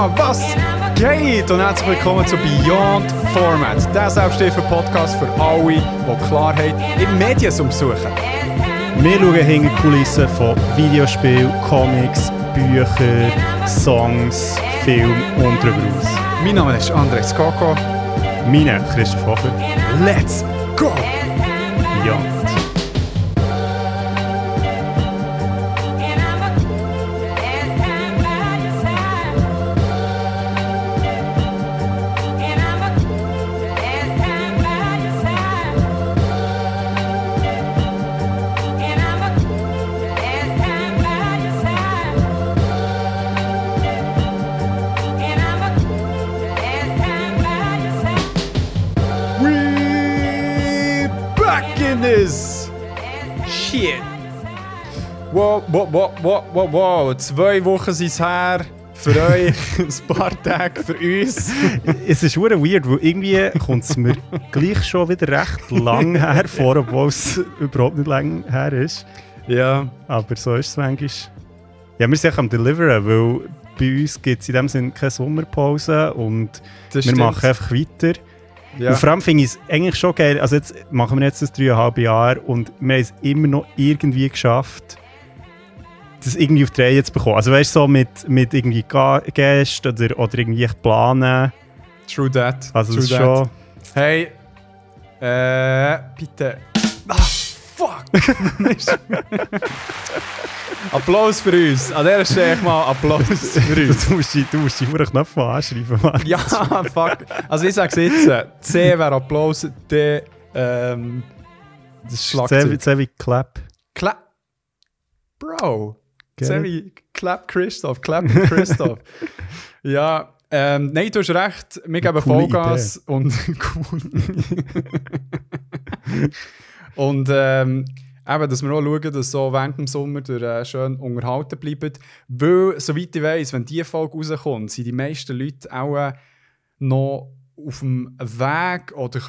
Was geht? Und herzlich willkommen zu Beyond Format, der Selbsthilfe-Podcast für alle, die Klarheit in Medien suchen. Wir schauen hinter die Kulissen von Videospielen, Comics, Büchern, Songs, Film und darüber aus. Mein Name ist Andres Koko. Meine Christoph Hofer. Let's go! Ja. Wow, wow, wow, wow, wow. Zwei Wochen sind es her. Für euch, ein paar Tage für uns. Es ist wirklich weird, weil irgendwie kommt es mir gleich schon wieder recht lang her vor, obwohl es überhaupt nicht lang her ist. Ja, Aber so ist es manchmal. Ja, wir sind am Deliveren, weil bei uns gibt es in dem Sinne keine Sommerpause und das wir stimmt. machen einfach weiter. Ja. Und vor allem finde ich es eigentlich schon geil. Also jetzt machen wir jetzt das dreieinhalb Jahre und wir haben es immer noch irgendwie geschafft, das irgendwie auf die Reihe zu bekommen. Also weißt du, so mit, mit irgendwie Gästen oder, oder irgendwie planen. True that. Also True das that. schon... Hey, äh, bitte. Ah, fuck! Applaus für uns. An dieser Stelle echt mal Applaus für uns. du musst, die- du musst die Uhr Knopf anschreiben, Mann. Ja, fuck. Also ich sag's jetzt. äh, C wäre Applaus, D, ähm, das Schlagzeug. sehr wie Clap. Clap. Bro. Wie Clap Christoph, Clap Christoph. ja, ähm, nein, du hast recht. Wir geben Vollgas und cool. und ähm, eben, dass wir auch schauen, dass so während dem Sommer durch, äh, schön unterhalten bleiben. Weil, soweit ich weiss, wenn diese Folge rauskommt, sind die meisten Leute auch äh, noch auf dem Weg oder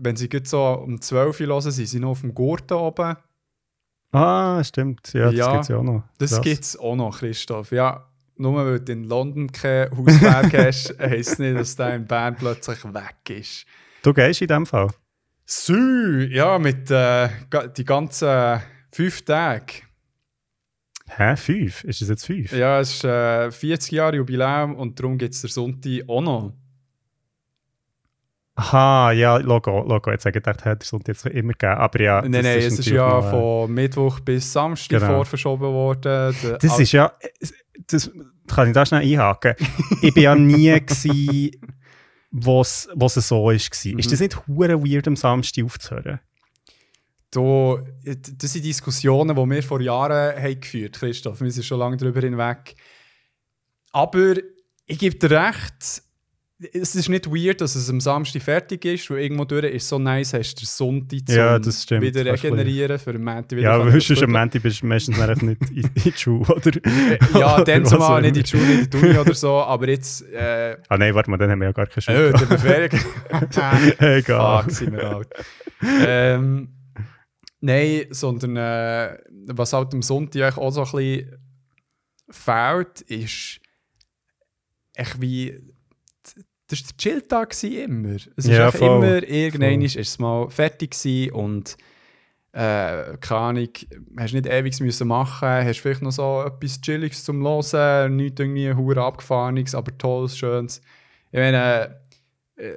wenn sie so um 12 Uhr hören, sind sie noch auf dem Gurten oben. Ah, stimmt. Ja, das Ja, gibt es ja auch noch. Das gibt es auch noch, Christoph. Ja, nur weil du in London kein Hausberg hast, heisst nicht, dass der in Bern plötzlich weg ist. Du gehst in dem Fall? Sü, ja, mit äh, die ganzen fünf Tage. Hä? Fünf? Ist es jetzt fünf? Ja, es ist äh, 40 Jahre Jubiläum und darum gibt es der Sonntag auch noch. Aha, ja, Logo, Logo. Jetzt habe ich gedacht, hätte es uns jetzt immer gegeben. Aber ja, nein, das nein, es ist ja noch, äh, von Mittwoch bis Samstag Genau. vorverschoben worden. Der- Das ist ja. Das kann ich da schnell einhaken. ich war ja nie, gsi, wo's es so ist. gsi. Mhm. Ist das nicht hure weird, am Samstag aufzuhören? Da, das sind Diskussionen, die wir vor Jahren haben geführt Christoph. Wir sind schon lange darüber hinweg. Aber ich gebe dir recht, es ist nicht weird, dass es am Samstag fertig ist, weil irgendwo durch ist so nice, hast du Sonntag zum Ja, das stimmt. wieder regenerieren, für den Montag wieder Ja, weil sonst am. Montag bist du meistens nicht in, in die Schule, oder? Ja, Oder dann zumal nicht in die Schule, in die Uni oder so, aber jetzt... Äh, Ah nein, warte mal, dann haben wir ja gar keine Schule. äh, der Ferien. Egal. Fuck, sind wir alt. ähm, nein, sondern äh, was halt am Sonntag auch so ein bisschen fehlt, ist echt wie. Das war der Chilltag immer. Es Ja, ist immer, irgendwann ist es mal fertig und äh, keine Ahnung, hast nicht ewig müssen machen, hast vielleicht noch so etwas Chilliges zum Hören, nicht irgendwie hure abgefahrenes, aber tolles, schönes. Ich meine, äh,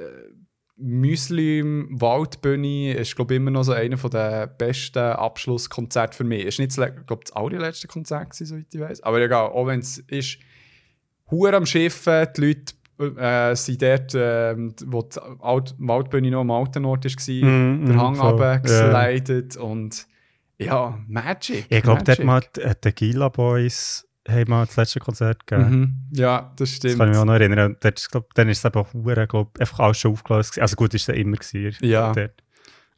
Müsli im Waldbühne ist, glaube ich, immer noch so einer der besten Abschlusskonzerte für mich. Ist nicht, das le- glaub, das allerletzte Konzert gewesen, soweit ich weiß. Aber egal, auch wenn es ist, Hure am Schiffen, die Leute äh, sind dort, ähm, wo die Alt Waldbühne noch am alten Ort war, Mhm, der mhm, Hang voll. runter Ja. geslidet und ja, Magic. Ich glaube, dort mal die äh, Tequila Boys haben mal das letzte Konzert gegeben. Mhm. Ja, das Das stimmt. kann ich mich auch noch erinnern. Dort, ist, glaub, dann ist es hure, glaub, einfach alles schon aufgelöst. Also gut, ist es immer gewesen. Ja. Dort.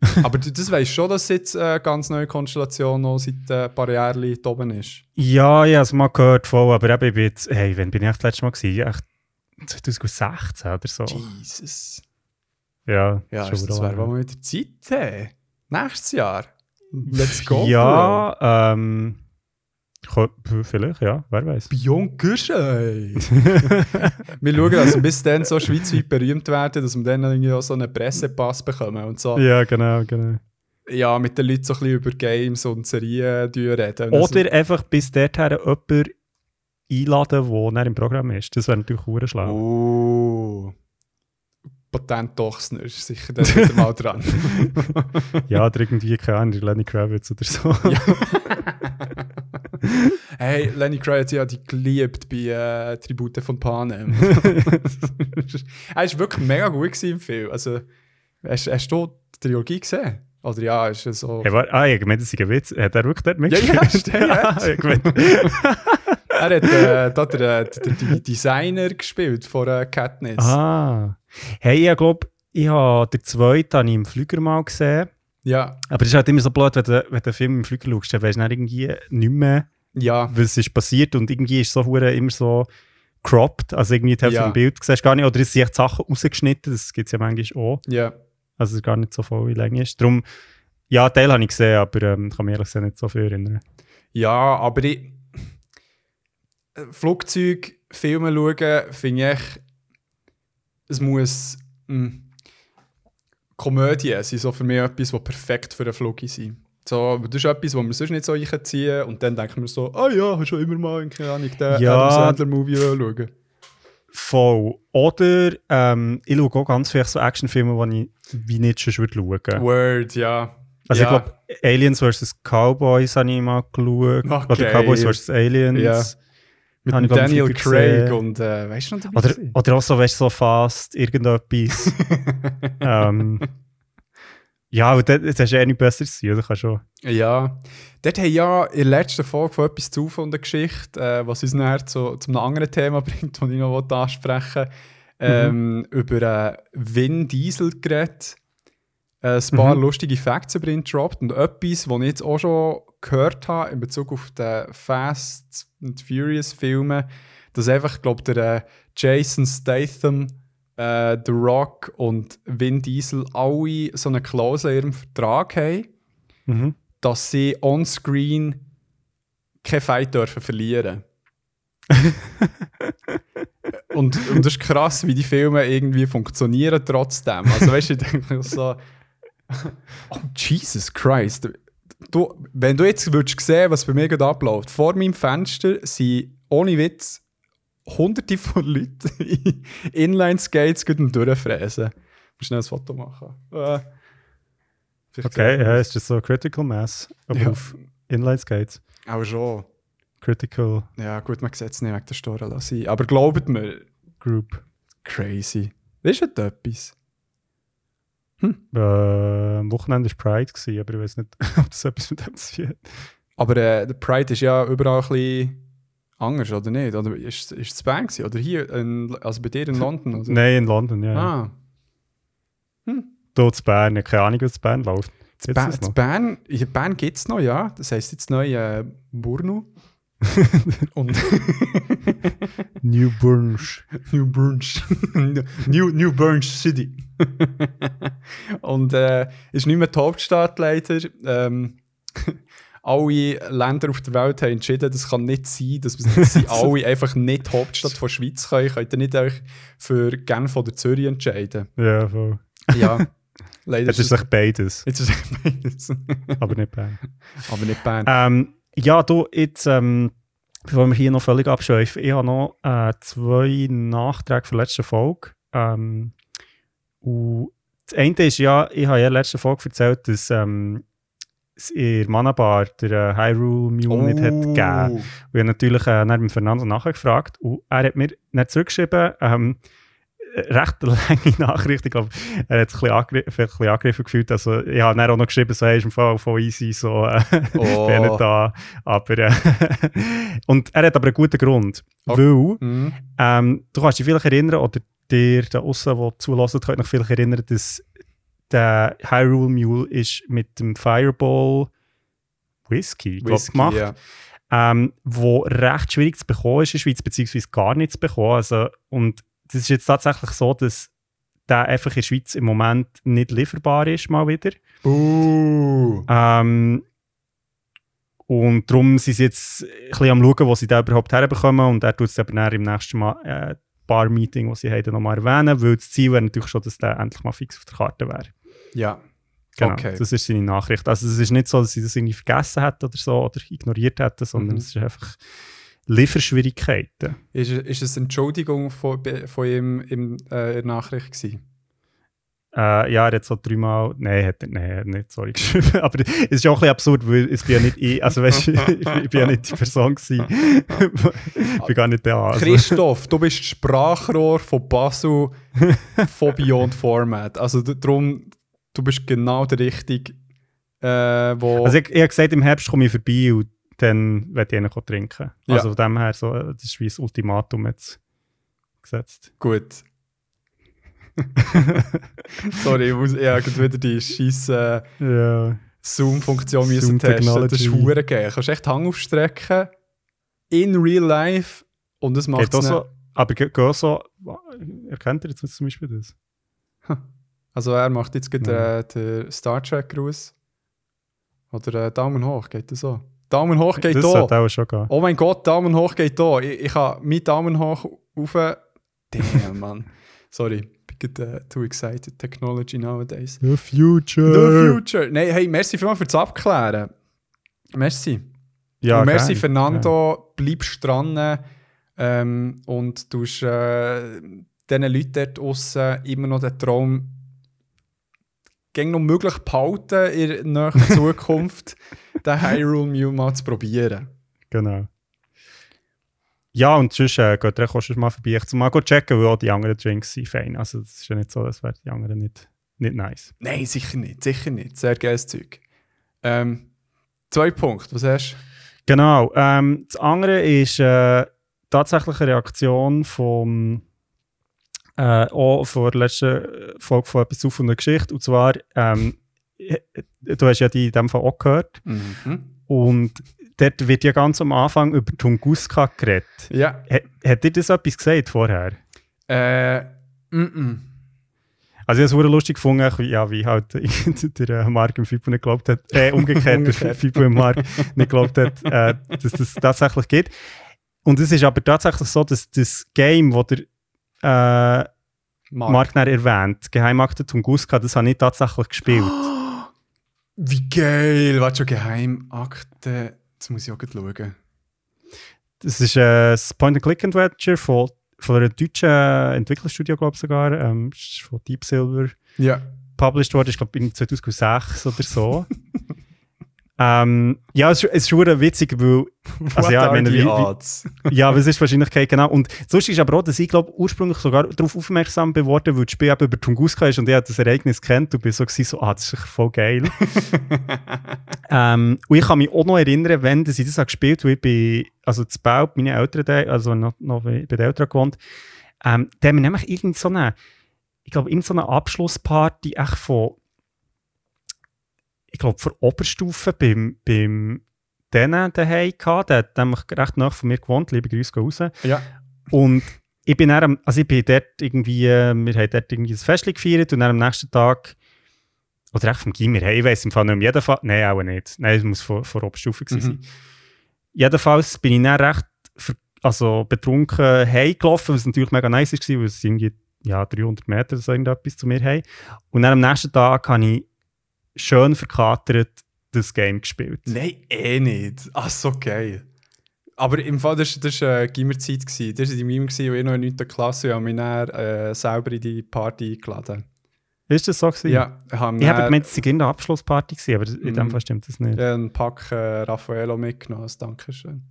Aber du, das weißt schon, dass jetzt eine ganz neue Konstellation noch seit äh, ein paar Jahren da oben ist. Ja, ich habe es mal gehört, voll, aber eben, ich bin jetzt, hey, wann bin ich das letzte Mal gewesen? Echt 2016 oder so. Jesus. Ja, Ja, schon das, wäre wohl mal wieder Zeit. Hey. Nächstes Jahr. Let's go. Ja, ähm, Vielleicht, ja, wer weiß. Bionkerschei! wir schauen, dass wir bis dann so schweizweit berühmt werden, dass wir dann irgendwie auch so einen Pressepass bekommen und so. Ja, genau, genau. Ja, mit den Leuten so ein bisschen über Games und Serien reden. Also, Oder einfach bis dorthin jemanden einladen, der dann im Programm ist. Das wäre natürlich hure schlau. Oh. Patent Dochsner ist sicher dann wieder mal dran. Ja, oder irgendwie, keine Ahnung, Lenny Kravitz oder so. hey, Lenny Kravitz, ja, die geliebt bei äh, Tribute von Panem. er war wirklich mega gut im Film. Also, hast, hast du die Trilogie gesehen? Oder ja, ist es so. Hey, war, ah, ich meine, das ist ein Witz. Hat er wirklich dort Ja, mitgespielt? ja, stimmt, ja. ich mein, Er hat äh, da der, der, der Designer gespielt von äh, Katniss. ah. Hey, ich glaube, ich habe den zweiten habe ich im Flüger mal gesehen. Ja, Aber es ist halt immer so blöd, wenn du, wenn du einen Film im Flüger schaust, dann weisst du dann irgendwie nicht mehr, ja, was ist passiert. Und irgendwie ist so immer so cropped. Also irgendwie die Hälfte Ja. vom Bild siehst du gar nicht. Oder es sind echt Sachen rausgeschnitten. Das gibt es ja manchmal auch. ja. Also es gar nicht so voll Länge ist. Darum, ja, Teil habe ich gesehen, aber ähm, kann mich ehrlich gesagt nicht so viel erinnern. Ja, aber ich. Flugzeugfilme schauen, finde ich, es muss. Mh, Komödien sind so für mich etwas, was perfekt für einen Flug sind. So, das ist etwas, was wir sonst nicht so einziehen und dann denken wir so, ah ja, hast schon immer mal keine Ahnung, den Ja. Adam Sandler-Movie schauen. Voll. Oder ähm, ich schaue auch ganz viele so Actionfilme, die ich wie nicht schon würde schauen. Word, ja. Also ja. ich glaube, Aliens vs. Cowboys habe ich mal geschaut. Okay. Oder Cowboys vs. Aliens. Ja. Mit glaub, Daniel Craig und äh, weißt du noch? Oder, gewesen? oder auch so, weißt du, so fast irgendetwas. ähm, ja, aber das, das hast du eh nicht besser sein, oder? Kannst schon. Ja, dort haben ja in der letzten Folge von etwas zu von der Geschichte, äh, was uns nachher zu, zu einem anderen Thema bringt, das ich noch wollte ansprechen ähm, über äh, Vin Diesel geredet. Äh, ein paar Mhm. lustige Facts über ihn gedroppt und etwas, was ich jetzt auch schon gehört habe in Bezug auf die Fast and Furious Filme, dass einfach, glaube der äh, Jason Statham, äh, The Rock und Vin Diesel alle so eine Klausel in ihrem Vertrag haben Mhm. dass sie on-screen kein Fight dürfen verlieren. und, und das ist krass, wie die Filme irgendwie funktionieren trotzdem. Also weißt du, ich denke so, oh Jesus Christ. Du, wenn du jetzt würdest sehen, was bei mir gerade abläuft, vor meinem Fenster sind ohne Witz hunderte von Leuten in Inline-Skates Durchfräsen. Ich muss schnell ein Foto machen. Äh, Okay, ja, das. ist das so Critical Mass? Ja. auf Inline Skates. Auch schon. Critical Ja, gut, man sieht es nicht wegen der Store. Aber glaubt mir, Group. crazy. Ist das etwas? Äh, am Wochenende war Pride, gewesen, aber ich weiß nicht, ob das etwas mit dem zu tun hat. Aber äh, der Pride ist ja überall ein bisschen anders, oder nicht? Oder ist, ist es Bern gewesen? Oder hier, in, also bei dir in London? Oder? Nein, in London, ja. Ah, Hier zu Bern, ich keine Ahnung, was zu Bern läuft. in Bern, in Bern, in Bern gibt es noch, ja. Das heisst jetzt neu äh, Burnu. Und New Burnsch. New Burns. New, New Burns City. und äh, ist nicht mehr die Hauptstadt leider. Ähm, alle Länder auf der Welt haben entschieden, das kann nicht sein, dass sie alle einfach nicht die Hauptstadt von der Schweiz können. Könnt ihr nicht euch für Genf oder Zürich entscheiden? Ja, voll. Ja, leider Jetzt ist es beides, Jetzt ist es beides. aber nicht Bern. Aber nicht Bern. Ähm, ja, du, jetzt, ähm, bevor wir hier noch völlig abschweifen, ich habe noch äh, zwei Nachträge von der letzten Folge. Ähm, und das eine ist ja, ich habe ja in der letzten Folge erzählt, dass ähm, es in der Manabar der Hyrule Mule nicht hat gegeben. Und ich habe natürlich äh, nach dem Fernando nachgefragt und er hat mir nicht zurückgeschrieben, ähm, recht eine lange Nachricht. Ich glaube, er hat sich ein bisschen, angegriffen gefühlt. Also, ich habe dann auch noch geschrieben, so, hey, ist im Fall voll easy, so, äh, Oh. da. Aber, äh, und er hat aber einen guten Grund. Okay. Weil, Mhm. ähm, du kannst dich vielleicht erinnern, oder dir da außen, der zulassen, könnt euch vielleicht erinnern, dass der Hyrule Mule ist mit dem Fireball Whisky, glaub, Whisky, gemacht ja. ähm, wo recht schwierig zu bekommen ist in der Schweiz, beziehungsweise gar nicht zu bekommen. Also, und das ist jetzt tatsächlich so, dass der einfach in der Schweiz im Moment nicht lieferbar ist, mal wieder. Buh. Ähm, Und darum sind sie jetzt ein bisschen am schauen, wo sie da überhaupt herbekommen. Und er tut es eben im nächsten Mal, äh, Bar-Meeting, das sie haben, nochmal erwähnen, weil das Ziel wäre natürlich schon, dass der endlich mal fix auf der Karte wäre. Ja. Genau, Okay. das ist seine Nachricht. Also es ist nicht so, dass sie das irgendwie vergessen hat oder so oder ignoriert hätten, sondern Mhm. es ist einfach Lieferschwierigkeiten. Ist, ist es eine Entschuldigung von, von ihm äh, in der Nachricht gewesen? Äh, ja, er hat so dreimal, nein, hat er nein, er hat nicht, sorry, geschrieben. Aber es ist auch ein bisschen absurd, weil es bin ja nicht ich, also weißt ich, ich bin ja nicht die Person gewesen. ich bin gar nicht der. Also. Christoph, du bist Sprachrohr von Basel von Beyond Format. Also darum, du bist genau der Richtige, äh, wo... Also ich, ich habe gesagt, im Herbst komme ich vorbei und dann werde ich einen trinken. Ja. Also von dem her, so, das ist wie das Ultimatum jetzt gesetzt. Gut. Sorry, ich muss ich wieder die scheisse Ja. Zoom-Funktion müssen Zoom testen. Das ist Technology. hure geil. Du kannst echt Hang aufstrecken in real life und das macht auch so, aber ge- geht auch so, erkennt ihr jetzt zum Beispiel das? Also er macht jetzt gerade Ja. äh, den Star Trek Gruß. Oder äh, Daumen hoch, geht das so? Daumen hoch geht das da. auch schon. Oh mein Gott, Daumen hoch geht da. Ich, ich habe meinen Daumen hoch auf. Damn, Mann. Sorry, bin gerade, äh, too excited. Technology nowadays. The future! The future. Nein, hey, merci vielmals fürs Abklären. Merci. Ja, und merci, gern. Fernando. Bleibst dran ähm, und du äh, diesen Leuten dort draussen immer noch den Traum gäng noch möglich behalten in der Zukunft, den Hyrule Mew mal zu probieren. Genau. Ja, und sonst äh, geht schon mal vorbei. Ich mal checken, weil auch die anderen Drinks sind fein. Also es ist ja nicht so, als wären die anderen nicht, nicht nice. Nein, sicher nicht, sicher nicht. Sehr geiles Zeug. Ähm, zwei Punkte, was hast du? Genau. Ähm, das andere ist äh, tatsächlich eine Reaktion vom äh, auch von der letzten Folge von etwas auf einer Geschichte. Und zwar, ähm, du hast ja die in dem Fall auch gehört. Mhm. Und dort wird ja ganz am Anfang über Tunguska geredet. Ja. Hat, hat dir das etwas gesagt vorher? Äh, -mm. Also ich habe es lustig gefunden, wie- ja, wie halt der äh, Mark im FIBO nicht geglaubt hat, äh, umgekehrt, der. FIBO im Mark nicht geglaubt hat, äh, dass das tatsächlich geht. Und es ist aber tatsächlich so, dass das Game, das der äh, Mark. Mark erwähnt, Geheimakte Tunguska, das habe ich tatsächlich gespielt. Wie geil! Warte schon, Geheimakte. Jetzt muss ich auch gleich schauen. Das ist äh, das Point-and-Click-Adventure von, von einem deutschen Entwicklerstudio, glaube ich sogar, ähm, von Deep Silver Ja. published worden, ich glaube in 2006 oder so. ähm, ja, es, ist- es ist schon witzig, weil Also ja, meine, wie- wie-? Ja, was ist die Wahrscheinlichkeit, genau. Und sonst ist aber auch, dass ich glaube, ursprünglich sogar darauf aufmerksam geworden, weil das Spiel eben über Tunguska ist und ich habe das Ereignis kennt und bin so, gewesen, so ah, das ist voll geil. ähm, und ich kann mich auch noch erinnern, wenn ich das habe gespielt habe, ich bin, also zu Baub, meine Eltern, also noch, noch bei den Eltern gewohnt, ähm, da haben wir nämlich irgend so eine, ich glaube, irgend so Abschlussparty echt von, ich glaube, von Oberstufe beim, beim denen daheim gehabt. Der hat nämlich recht nah von mir gewohnt, liebe Grüße gehen raus. Ja. Und ich bin dann, also ich bin dort irgendwie, äh, wir haben dort irgendwie ein Fest gefeiert und dann am nächsten Tag, oder echt vom Gimmer, hey, ich weiß im Fall nicht, um jeden Fall, nein, auch nicht. Nein, es muss vor, vor Oberstufe gewesen sein. Mhm. Jedenfalls bin ich dann recht also betrunken heimgelaufen, was natürlich mega nice war, weil es irgendwie ja, 300 Meter oder so irgendetwas zu mir haben. Und dann am nächsten Tag habe ich schön verkatert das Game gespielt. Nein, eh nicht. Ach, so geil. Aber im Fall, das war war, äh, Gimmerzeit. Das war die Mime, wo ich noch in 9. Klasse und habe mich dann äh, selber in die Party eingeladen. Ist das so gewesen? Ja, haben Ich habe gemeint, es sei eine Abschlussparty gewesen, aber in dem Mhm. Fall stimmt das nicht. Ja, einen Pack äh, Raffaello mitgenommen, als Dankeschön.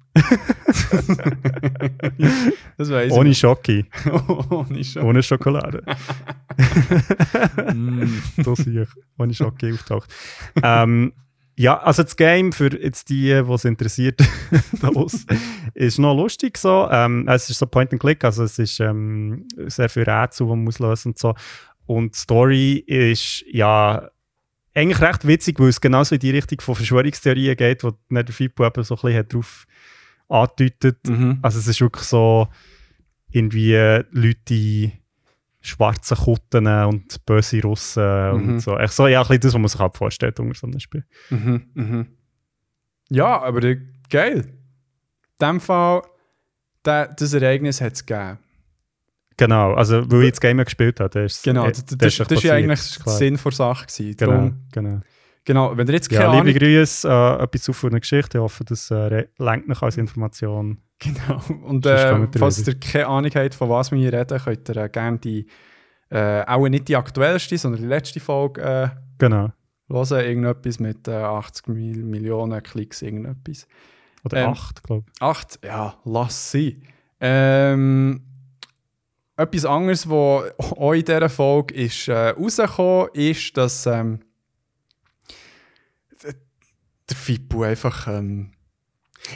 Das weiß Ohne noch. Ohne schon. ohne Schokolade. So sehe ich, ohne Schocke auftaucht. ähm, ja, also das Game für jetzt die, die es interessiert, aus, ist noch lustig so. Ähm, es ist so Point and Click, also es ist ähm, sehr viel Rätsel, die man muss lösen und so. Und die Story ist ja eigentlich recht witzig, weil es genauso in die Richtung von Verschwörungstheorien geht, wo dann der Fippo eben so ein bisschen hat drauf angedeutet. Mhm. Also es ist wirklich so irgendwie Leute in schwarzen Kutten und böse Russen Mhm. und so. Echt so, ja, ein bisschen das, was man sich halt vorstellt unter so einem Spiel. Mhm. Mhm. Ja, aber geil. In dem Fall, der, das Ereignis hat es gegeben. Genau, also weil ich das Game ja gespielt habe, das ist Genau, das, das, das, echt ist ja eigentlich der. Sinn der Sache. Gewesen. Genau, Darum, genau. Genau, wenn ihr jetzt keine Ja, Ahnung... liebe Grüße, äh, etwas auf eine Geschichte. Ich hoffe, das äh, lenkt noch als Information. Genau. Und äh, falls ihr keine Ahnung habt, von was wir hier reden, könnt ihr äh, gerne die, äh, auch nicht die aktuellste, sondern die letzte Folge äh, Genau. hören. Irgendetwas mit äh, 80 Mil Millionen Klicks, irgendetwas. Oder Ähm, acht, glaube ich. Acht, ja, lass sie. Ähm, etwas anderes, was auch in dieser Folge ist, äh, rausgekommen ist, dass ähm, der Fippo einfach ähm,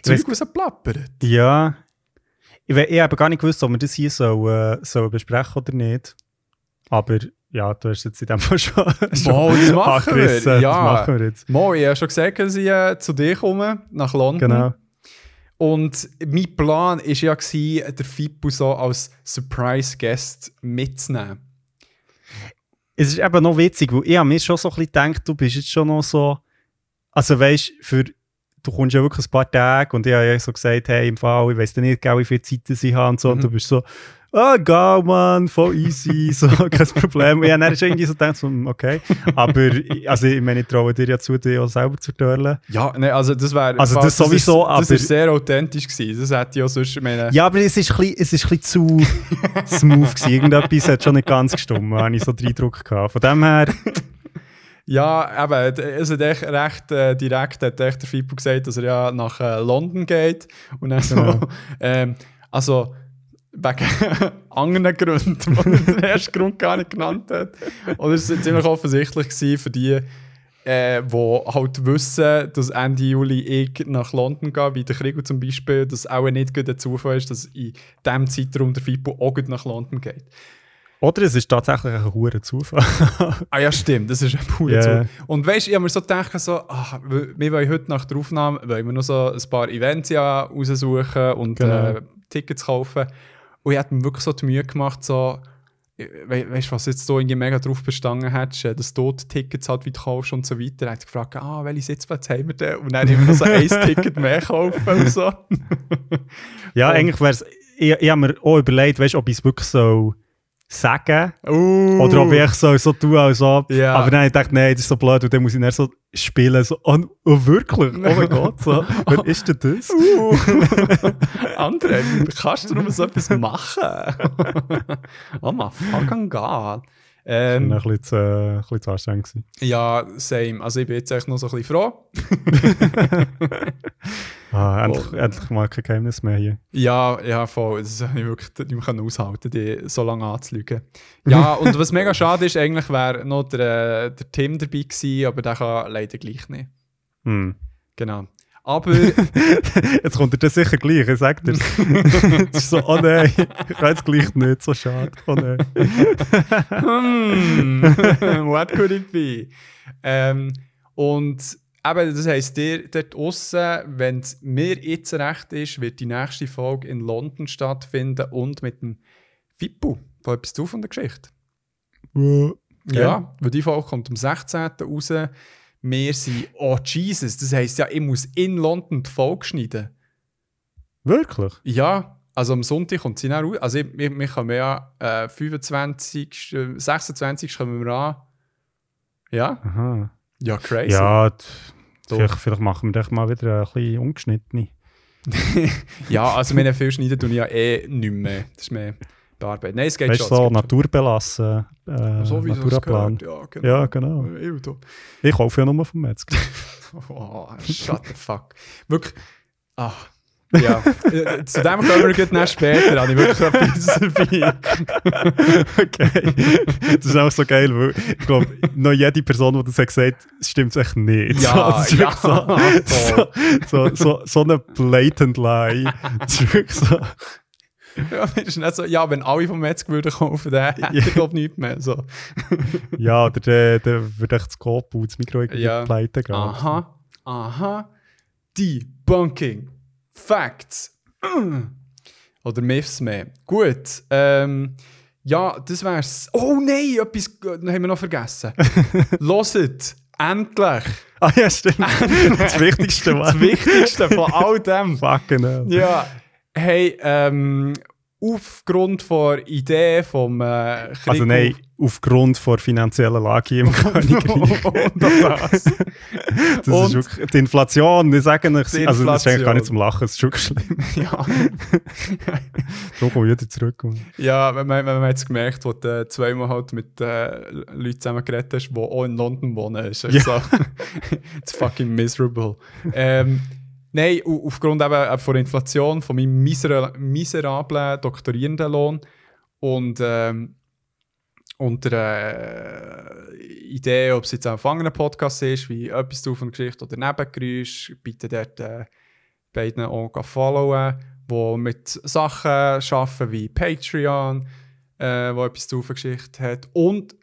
Zeug rausplappert. Ja. Ich, ich habe gar nicht gewusst, ob wir das hier so, äh, so besprechen oder nicht. Aber ja, du hast jetzt in dem Fall schon. schon Wow, das machen wir. Ja. Das machen wir jetzt. Mo, ich habe schon gesagt, dass ich äh, zu dir komme, nach London. Genau. Und mein Plan war ja, gewesen, der Fippo so als Surprise-Guest mitzunehmen. Es ist eben noch witzig, weil ich habe mir schon so ein bisschen gedacht, du bist jetzt schon noch so. Also weißt für du kommst ja wirklich ein paar Tage und ich habe ja so gesagt, hey, im Fall, ich weiß nicht, wie viel Zeit ich habe und so. Und Mhm. du bist so, ah, geil, Mann, voll easy, so, kein Problem. Und ich habe dann schon irgendwie so gedacht, so, hm, okay. Aber, ich- also ich meine, ich traue dir ja zu, dich auch selber zu turlen. Ja, ne, also das wäre. Also das sowieso, Das aber- ist sehr authentisch gewesen. Das hätte ich auch sonst. Meine, Ja, aber es ist ein bisschen, es ist ein bisschen zu smooth gewesen. Irgendetwas hat schon nicht ganz gestimmt, habe ich so den Eindruck gehabt. Von dem her, ja eben, es hat echt recht äh, direkt hat echt der Fippo gesagt, dass er ja nach äh, London geht. Und dann so. Genau. Ähm, also. Wegen anderen Gründen, die er den ersten Grund gar nicht genannt hat. Oder es war ziemlich offensichtlich gewesen für die, äh, die halt wissen, dass Ende Juli ich nach London gehe, wie der Krieg zum Beispiel, dass auch nicht gut der Zufall ist, dass in diesem Zeitraum der Fippo auch gut nach London geht. Oder es ist tatsächlich ein hoher Zufall. Ah ja, stimmt, das ist ein purer Ja. Zufall. Und weißt du, ich habe mir so gedacht, so, ach, wir wollen heute nach der Aufnahme wollen wir noch so ein paar Events ja raussuchen und Genau. äh, Tickets kaufen. Und ich habe mir wirklich so die Mühe gemacht, so, we weißt du, was jetzt so irgendwie mega drauf bestanden hättest, äh, dass du die Tickets halt wieder kaufst und so weiter. Habe ich gefragt, ah, welche Sitzplätze haben wir denn? Und dann immer noch so ein Ticket mehr kaufen und so. Ja, Und- eigentlich wäre es. Ich, ich habe mir auch überlegt, weißt, ob ich es wirklich so sagen Uh. oder ob ich so, so tue, als ob. Ja. Aber dann habe ich gedacht, nein, das ist so blöd, und dann muss ich dann so spielen. So, oh, oh wirklich? Oh mein Gott, so. wer ist denn das? Uh. André, kannst du noch so etwas machen? oh my fucking God. Das war Ähm, ein bisschen zu, äh, ein bisschen zu anstrengend. gewesen. ja, same. Also ich bin jetzt echt noch so ein bisschen froh. Ah, endlich, Oh. endlich mal kein Geheimnis mehr hier. Ja, ja, voll. Das habe ich wirklich nicht mehr aushalten, die so lange anzulügen. Ja, und was mega schade ist, eigentlich wäre noch der, äh, der Tim dabei gewesen, aber der kann leider gleich nicht. Hm. Genau. Aber Jetzt kommt er das sicher gleich, ich sag dir. Es ist so, oh nein, ich kann jetzt gleich nicht, so schade. Oh nein. hmm, what could it be? Ähm, und eben, das heisst, dir dort aussen, wenn es mir jetzt recht ist, wird die nächste Folge in London stattfinden und mit dem Fippo. Da etwas zu von der Geschichte. Ja, weil die Folge kommt am 16. raus. Wir sind, oh Jesus, das heisst ja, ich muss in London die Folge schneiden. Wirklich? Ja, also am Sonntag kommt sie dann raus. Also ich, wir, wir kommen ja äh, 25, äh, 26 kommen wir an. Ja, Aha. Ja, crazy. Ja, vielleicht, vielleicht machen wir doch mal wieder ein bisschen ungeschnittene. ja also wir viel schneiden tun ja eh nicht mehr. Das ist mehr bearbeitet. Nein, es geht Weißt schon. so naturbelassen. Äh, so wie Naturplan. Ja, genau. Ja, genau. Ew, Ich kaufe ja nur vom Metzger. Oh, shut the fuck. Wirklich. Ah. Ja, zu dem kommen wir gleich später. Habe ich wirklich etwas dabei. okay. Das ist auch so geil, weil ich glaube, noch jede Person, die das hat gesagt hat, stimmt echt nicht. Ja, so, ja, so, so, so, so, so eine blatant Lie. Das ist wirklich so. Ja, das ist nicht so, ja, wenn alle vom Metzger würden kaufen, dann hätte ich glaube nichts mehr. So. Ja, oder der, der würde echt das Kopf und das Mikro irgendwie Ja. pleite gehen. Aha, aha. Debunking. Facts. Oder Myths mehr. Gut. Ähm, ja, das wär's. Oh nein, etwas haben wir noch vergessen. Loset. Endlich! Ah ja, stimmt. das Wichtigste war. Das Wichtigste von all dem. Fucking hell. Ja, hey, ähm, aufgrund der Idee vom äh, Krieg Also nein, aufgrund der finanziellen Lage im Königreich. und das. Das Und- ist wirklich, die Inflation, ich sage Die also das ist eigentlich gar nicht zum Lachen, es ist wirklich schlimm. ja. So komme ich wieder zurück. ja, wenn man, wenn man jetzt gemerkt, wo du zweimal halt mit äh, Leuten zusammen geredet hast, die auch in London wohnen, ist Ja. so, it's fucking miserable. ähm, nein, au- aufgrund eben von Inflation, von meinem misera miserablen Doktorierendenlohn und ähm, und der äh, Idee, ob es jetzt auf Podcast ist, wie etwas zu von Geschichte oder Nebengeräusch, bitte dort äh, beiden auch followen, die mit Sachen arbeiten wie Patreon, äh, wo etwas von Geschichte hat und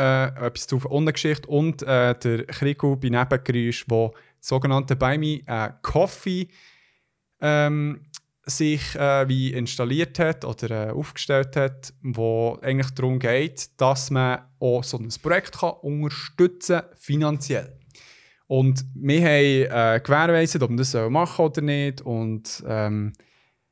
äh, etwas zu von Geschichte und äh, der Krigo bei Nebengeräusch, wo sogenannte Buy Me äh, Coffee ähm, sich äh, wie installiert hat oder äh, aufgestellt hat, wo eigentlich darum geht, dass man auch so ein Projekt kann unterstützen finanziell. Und wir haben äh, gewährleistet, ob wir das machen oder nicht und ähm,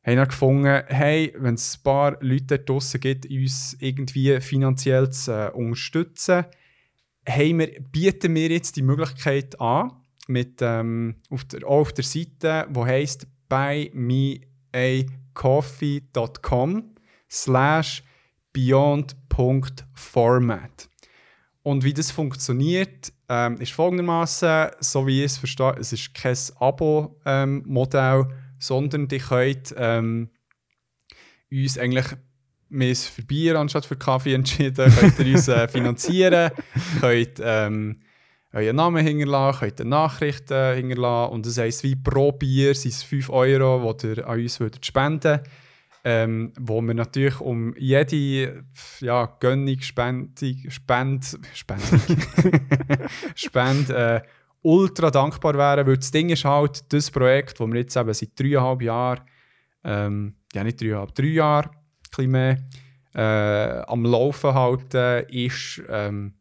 haben dann gefunden, hey, wenn es ein paar Leute draussen gibt, uns irgendwie finanziell zu äh, unterstützen, haben wir, bieten wir jetzt die Möglichkeit an, mit, ähm, auf der, auch auf der Seite, die heisst buymeacoffee.com slash beyond.format. Und wie das funktioniert, ähm, ist folgendermaßen, so wie ich es verstehe, es ist kein Abo-Modell, sondern die könnt ähm, uns eigentlich uns für Bier anstatt für Kaffee entschieden, könnt ihr uns äh, finanzieren, könnt ähm, euren Namen hinterlassen, könnt ihr Nachrichten hinterlassen und das heisst, wie pro Bier sind es 5 Euro, die ihr an uns würdet spenden ähm, wo wir natürlich um jede ja, Gönnung, Spendung, Spend, Spendung, Spend, äh, ultra dankbar wären, weil das Ding ist halt, das Projekt, das wir jetzt eben seit dreieinhalb Jahren, ähm, ja nicht dreieinhalb, drei Jahre, ein bisschen mehr, äh, am Laufen halten, ist, ähm,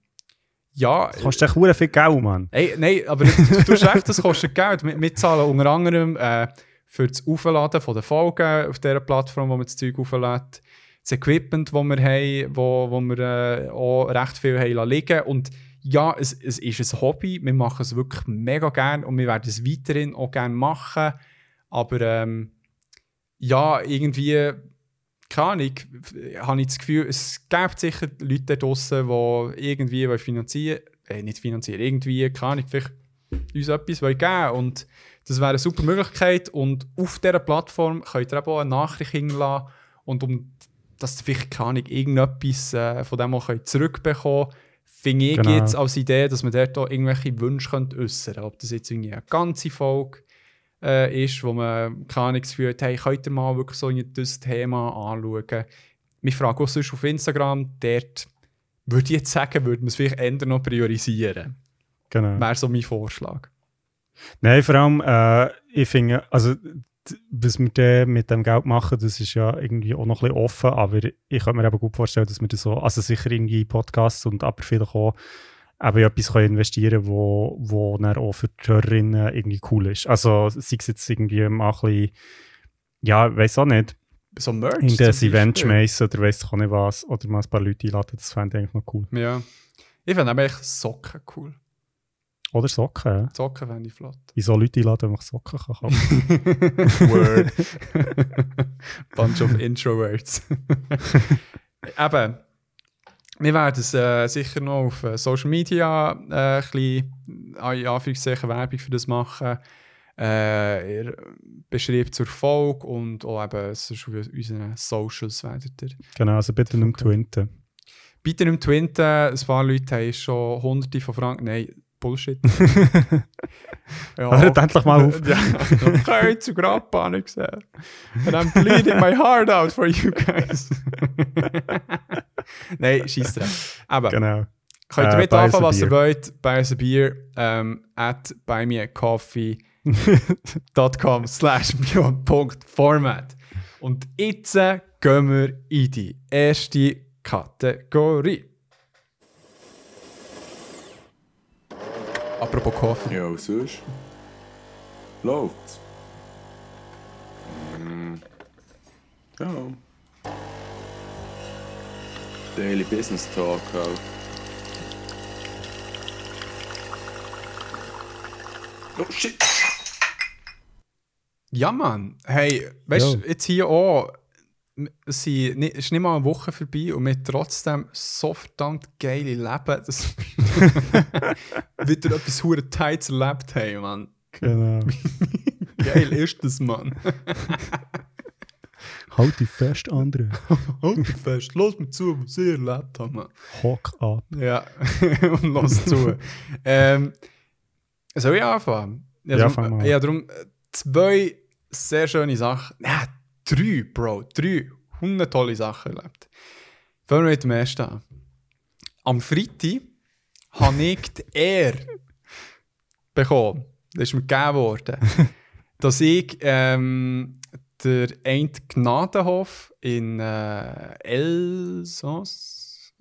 ja... Das kostet echt verdammt viel Geld, Mann. Ey, nein, aber du, hast recht, das kostet Geld. Wir, wir zahlen unter anderem äh, für das Aufladen von den Folgen auf dieser Plattform, wo man das Zeug auflädt, das Equipment, das wir haben, wo, wo wir äh, auch recht viel haben liegen Und ja, es, es ist ein Hobby, wir machen es wirklich mega gerne und wir werden es weiterhin auch gerne machen. Aber ähm, ja, irgendwie, keine Ahnung, habe ich das Gefühl, es gibt sicher Leute da draussen, die irgendwie wollen finanzieren äh, nicht finanzieren, irgendwie, keine Ahnung, vielleicht uns etwas wollen geben und das wäre eine super Möglichkeit und auf dieser Plattform könnt ihr eben auch eine Nachricht hinterlassen und um dass ihr vielleicht, keine Ahnung, irgendetwas äh, von dem auch könnt zurückbekommen könnt, finde ich Genau. jetzt als Idee, dass man dort auch irgendwelche Wünsche äußern könnte. Ob das jetzt irgendwie eine ganze Folge äh, ist, wo man keine Ahnung hat, hey, könnt ihr mal wirklich so ein das Thema anschauen. Wir fragen auch sonst auf Instagram, dort würde ich jetzt sagen, würde man es vielleicht eher noch priorisieren. Genau. Wäre so mein Vorschlag. Nein, vor allem, äh, ich finde, also, was wir mit dem Geld machen, das ist ja irgendwie auch noch ein bisschen offen, aber ich kann mir eben gut vorstellen, dass wir das so, also sicher irgendwie Podcasts und aber vielleicht auch eben in etwas investieren wo, wo dann auch für die Hörerinnen irgendwie cool ist. Also sei es jetzt irgendwie mal ein bisschen, ja, weiß auch nicht, So Merch in das Event schmeißen oder weiß auch nicht was, oder mal ein paar Leute einladen, das fände ich eigentlich noch cool. Ja. Ich finde aber echt Socken cool. Oder Socken, ja. Socken fände ich flott. Wieso Leute einladen, wenn man Socken kann kaufen? Word. Bunch of Introverts. Eben, wir werden es äh, sicher noch auf äh, Social Media äh, ein bisschen, äh, in Anführungszeichen, Werbung für das machen. Äh, ihr beschreibt zur Folge und auch eben sonst auf unseren Socials werdet ihr. genau, also bitte nicht twinten. Bitte im Twinten, ein paar Leute haben schon hunderte von Franken. Nein, Bullshit. ja. Hört endlich mal auf. Ja, okay, zu Grappa, ich gesehen. And I'm bleeding my heart out for you guys. Nein, scheiß drauf. Aber Genau. könnt ihr Äh, mit anfangen, was ihr wollt. Buy us a beer ähm, at buymeacoffee.com slash beyond.format. Und jetzt gehen wir in die erste Kategorie. Apropos Kaffee. Ja, was sonst? Läuft's? Mm. Ja. Daily Business Talk halt. Oh shit! Ja, Mann. Hey, weißt du, jetzt hier auch. Es ist nicht mal eine Woche vorbei und wir haben trotzdem so verdammt geile Leben, dass wir wieder etwas hure Tights erlebt haben, Mann. Genau. Geil ist das, Mann. halt dich fest, andere. Halt dich fest, los mir zu, was ich erlebt habe. Hock ab. Ja, und los zu. ähm, soll ich anfangen? Ja, drum, fang mal. Ja, darum äh, zwei sehr schöne Sachen. Nein, drei, Bro. Drei. Hundert tolle Sachen erlebt. Fangen wir mit dem ersten an. Am Freitag habe ich die Ehre bekommen. Das ist mir gegeben worden. dass ich ähm, der Eint Gnadenhof in äh, Elsass,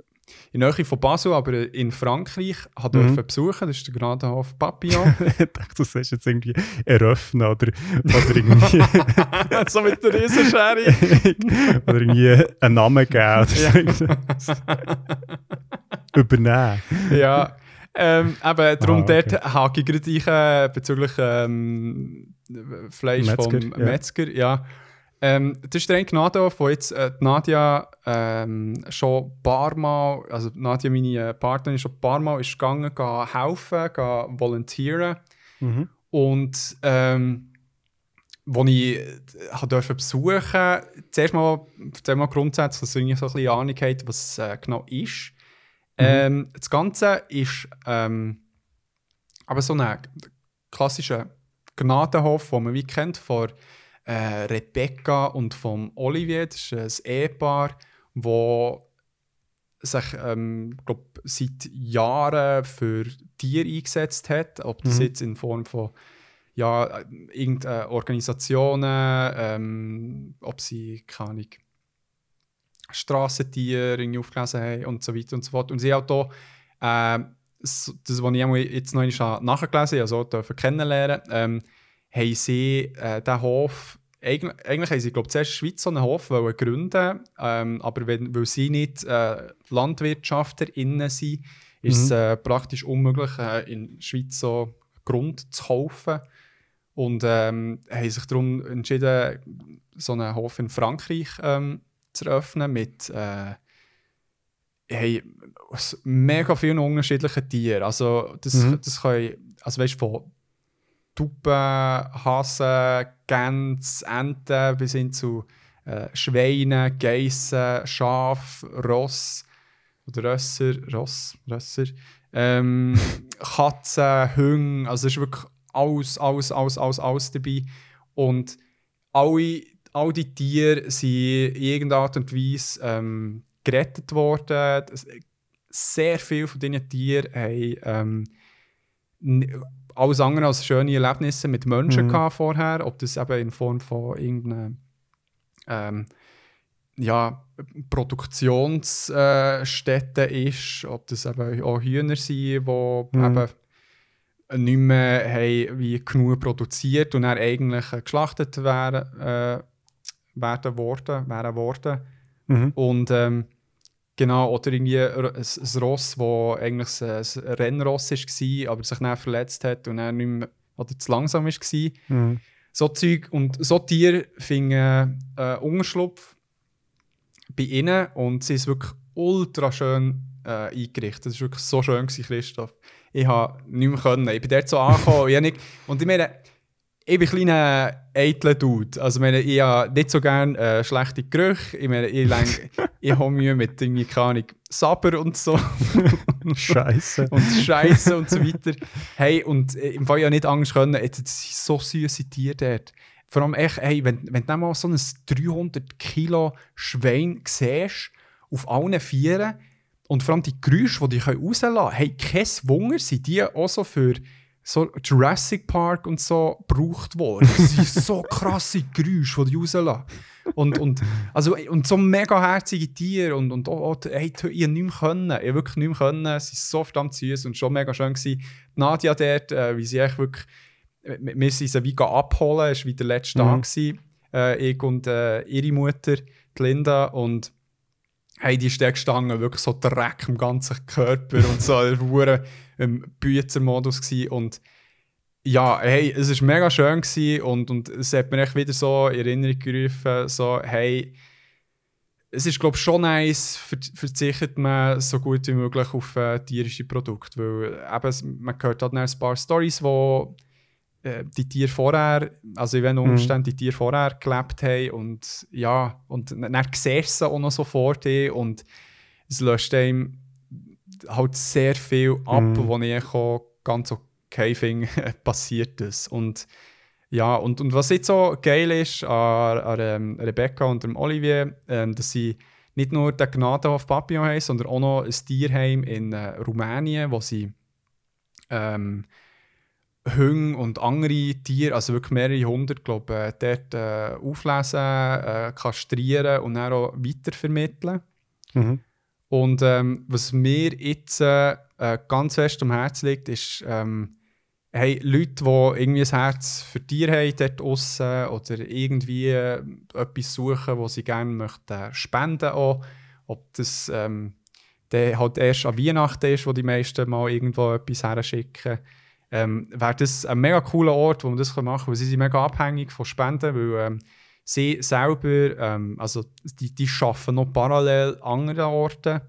in Nähe von Basel, aber in Frankreich, hat Mhm. besuchen. Das ist der Gnadenhof Papillon. ich dachte, du sagst jetzt irgendwie eröffnen oder, oder irgendwie, so mit der Riesenschere. oder irgendwie einen Namen geben. Übernehmen. ja. Ähm, eben, darum Ah, okay. dort hake ich gerade ein, äh, bezüglich ähm, Fleisch Metzger, vom. Metzger. Ja. Ähm, das ist der Gnadenhof, wo jetzt äh, die Nadia ähm, schon ein paar Mal, also Nadia, meine äh, Partnerin, schon ein paar Mal ist gegangen, gehen helfen, gehen volontieren. Mhm. Und ähm, als ich äh, durfte besuchen zuerst mal, erzähl mal grundsätzlich, dass irgendwie so ein bisschen Ahnung habt, was äh, genau ist. Ähm, das Ganze ist ähm, aber so ein klassischer Gnadenhof, den man wie kennt, von äh, Rebecca und vom Olivier. Das ist ein Ehepaar, wo sich ähm, glaub, seit Jahren für Tiere eingesetzt hat. Ob das Mhm. jetzt in Form von ja, irgendeine Organisationen, ähm, ob sie keine Ahnung, Strassentiere aufgelesen haben und so weiter und so fort. Und sie hat auch äh, so- das, was ich jetzt noch einmal nachgelesen habe, also dürfen kennenlernen, ähm, haben sie äh, den Hof, eigentlich, eigentlich haben sie, glaube zuerst in der Schweiz so einen Hof wollen gründen, ähm, aber wenn, weil sie nicht äh, LandwirtschafterInnen sind, ist es Mhm. äh, praktisch unmöglich, äh, in der Schweiz so Grund zu kaufen. Und ähm, haben sich darum entschieden, so einen Hof in Frankreich ähm, zu eröffnen mit äh, hey, mega vielen unterschiedlichen Tieren. Also das, Mhm. das können, also weißt du, von Tuppen, Hasen, Gänse, Enten bis hin zu äh, Schweinen, Geissen, Schaf, Ross oder Rösser, Ross, Rösser, ähm, Katzen, Hunde, also es ist wirklich alles, alles, alles, alles, alles dabei. Und alle, all die Tiere sind in irgendeiner Art und Weise ähm, gerettet worden. Sehr viele von diesen Tieren haben ähm, alles andere als schöne Erlebnisse mit Menschen Mhm. gehabt vorher, ob das eben in Form von irgendeiner ähm, ja, Produktionsstätte ist, ob das eben auch Hühner sind, die Mhm. eben nicht mehr haben, wie genug produziert und dann eigentlich äh, geschlachtet werden, äh, werden worden, wären worden. Mhm. Und ähm, genau, oder irgendwie ein, ein Ross, das eigentlich ein, Rennross war, aber sich dann verletzt hat und dann nicht mehr, oder zu langsam war. Mhm. So Zeug und so Tiere finden äh, Unterschlupf bei ihnen und sie ist wirklich ultra schön äh, eingerichtet. Das war wirklich so schön, gewesen, Christoph. Ich habe nicht mehr können. Ich bin dort so angekommen. und ich nicht, und ich meine, ich bin ein kleiner eitler Dude. Also ich, meine, ich habe nicht so gerne äh, schlechte Gerüche. Ich meine, ich, lenk- ich habe Mühe mit irgendwie, keine Ahnung, Saber und so. Scheiße. und Scheiße und so weiter. Hey, und äh, im Fall ja nicht Angst können, das sind so süße Tiere dort. Vor allem echt, hey, wenn, wenn du mal so ein 300 Kilo Schwein siehst, auf allen Vieren, und vor allem die Geräusche, die die rauslassen können, hey, kein Wunder, sind die auch so für, so Jurassic Park und so gebraucht worden. Das sind so krasse Geräusche, die die rauslassen. Und, und, also, und so mega herzige Tiere und, und oh, oh, hey, ich nicht mehr können, ich wirklich nicht mehr können, es ist so verdammt süß und schon mega schön gewesen. Die Nadia dort, äh, wie sie echt wirklich, wir wir sind sie wie abholen, es war wie der letzte Mhm. Tag gewesen, äh, ich und äh, ihre Mutter, die Linda und hey, die gestanden, wirklich so Dreck im ganzen Körper und so, im Büzermodus gsi und ja, hey, es war mega schön gewesen und, und es hat mir echt wieder so in Erinnerung gerufen, so, hey, es ist, glaube ich, schon nice, ver verzichtet man so gut wie möglich auf äh, tierische Produkte, weil eben, man hört halt ein paar Stories, wo äh, die Tiere vorher, also in welchen Umständen die Tiere vorher gelebt haben und ja, und dann siehst du sie auch noch so vor dir und es löscht einem halt sehr viel ab, Mhm. wo ich auch ganz okay finde, passiert das. Und ja, und, und was jetzt so geil ist an, an ähm, Rebecca und dem Olivier, ähm, dass sie nicht nur den Gnadenhof Papillon haben, sondern auch noch ein Tierheim in äh, Rumänien, wo sie ähm, Hunde und andere Tiere, also wirklich mehrere hundert, glaube ich, dort äh, auflesen, äh, kastrieren und dann auch weitervermitteln. Mhm. Und ähm, was mir jetzt äh, äh, ganz fest am Herzen liegt, ist, ähm, hey, Leute, die irgendwie ein Herz für Tiere haben dort draussen oder irgendwie äh, etwas suchen, wo sie gerne möchten spenden auch. Ob das ähm, der halt erst an Weihnachten ist, wo die meisten mal irgendwo etwas herschicken. Ähm, wäre das ein mega cooler Ort, wo man das machen kann, weil sie sind mega abhängig von Spenden, weil ähm, sie selber, ähm, also die, die arbeiten noch parallel an anderen Orten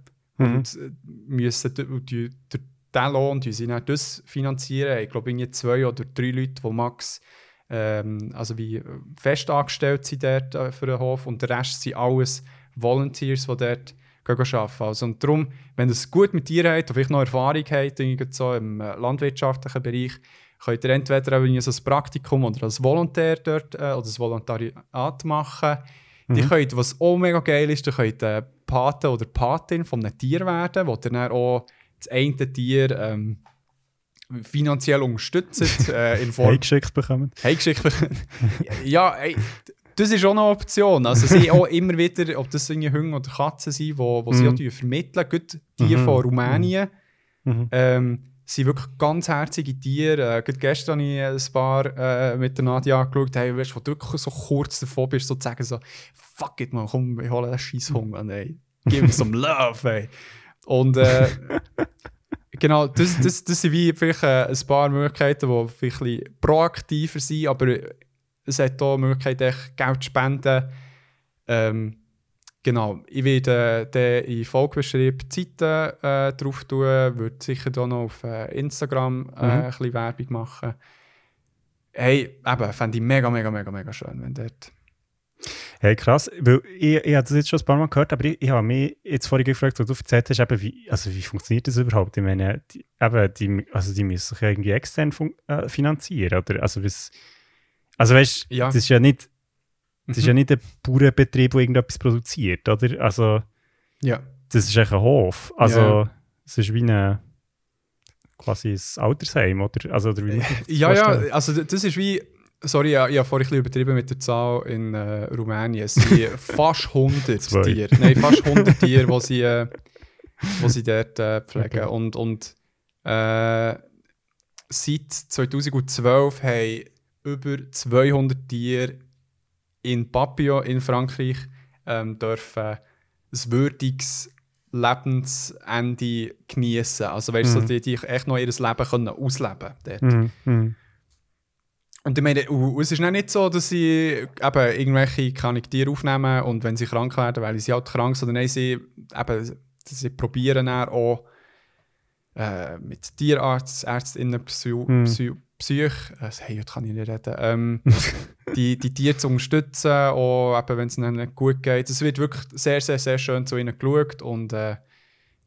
Mhm. und äh, müssen durch diesen Lohn die sie dann das finanzieren. Ich glaube, irgendwie zwei oder drei Leute, die max ähm, also wie äh, fest angestellt sind dort äh, für den Hof und der Rest sind alles Volunteers, die dort arbeiten. Also, und darum, wenn ihr es gut mit Tieren habt vielleicht noch Erfahrung habt so im landwirtschaftlichen Bereich, könnt ihr entweder irgendwie so ein Praktikum oder als Volontär dort äh, oder ein Volontariat machen. Die könnt, was auch mega geil ist, ihr könnt äh, Pate oder Patin von einem Tier werden, wo ihr dann auch das eine Tier ähm, finanziell unterstützt äh, in Form Heimgeschickt bekommen. Heimgeschickt bekommen. ja, ey, das ist auch eine Option. Also sie auch immer wieder, ob das irgendwie Hunde oder Katzen sind, wo, wo sie Mhm. auch die vermitteln. Gerade die Mhm. von Rumänien Mhm. ähm, sind wirklich ganz herzige Tiere. Äh, gestern habe ich ein paar äh, mit der Nadia angeschaut, hey, weißt, wo du wirklich so kurz davor bist, so zu sagen, so, fuck it, man, komm, ich hole den scheiß Hunger, ey. Gib mir some love, ey. Und äh, genau, das, das, das sind wie vielleicht äh, ein paar Möglichkeiten, die vielleicht ein bisschen proaktiver sind, aber es hat auch die Möglichkeit, echt Geld zu spenden. Ähm, genau, ich werde äh, in Folgebeschrieb die Seite äh, drauf tun, würde sicher dann noch auf äh, Instagram äh, Mhm. ein bisschen Werbung machen. Hey, eben, fände ich mega, mega, mega, mega schön, wenn dort... Hey, krass. Weil ich, ich habe das jetzt schon ein paar Mal gehört, aber ich, ich habe mich jetzt vorhin gefragt, was du erzählt hast, eben, wie, also wie funktioniert das überhaupt? Ich meine, die, eben, die, also die müssen sich ja irgendwie extern äh, finanzieren, oder? Also, was, also weißt du, Ja. das ist ja nicht, ist Mhm. ja nicht ein Bauernbetrieb, der irgendetwas produziert, oder? Also, Ja. das ist echt ein Hof. Also, Ja. es ist wie eine, quasi ein Altersheim, oder? Also, oder wie Ja, ja, also das ist wie. Sorry, ja, ich habe vorhin ein bisschen übertrieben mit der Zahl in äh, Rumänien. Es sind fast 100 Zwei. Tiere. Nein, fast 100 Tiere, die sie, äh, wo sie dort äh, pflegen. Okay. Und, und äh, seit 2012 haben über 200 Tiere in Papillon in Frankreich ähm, dürfen ein würdiges Lebensende genießen. Also weißt du, Mhm. so die, die echt noch ihr Leben können ausleben dort. Mhm, mhm. Und ich meine, es ist auch nicht so, dass sie eben irgendwelche keine Tiere aufnehmen und wenn sie krank werden, weil sie halt krank sind, nein, sie, eben, sie probieren auch äh, mit Tierarzt, Ärztinnen, Psy, Hm. Psy, Psych, äh, hey, heute kann ich nicht reden, ähm, die, die Tiere zu unterstützen, auch wenn es ihnen nicht gut geht. Es wird wirklich sehr, sehr, sehr schön zu ihnen geschaut und äh,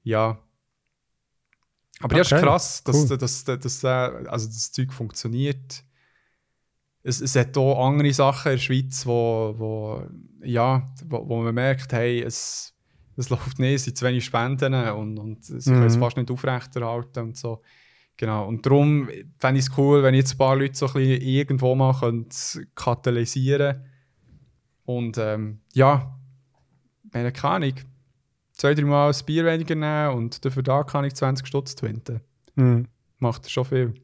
ja. Aber ja, es ist Okay, krass, dass, cool. dass, dass, dass, also das Zeug funktioniert. Es, es hat auch andere Sachen in der Schweiz, wo, wo, ja, wo, wo man merkt, hey, es, es läuft nicht, es sind zu wenig Spenden und, und sie können es Mhm. fast nicht aufrechterhalten und so. Genau, und darum fände ich es cool, wenn jetzt ein paar Leute so ein bisschen irgendwo mal können katalysieren Und ähm, ja, meine keine Ahnung, zwei, drei Mal ein Bier weniger nehmen und dafür da kann ich 20 Stutz twinten. Mhm. Macht schon viel.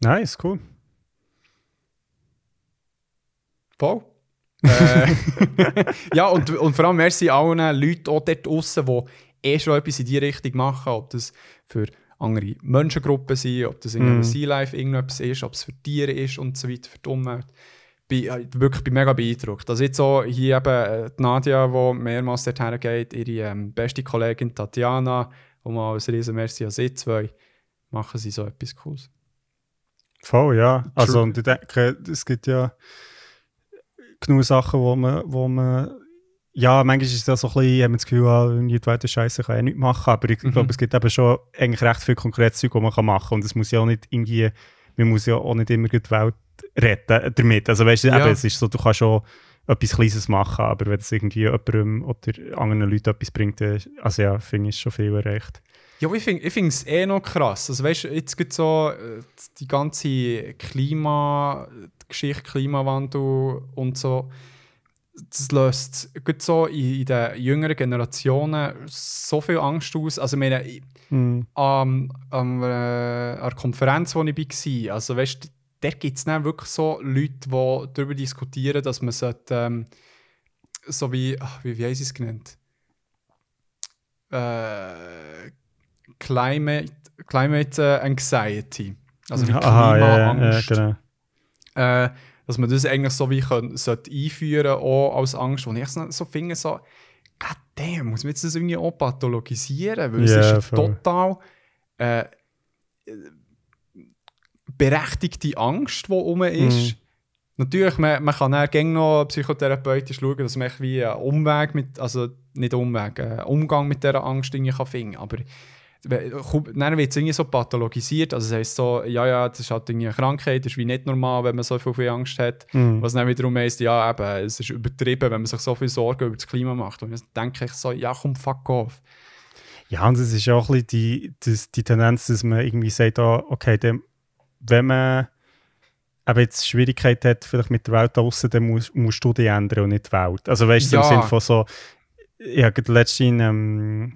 Nice, cool. Voll. äh, ja, und, und vor allem merci allen Leuten auch dort draussen, die eh schon etwas in die Richtung machen, ob das für andere Menschengruppen sind, ob das in Mm. Sea Life irgendetwas ist, ob es für Tiere ist und so weiter, für die Umwelt. Bin, äh, wirklich bin mega beeindruckt. Also jetzt auch hier eben äh, die Nadia, die mehrmals dorthin geht, ihre ähm, beste Kollegin Tatjana, und mal ein riesen Merci an sie zwei, machen sie so etwas Cooles. Voll, ja. Also, True. und ich denke, es gibt ja genug Sachen, wo man, wo man ja, manchmal ist es ja so ein bisschen, haben wir das Gefühl, ah, die ist scheiße, kann ich nichts machen, aber ich Mhm. glaube, es gibt eben schon eigentlich recht viel konkretes Zeug, das man machen kann und es muss ja auch nicht irgendwie, man muss ja auch nicht immer die Welt retten damit. Also weißt du, Ja. eben, es ist so, du kannst schon etwas Kleines machen, aber wenn es irgendwie jemandem oder anderen Leuten etwas bringt, also ja, finde ich schon viel erreicht. Ja, ich finde es eh noch krass. Also, weißt du, jetzt gibt so äh, die ganze Klimageschichte, Klimawandel und so. Das löst gerade so in, in den jüngeren Generationen so viel Angst aus. Also, meine, Mhm. am, am, äh, an der Konferenz, wo ich war, also weißt du, da gibt es dann wirklich so Leute, die darüber diskutieren, dass man sollte, ähm, so wie, ach, wie, wie sie es genannt? Äh, Climate, Climate äh, Anxiety. Also wie Aha, ja, ja, ja, Klimaangst. genau. äh, dass man das eigentlich so wie können, sollte einführen auch als Angst. Und ich so so finde, so, God damn, muss man jetzt das irgendwie auch pathologisieren? Weil es Ja, ist voll. total äh, berechtigte Angst, die rum ist. Mhm. Natürlich, man, man kann dann gerne noch psychotherapeutisch schauen, dass man wie einen Umweg mit, also nicht Umweg, einen Umgang mit dieser Angst irgendwie kann finden Aber kommt- dann wird es irgendwie so pathologisiert. Also das heisst so, ja, ja, das ist halt irgendwie eine Krankheit, das ist wie nicht normal, wenn man so viel, viel Angst hat. Mhm. Was dann wiederum heisst, ja, eben, es ist übertrieben, wenn man sich so viel Sorgen über das Klima macht. Und dann denke ich so, ja, komm, fuck off. Ja, und es ist ja auch ein bisschen die, das, die Tendenz, dass man irgendwie sagt, ah, okay, dann, wenn man aber jetzt Schwierigkeit hat, vielleicht mit der Welt draußen, dann musst, musst du dich ändern und nicht die Welt. Also weißt du, Ja. im Sinne von so, ich habe letztens ähm,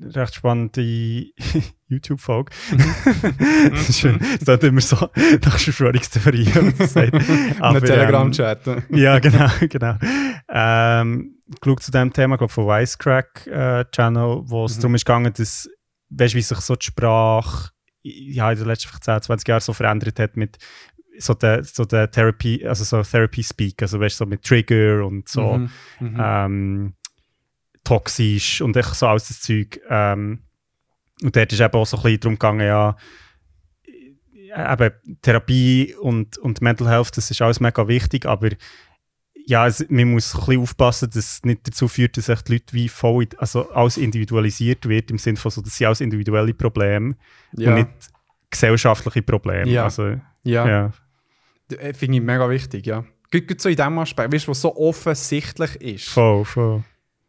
recht spannende YouTube-Folge. Schön, das klingt immer so nach Verschwörungstheorie, wenn man das sagt. In Aber, einem Telegram-Chat. ja, genau, genau. Ähm, geschaut zu dem Thema, glaube vom Wisecrack äh, Channel, wo es Mhm. darum ist gegangen, dass, weißt, wie sich so die Sprache ja, in den letzten 10, 20 Jahren so verändert hat mit so der, so der Therapy, also so Therapy Speak, also weißt, so mit Trigger und so Mhm. Mhm. ähm, toxisch und echt so alles das Zeug. Ähm, und dort ist eben auch so ein bisschen darum gegangen, ja, eben Therapie und, und Mental Health, das ist alles mega wichtig, aber ja, es, man muss ein bisschen aufpassen, dass es nicht dazu führt, dass echt die Leute wie voll, also alles individualisiert wird, im Sinne von so, das sind alles individuelle Probleme ja. und nicht gesellschaftliche Probleme. Ja. Also, ja. ja. Äh, Finde ich mega wichtig, ja. Gut, gut so in dem Aspekt, weißt du, was so offensichtlich ist. voll, voll.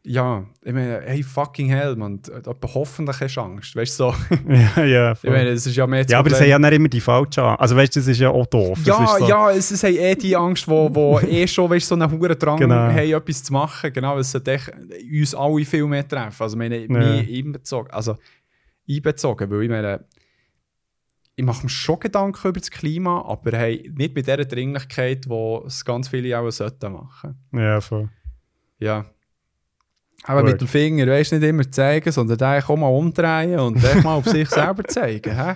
Ja, ich meine, hey, fucking hell, man, aber hoffentlich hast du Angst, weißt du, so. ja, ja, Ich voll. meine, es ist ja mehr das ja, aber es haben ja nicht immer die falsche Angst. Also weißt du, das ist ja auch doof. Ja, so, ja, es ist hey, eh die Angst, wo, wo eh schon weißt, so einen hohen Drang Genau. haben, etwas zu machen. Genau, es sollte uns alle viel mehr treffen. Also, ich meine, Ja. mich einbezogen. Also, einbezogen, weil ich meine, ich mache mir schon Gedanken über das Klima, aber hey, nicht mit dieser Dringlichkeit, die es ganz viele auch sollten machen. Ja, voll. Ja. Aber Gut. mit dem Finger, weißt nicht immer zeigen, sondern den auch mal umdrehen und den mal auf sich selber zeigen. Hä?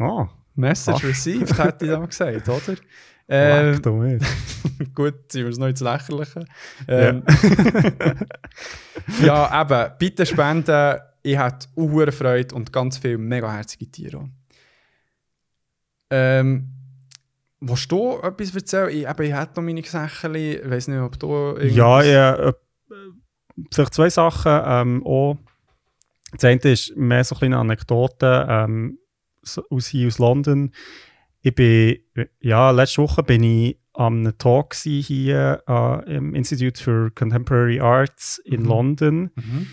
Oh, Message Ach. received, hätte ich dann gesagt, oder? Ähm. Gut, sind wir es noch ins Lächerliche. Ähm, ja, eben, bitte spenden. Ich hätte auch Freude und ganz viele mega herzige Tiere. Ähm, willst du etwas erzählen? Ich, eben, ich hätte noch meine Sachen. Ich weiß nicht, ob du irgendwas... Ja, ja äh, vielleicht zwei Sachen. Ähm, auch, das eine ist mehr so kleine Anekdoten ähm, aus, hier aus London. Ich bin, ja, letzte Woche bin ich am einem Talk hier äh, im Institute for Contemporary Arts in Mhm. London. Mhm.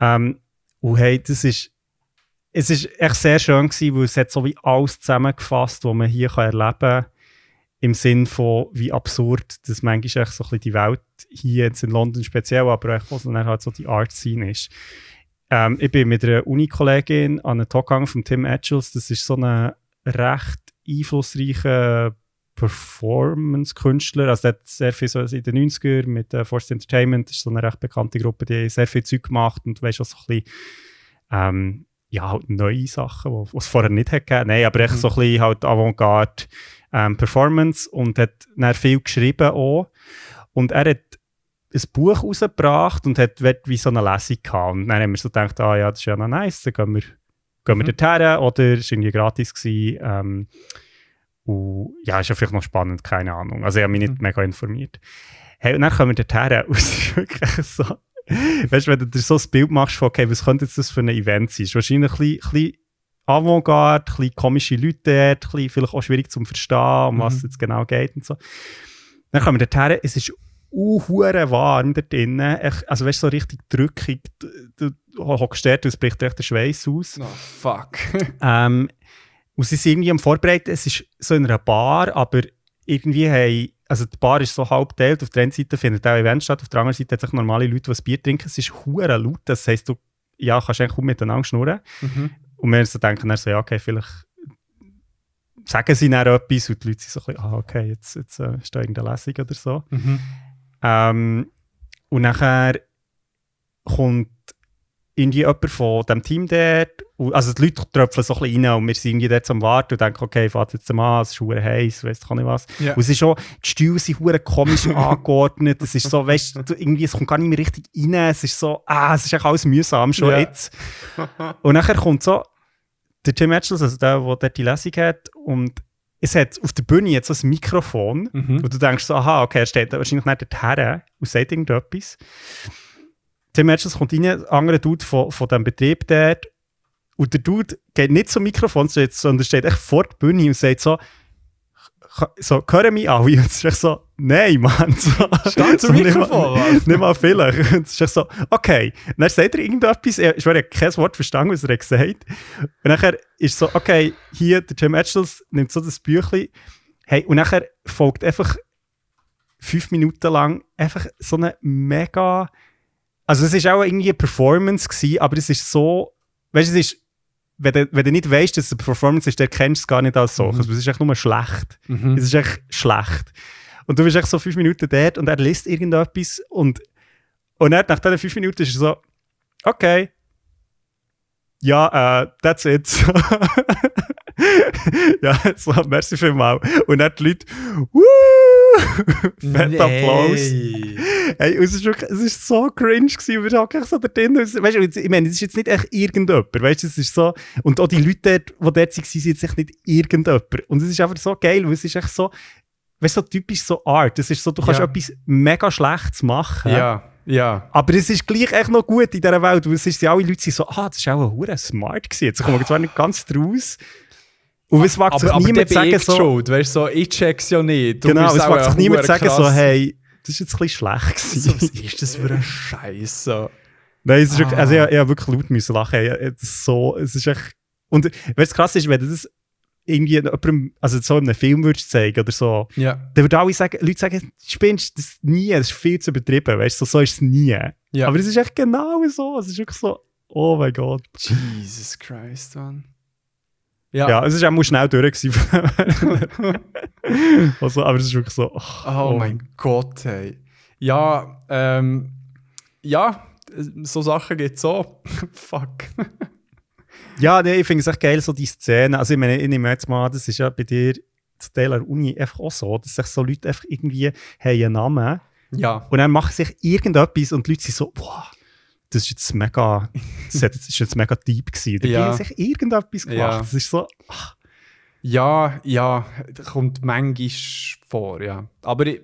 Ähm, Und hey, das ist, es ist echt sehr schön gewesen, weil es hat so wie alles zusammengefasst, was man hier kann erleben kann. Im Sinn von, wie absurd das manchmal echt so ein die Welt hier jetzt in London speziell, aber auch was dann halt so die Art-Scene ist. Ähm, ich bin mit einer Uni-Kollegin an einen Talk von Tim Edgels. Das ist so ein recht einflussreicher Performance-Künstler. Also der hat sehr viel so in den 90er mit äh, Forced Entertainment, das ist so eine recht bekannte Gruppe, die sehr viel Zeug gemacht und weißt auch so ein bisschen ähm, ja, halt neue Sachen, die es vorher nicht hat gegeben. Nein, aber echt Mhm. so ein bisschen halt Avantgarde ähm, Performance und hat dann viel geschrieben auch. Und er hat ein Buch rausgebracht und hat wie- wie so eine Lesung gehabt. Und dann haben wir so gedacht, ah ja, das ist ja noch nice, dann gehen wir, gehen wir Mhm. dorthin. Oder es war irgendwie gratis. Gewesen, ähm, und ja, ist ja vielleicht noch spannend, keine Ahnung. Also ich habe mich nicht Mhm. mega informiert. Hey, und dann kommen wir dorthin und es ist wirklich so... Weißt du, wenn du dir so ein Bild machst von, okay, was könnte jetzt das für ein Event sein? Ist wahrscheinlich ein bisschen, ein bisschen Avantgarde, ein bisschen komische Leute dort, ein bisschen vielleicht auch schwierig zu verstehen, um was es Mhm. jetzt genau geht und so. Dann kommen wir dorthin, es ist uhuere warm da drinnen, also weißt du, so richtig drückig, du, hockst dort und es bricht echt der Schweiß aus. Oh, fuck. Ähm, und sie sind irgendwie am Vorbereiten, es ist so in einer Bar, aber irgendwie haben, also die Bar ist so halb geteilt, auf der einen Seite findet auch ein Event statt, auf der anderen Seite hat sich normale Leute, die ein Bier trinken, es ist hure laut, das heisst, du ja, kannst eigentlich kaum miteinander schnurren. mhm. Und wir so denken dann so, ja, okay, vielleicht sagen sie dann etwas und die Leute sind so ein bisschen, ah, okay, jetzt, jetzt äh, ist da irgendeine Lesung oder so. Mhm. Ähm, und nachher kommt irgendwie jemand von dem Team dort, also die Leute tröpfeln so ein bisschen rein und wir sind irgendwie dort am Warten und denken, okay, fahrt jetzt mal an, es ist verdammt heiß, weiss ich nicht was. Ja. Und es ist schon, die Stühle sind verdammt komisch angeordnet, es ist so, weißt du, irgendwie, es kommt gar nicht mehr richtig rein, es ist so, ah, es ist echt alles mühsam schon Ja. jetzt. Und nachher kommt so der Tim Edgels, also der, der dort die Lesung hat, und es hat auf der Bühne jetzt so ein Mikrofon, Mhm. und du denkst so, aha, okay, er steht wahrscheinlich nicht dorthin und sagt irgendetwas. Tim Edgels kommt rein, ein anderer Dude von, von diesem Betrieb dort, und der Dude geht nicht zum Mikrofon, sondern steht echt vor der Bühne und sagt so, «Ch- so, hören mich alle? Und es ist echt so, nein, Mann. So, Stand zum so, nicht mal- Mikrofon? Nicht mal vielleicht. Und es ist echt so, okay. Und dann sagt er irgendetwas, ich habe kein Wort verstanden, was er hat gesagt Und nachher ist so, okay, hier, der Tim Edgels nimmt so das Büchlein. Hey, und nachher folgt einfach fünf Minuten lang einfach so eine mega. Also, es war auch irgendwie eine Performance, gewesen, aber es ist so. Weißt du, es ist. Wenn du, wenn du nicht weißt, dass es eine Performance ist, dann kennst du es gar nicht als solches. Mhm. Es ist echt nur schlecht. Mhm. Es ist echt schlecht. Und du bist echt so fünf Minuten dort und er liest irgendetwas und, und dann, nach diesen fünf Minuten ist er so, okay, ja, äh, that's it. ja, so, merci vielmals. Und dann die Leute, wuh, fett Applaus. Hey, es ist wirklich, es ist so cringe gewesen, wir hocken so da drin. Weißt du, ich meine, es ist jetzt nicht echt irgendjemand, weißt du, es ist so, und auch die Leute, dort, die dort waren, sind jetzt echt nicht irgendjemand. Und es ist einfach so geil, weil es ist echt so, weißt du, so typisch so Art. Es ist so, du kannst Ja. etwas mega Schlechtes machen. Ja, ja. Aber es ist gleich echt noch gut in dieser Welt, weil es ist, alle Leute sind so, ah, das ist auch ein hure smart gewesen. Jetzt kommen wir zwar nicht ganz draus. Und es mag sich Aber, niemand sagen, ich so, schuld, weißt so, ich check's ja nicht. Du genau, es mag sich niemand sagen, so, hey, das ist jetzt ein bisschen schlecht So, gewesen. was ist das für ein Scheiß? So. Nein, es ist wirklich, also Ah. ich, ich habe wirklich laut müssen lachen. Ich, es ist so, es ist echt, und du, krass ist, wenn du das irgendwie jemandem, also so in einem Film würdest zeigen oder so, Ja. dann würden alle sagen, Leute sagen, du spinnst das nie, das ist viel zu übertrieben, weißt du, so, so ist es nie. ja. Aber es ist echt genau so, es ist wirklich so, oh mein Gott. Jesus Christ, Mann. Ja, es ist auch mal schnell durch also, aber es ist wirklich so, oh, Oh, mein Gott, hey. Ja, ähm, ja, so Sachen geht so. Fuck. Ja, nee, ich finde es echt geil, so die Szene. Also ich meine, ich nehme jetzt mal an, das ist ja bei dir zu Teil der Uni einfach auch so, dass sich so Leute einfach irgendwie haben einen Namen Ja. und dann machen sich irgendetwas und die Leute sind so, boah, das ist jetzt mega, das hat- das ist jetzt mega deep gewesen. Da Ja. haben sich irgendetwas gemacht. Ja. Das ist so, Ja, ja, das kommt manchmal vor, ja. Aber ich,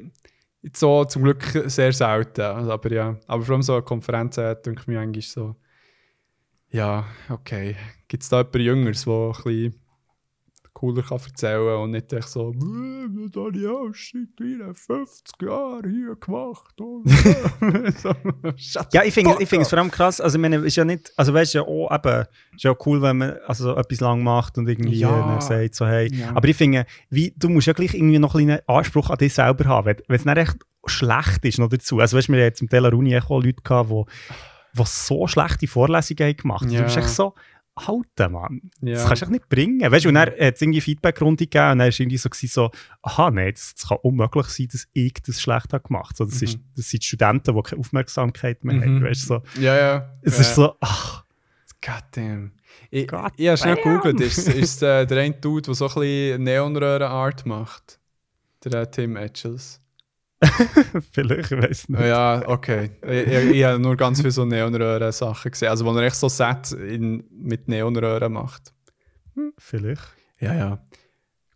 so zum Glück sehr selten. Also, aber ja, aber vor allem so eine Konferenz äh, denke ich mir eigentlich so, ja, okay. Gibt es da jemand Jüngeres, der ein bisschen cooler kann erzählen und nicht echt so, «Äh, das habe ich auch seit 50 Jahren hier gemacht. Äh.» so, Ja, ich finde ich finde es vor allem krass. Also, ich meine, ist ja nicht, also weißt du, ja auch eben, ist ja cool, wenn man also so etwas lang macht und irgendwie Ja. äh, sagt, so, hey. Ja. Aber ich finde, wie, du musst ja gleich irgendwie noch ein bisschen Anspruch an dich selber haben, wenn es nicht echt schlecht ist noch dazu. Also, weißt du, wir haben jetzt im Teller Uni auch Leute gehabt, die, die so schlechte Vorlesungen haben gemacht haben. Ja. Du bist echt so, halten, Mann. Das Ja. kannst du nicht bringen. Weißt du, und dann hat es irgendwie Feedback-Runde gegeben und dann war irgendwie so, so aha, nein, das, das kann unmöglich sein, dass ich das schlecht habe gemacht. So, das, Mhm. ist, das sind Studenten, die keine Aufmerksamkeit mehr Mhm. haben. Weißt du, so. Ja, ja. Es ja. ist so, ach, Goddamn. Ich, God ich habe schnell gegoogelt, ist, ist äh, der eine Dude, der so ein bisschen Neonröhren-Art macht. Der äh, Tim Etchels. vielleicht, ich weiß nicht. Ja, okay. Ich, ich, habe nur ganz viele so Neonröhren-Sachen gesehen. Also, wo er echt so Set in, mit Neonröhren macht. Vielleicht. Ja, ja.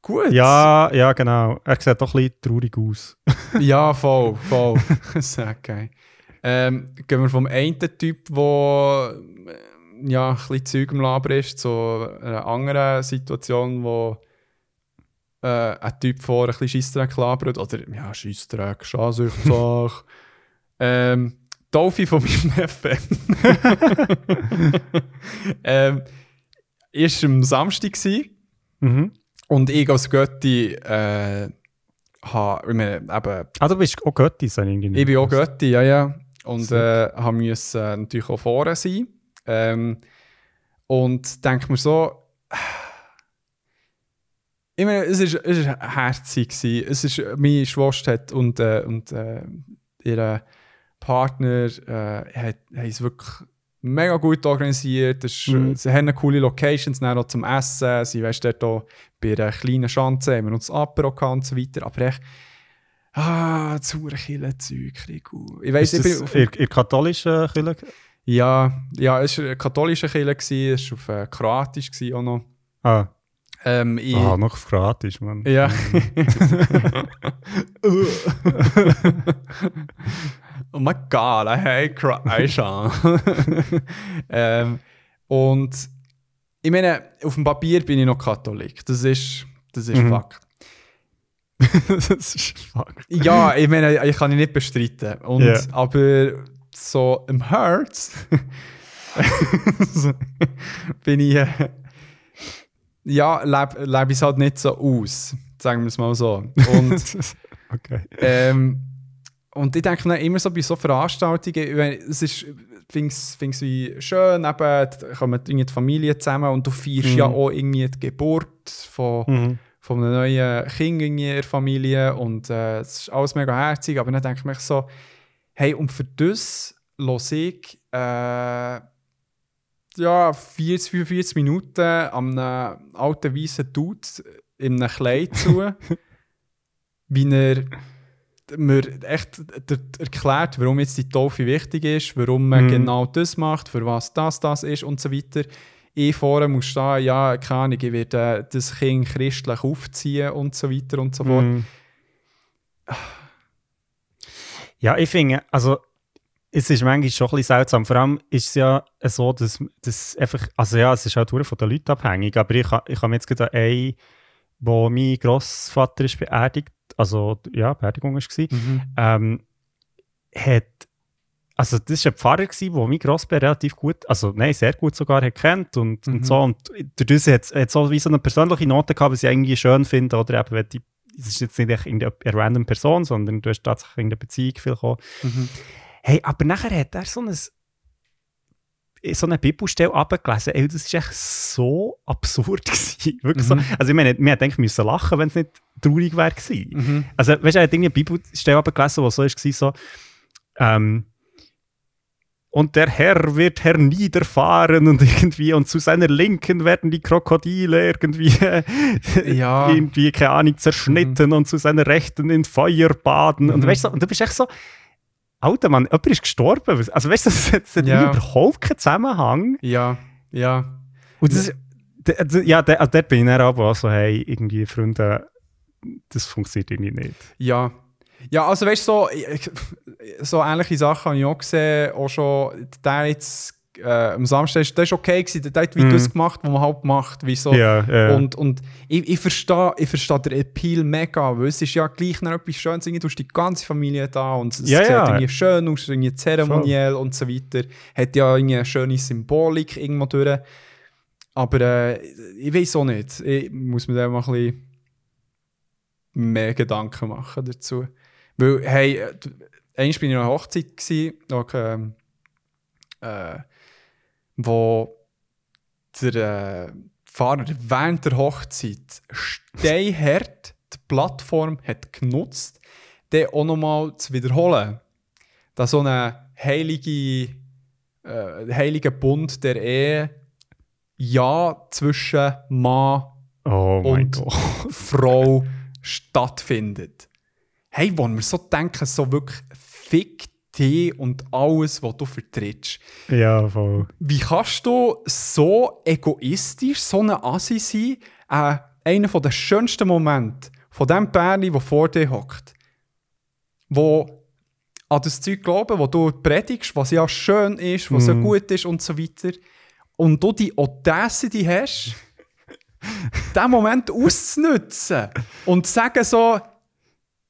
Gut. Ja, ja, genau. Er sieht doch ein bisschen traurig aus. Ja, voll, voll. Sehr geil. Ähm, gehen wir vom einen Typ, der äh, ja, ein bisschen Zeug im Laber ist, zu einer anderen Situation, wo äh, ein Typ vor ein bisschen Scheissdreck labert. Oder, ja, Scheissdreck, Ansichtssache. ähm, Dolphy von meinem Neffen. ähm, ist am Samstag gewesen. Mhm. und ich als Götti äh, habe, eben, Ah, du bist auch Götti, so irgendwie. ich bin auch Götti, ja, ja. Und äh, habe müssen natürlich auch vorne sein. Ähm, und denke mir so, ich meine, es ist, es ist herzig gewesen. Es ist, meine Schwester hat und, äh, und äh, ihr Partner äh, hat, haben es wirklich mega gut organisiert. Es Mhm. Sie haben coole Locations dann auch zum Essen. Sie weißt dort auch bei einer kleinen Schanze haben wir uns Apero und so weiter. Aber echt, ah, zu Kille Zeug. Ich weiss, ist ich bin auf, in, in katholischen Kirche? ja, ja, es war eine katholische Kirche, gewesen, es war auf äh, Kroatisch auch noch. Ah, Ähm, ich, ah noch auf Kroatisch, Mann. Ja. oh my god, I hate Croatia. ähm, und ich meine, auf dem Papier bin ich noch Katholik. Das ist, das ist Mhm. Fakt. das ist fuck. Ja, ich meine, ich kann ihn nicht bestreiten. Und, Ja. Aber so im Herz bin ich. Äh, ja, lebe leb ich es halt nicht so aus. Sagen wir es mal so. Und, okay. ähm, und ich denke mir immer so bei so Veranstaltungen, es ist. finde es wie schön, eben, da kommen die Familie zusammen und du feierst Mhm. ja auch irgendwie die Geburt von, Mhm. von einem neuen Kind in der Familie und äh, es ist alles mega herzig, aber dann denke ich mir so, hey, und für das los ich äh, ja, 40, 45 Minuten an einem alten weißen Dude in einem Kleid zu, wie er mir echt erklärt, warum jetzt die Taufe wichtig ist, warum man Mhm. genau das macht, für was das das ist und so weiter. Ich vorne muss stehen, ja, keine Ahnung, ich werde äh, das Kind christlich aufziehen und so weiter und so fort. Mhm. Ja, ich finde, also es ist manchmal schon ein bisschen seltsam. Vor allem ist es ja so, dass, dass einfach, also ja, es ist halt von den Leuten abhängig, aber ich, ich habe jetzt gerade einen, wo mein Grossvater ist beerdigt, also ja, Beerdigung war, Mhm. ähm, hat, also das war ein Pfarrer, gewesen, der mein Grossbär relativ gut, also nein, sehr gut sogar hat kennt und, Mhm. und so. Und durch das hat es so wie so eine persönliche Note gehabt, was ich irgendwie schön finde, oder eben, wenn die, es ist jetzt nicht irgendeine random Person, sondern du hast tatsächlich irgendeine Beziehung viel gehabt. Mhm. Hey, aber nachher hat er so, ein, so eine Bibelstelle abgelesen. Ey, das war echt so absurd. Gewesen. Wirklich so. Mhm. Also ich meine, wir hätten eigentlich müssen lachen, wenn es nicht traurig wäre. Mhm. Also, weißt du, er hat irgendwie eine Bibelstelle abgelesen, wo so ist, so, ähm, und der Herr wird herniederfahren und irgendwie, und zu seiner Linken werden die Krokodile irgendwie, Ja. irgendwie, keine Ahnung, zerschnitten und zu seiner Rechten in Feuer baden. Und, Mhm. weißt du, und du bist echt so, Alter Mann, jemand ist gestorben. Also weißt du, das, das hat Ja. überhaupt keinen Zusammenhang. Ja, ja. Und das, ja, d- also dort bin ich dann aber auch so, hey, irgendwie Freunde, das funktioniert irgendwie nicht. Ja. Ja, also weißt du, so, so ähnliche Sachen habe ich auch gesehen, auch schon, der jetzt äh, am Samstag, das war okay, gewesen. der hat Mhm. das gemacht, was man halt macht, wie so. Ja, ja. Und, und ich, ich verstehe ich verstehe den Appeal mega, weil es ist ja gleich noch etwas Schönes, irgendwie, du hast die ganze Familie da und es Ja, sieht ja. irgendwie schön aus, irgendwie zeremoniell und so weiter. Hat ja irgendwie eine schöne Symbolik irgendwo durch. Aber äh, ich weiß auch nicht, ich muss mir da mal ein bisschen mehr Gedanken machen dazu. Weil, hey, äh, einst bin ich an einer Hochzeit gsi, ähm, äh, wo der äh, Fahrer während der Hochzeit steinhart die Plattform hat genutzt, den auch nochmal zu wiederholen. Da so eine heilige, äh, heilige Bund der Ehe ja zwischen Mann oh und. Frau stattfindet. Hey, wo wir so denken, so wirklich fick dich und alles, was du vertrittst. Ja, voll. Wie kannst du so egoistisch, so ein Assi sein, äh, einer der schönsten Momente von dem Pärchen, der vor dir hockt, wo an das Zeug glauben, wo du predigst, was ja schön ist, was ja Mhm. gut ist und so weiter, und du die Audacity hast, diesen Moment auszunutzen und zu sagen so,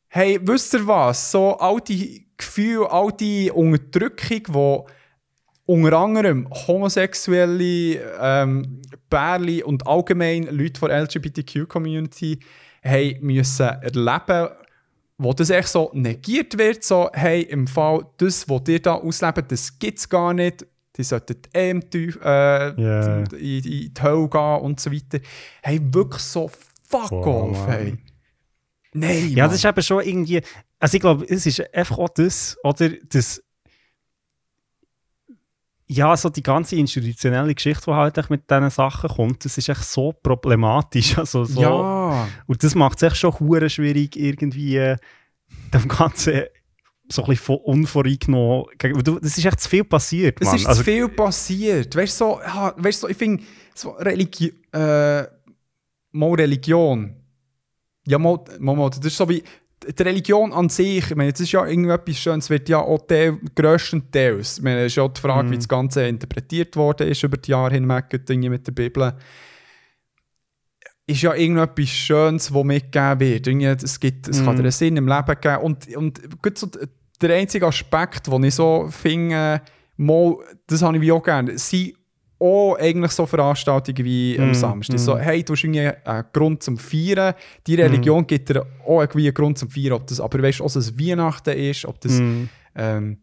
hey, wisst ihr was, so all die Gefühle, all die Unterdrückung, die unter anderem homosexuelle ähm, Pärchen und allgemein Leute von der LGBTQ-Community müssen erleben, wo das echt so negiert wird, so, hey, im Fall, das, was ihr da ausleben, das gibt es gar nicht, die sollten eh im Teuf- äh, Ja. in, in die Hölle gehen und so weiter. Hey, wirklich so fuck Wow, off, hey. Nein, Ja, Mann. das ist eben schon irgendwie. Also ich glaube, es ist einfach auch das, oder das. Ja, so die ganze institutionelle Geschichte, die halt mit diesen Sachen kommt, das ist echt so problematisch. Also so, ja. Und das macht es echt schon hure schwierig, irgendwie äh, dem Ganzen so ein bisschen unvoreingenommen. Das ist echt zu viel passiert, Es Mann. ist Also, zu viel passiert. Weißt du, so, ja, weißt, so, ich finde, so Religi äh, mal Religion. Ja, mal, mal, mal, das ist so wie die Religion an sich. Ich meine, das ist ja irgendetwas Schönes, es wird ja auch Teil, grösstenteils. Ich meine, es ist auch die Frage, Mhm. wie das Ganze interpretiert worden ist über die Jahre hinweg, Dinge mit der Bibel. Ist ja irgendetwas Schönes, das mitgegeben wird. Irgendwie, Es, gibt, es kann Mhm. dir einen Sinn im Leben geben. Und, und gut so der einzige Aspekt, den ich so finde, mal, das habe ich wie auch gerne, sind auch eigentlich so Veranstaltungen wie am Mm, Samstag. mm. So, hey, du hast irgendwie einen Grund zum Feiern. Die Religion gibt dir auch irgendwie einen Grund zum Feiern. Ob das, aber weißt du, ob es Weihnachten ist, ob das mm, ähm,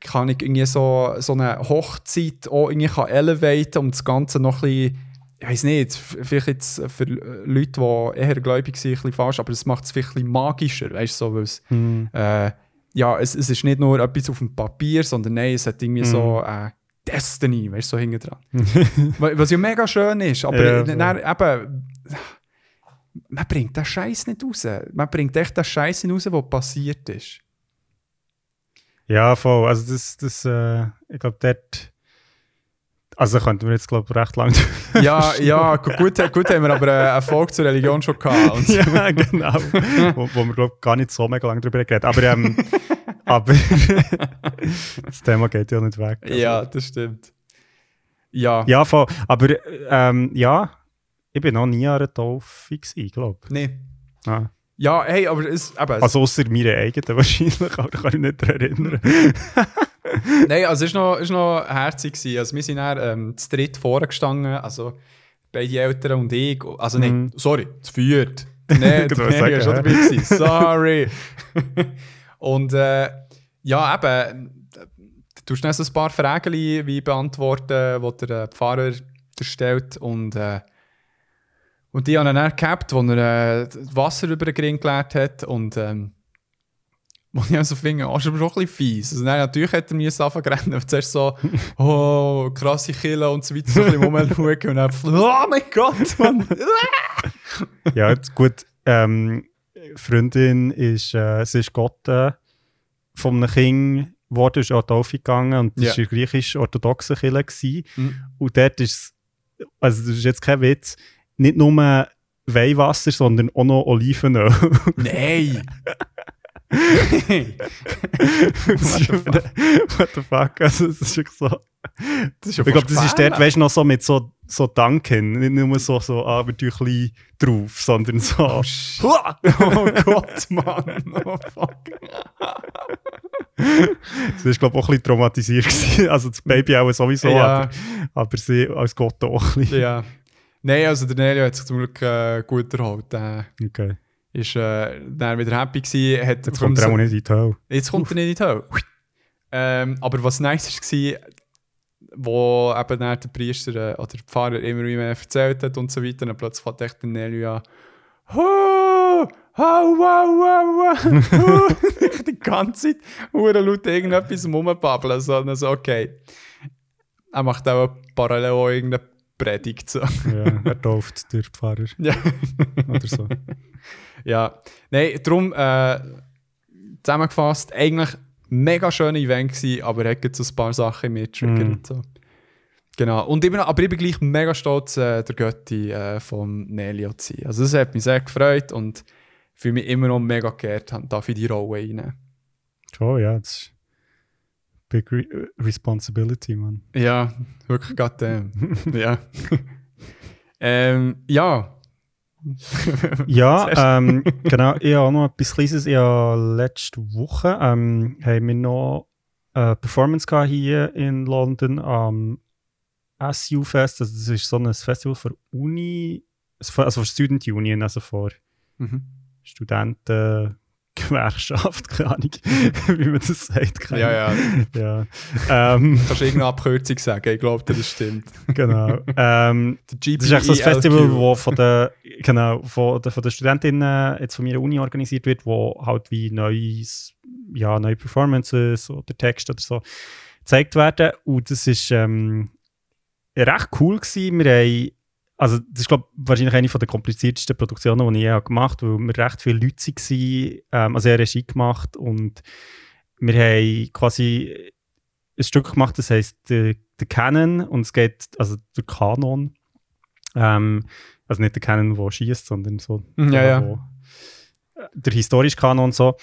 kann ich irgendwie so, so eine Hochzeit auch irgendwie kann elevaten und das Ganze noch ein bisschen, ich weiß nicht, vielleicht jetzt für Leute, die eher gläubig sind, ein bisschen falsch, aber es macht es vielleicht ein bisschen magischer, weißt du, so, weil es, mm. äh, ja, es, es ist nicht nur etwas auf dem Papier, sondern nein, es hat irgendwie so äh, Destiny, weißt du, so hinten dran. Wa- Was ja mega schön ist, aber Ja, dann, eben, man bringt den Scheiß nicht raus. Man bringt echt den Scheiß raus, was passiert ist. Ja, voll. Also das, das äh, ich glaube, dort. Also könnten wir jetzt, glaube ich, recht lang. Ja, ja, gu- gut, gut haben wir aber einen Erfolg zur Religion schon gehabt. Und ja, genau. wo, wo wir, glaube ich, gar nicht so mega lange drüber geredet Aber, ähm, aber das Thema geht ja nicht weg. Also, ja, das stimmt. Ja, ja, voll. Aber ähm, ja, ich bin noch nie an einer Taufe, glaube nee. ich. Ah. Ja, hey, aber es, es- Also außer meine eigenen wahrscheinlich, aber da kann ich mich nicht daran erinnern. Nein, also es war noch, war noch herzig. gewesen. Also wir sind dann ähm, zu dritt vorgestanden, also beide Eltern und ich. Also nein, Mhm. sorry, zu viert. Nein, Ich nee, wollte sagen, ich war schon dabei. Gewesen. Sorry. und äh, ja, eben, äh, du hast so ein paar Fragen wie beantworten, die der äh, Pfarrer stellt. Und, äh, und die haben ihn dann gehabt, wo er äh, das Wasser über den Ring geleert hat. Und ähm, wo ich also finde, oh, ist aber schon ein bisschen fies. Also, nein, natürlich hätte er mir anfangen zu rennen. Zuerst so, oh, krasse Kille und so weiter, so ein bisschen rumschauen und dann, oh mein Gott, Mann. ja, gut. Ähm, Freundin ist, äh, sie ist Gott äh, von einem Kind geworden, ist die Taufe gegangen und das Ja. war griechisch-orthodoxen Kirche. gewesen. Mhm. Und dort ist also das ist jetzt kein Witz, nicht nur Weihwasser, sondern auch noch Olivenöl. Nein! What the fuck? Also, es ist wirklich so. Das ist ja Ich glaube, das ist dort, weißt du, noch so mit so, so Duncan. Nicht nur so, so ah, ein bisschen drauf, sondern so. Oh, oh Gott, Mann. Oh fuck. Sie war, glaube ich, auch ein bisschen traumatisiert. Also das Baby auch sowieso, Ja. aber, aber sie als Gott auch ein bisschen. Ja. Nein, also der Nelio hat sich zum Glück äh, gut erholt. Er Okay. Ist äh, dann wieder happy gewesen. Hat Jetzt kommt er auch nicht in die Hölle. Jetzt kommt er nicht in die Hölle. Ähm, aber was nice war, wo eben der Priester äh, oder der Pfarrer immer mehr erzählt hat und so weiter, dann plötzlich fängt echt der Nelio an «Ho! Hau, wow, wow, wow!» Die ganze Zeit hure laut irgendetwas rumbabbeln. So, und dann so, okay. Er macht auch parallel auch irgendeine Predigt. So. Ja, er tauft der Pfarrer Ja. oder so. Ja, nein, darum äh, zusammengefasst, eigentlich mega schöne Event gewesen, aber er hat jetzt so ein paar Sachen mit triggert. Mhm. So. Genau, und immer noch, aber ich bin gleich mega stolz, äh, der Götti äh, vom Nelio zu sein. Also das hat mich sehr gefreut und fühle mich immer noch mega geehrt, darf ich die Rolle reinnehmen. Oh ja, das ist Big Re Responsibility, man. Ja, wirklich goddamn. ja. ähm, ja. Ja, ähm, genau. Ich habe auch noch etwas Kleines. Ich habe letzte Woche ähm, haben wir noch eine Performance gehabt hier in London am SU Fest. Also das ist so ein Festival für Uni, also für Student Union, also für Mhm. Studenten. Gewerkschaft, keine Ahnung, wie man das sagt. keine Ja, ja. ja. Ähm, Kannst du irgendeine Abkürzung sagen? Ich glaube, das stimmt. genau. Ähm, Der GPELQ. Das ist echt so ein Festival, das von den, genau, von, den, von den Studentinnen jetzt von meiner Uni organisiert wird, wo halt wie neues, ja, neue Performances oder Texte oder so gezeigt werden. Und das ist ähm, recht cool gewesen. Wir haben, also das ist glaube wahrscheinlich eine der kompliziertesten Produktionen, die ich je gemacht habe, weil wir recht viele Leute waren. Ähm, also habe Regie gemacht und wir haben quasi ein Stück gemacht, das heisst der, der Canon und es geht, also der Kanon, ähm, also nicht der Canon, der schießt, sondern so Ja, der, ja. wo- der historische Kanon und so.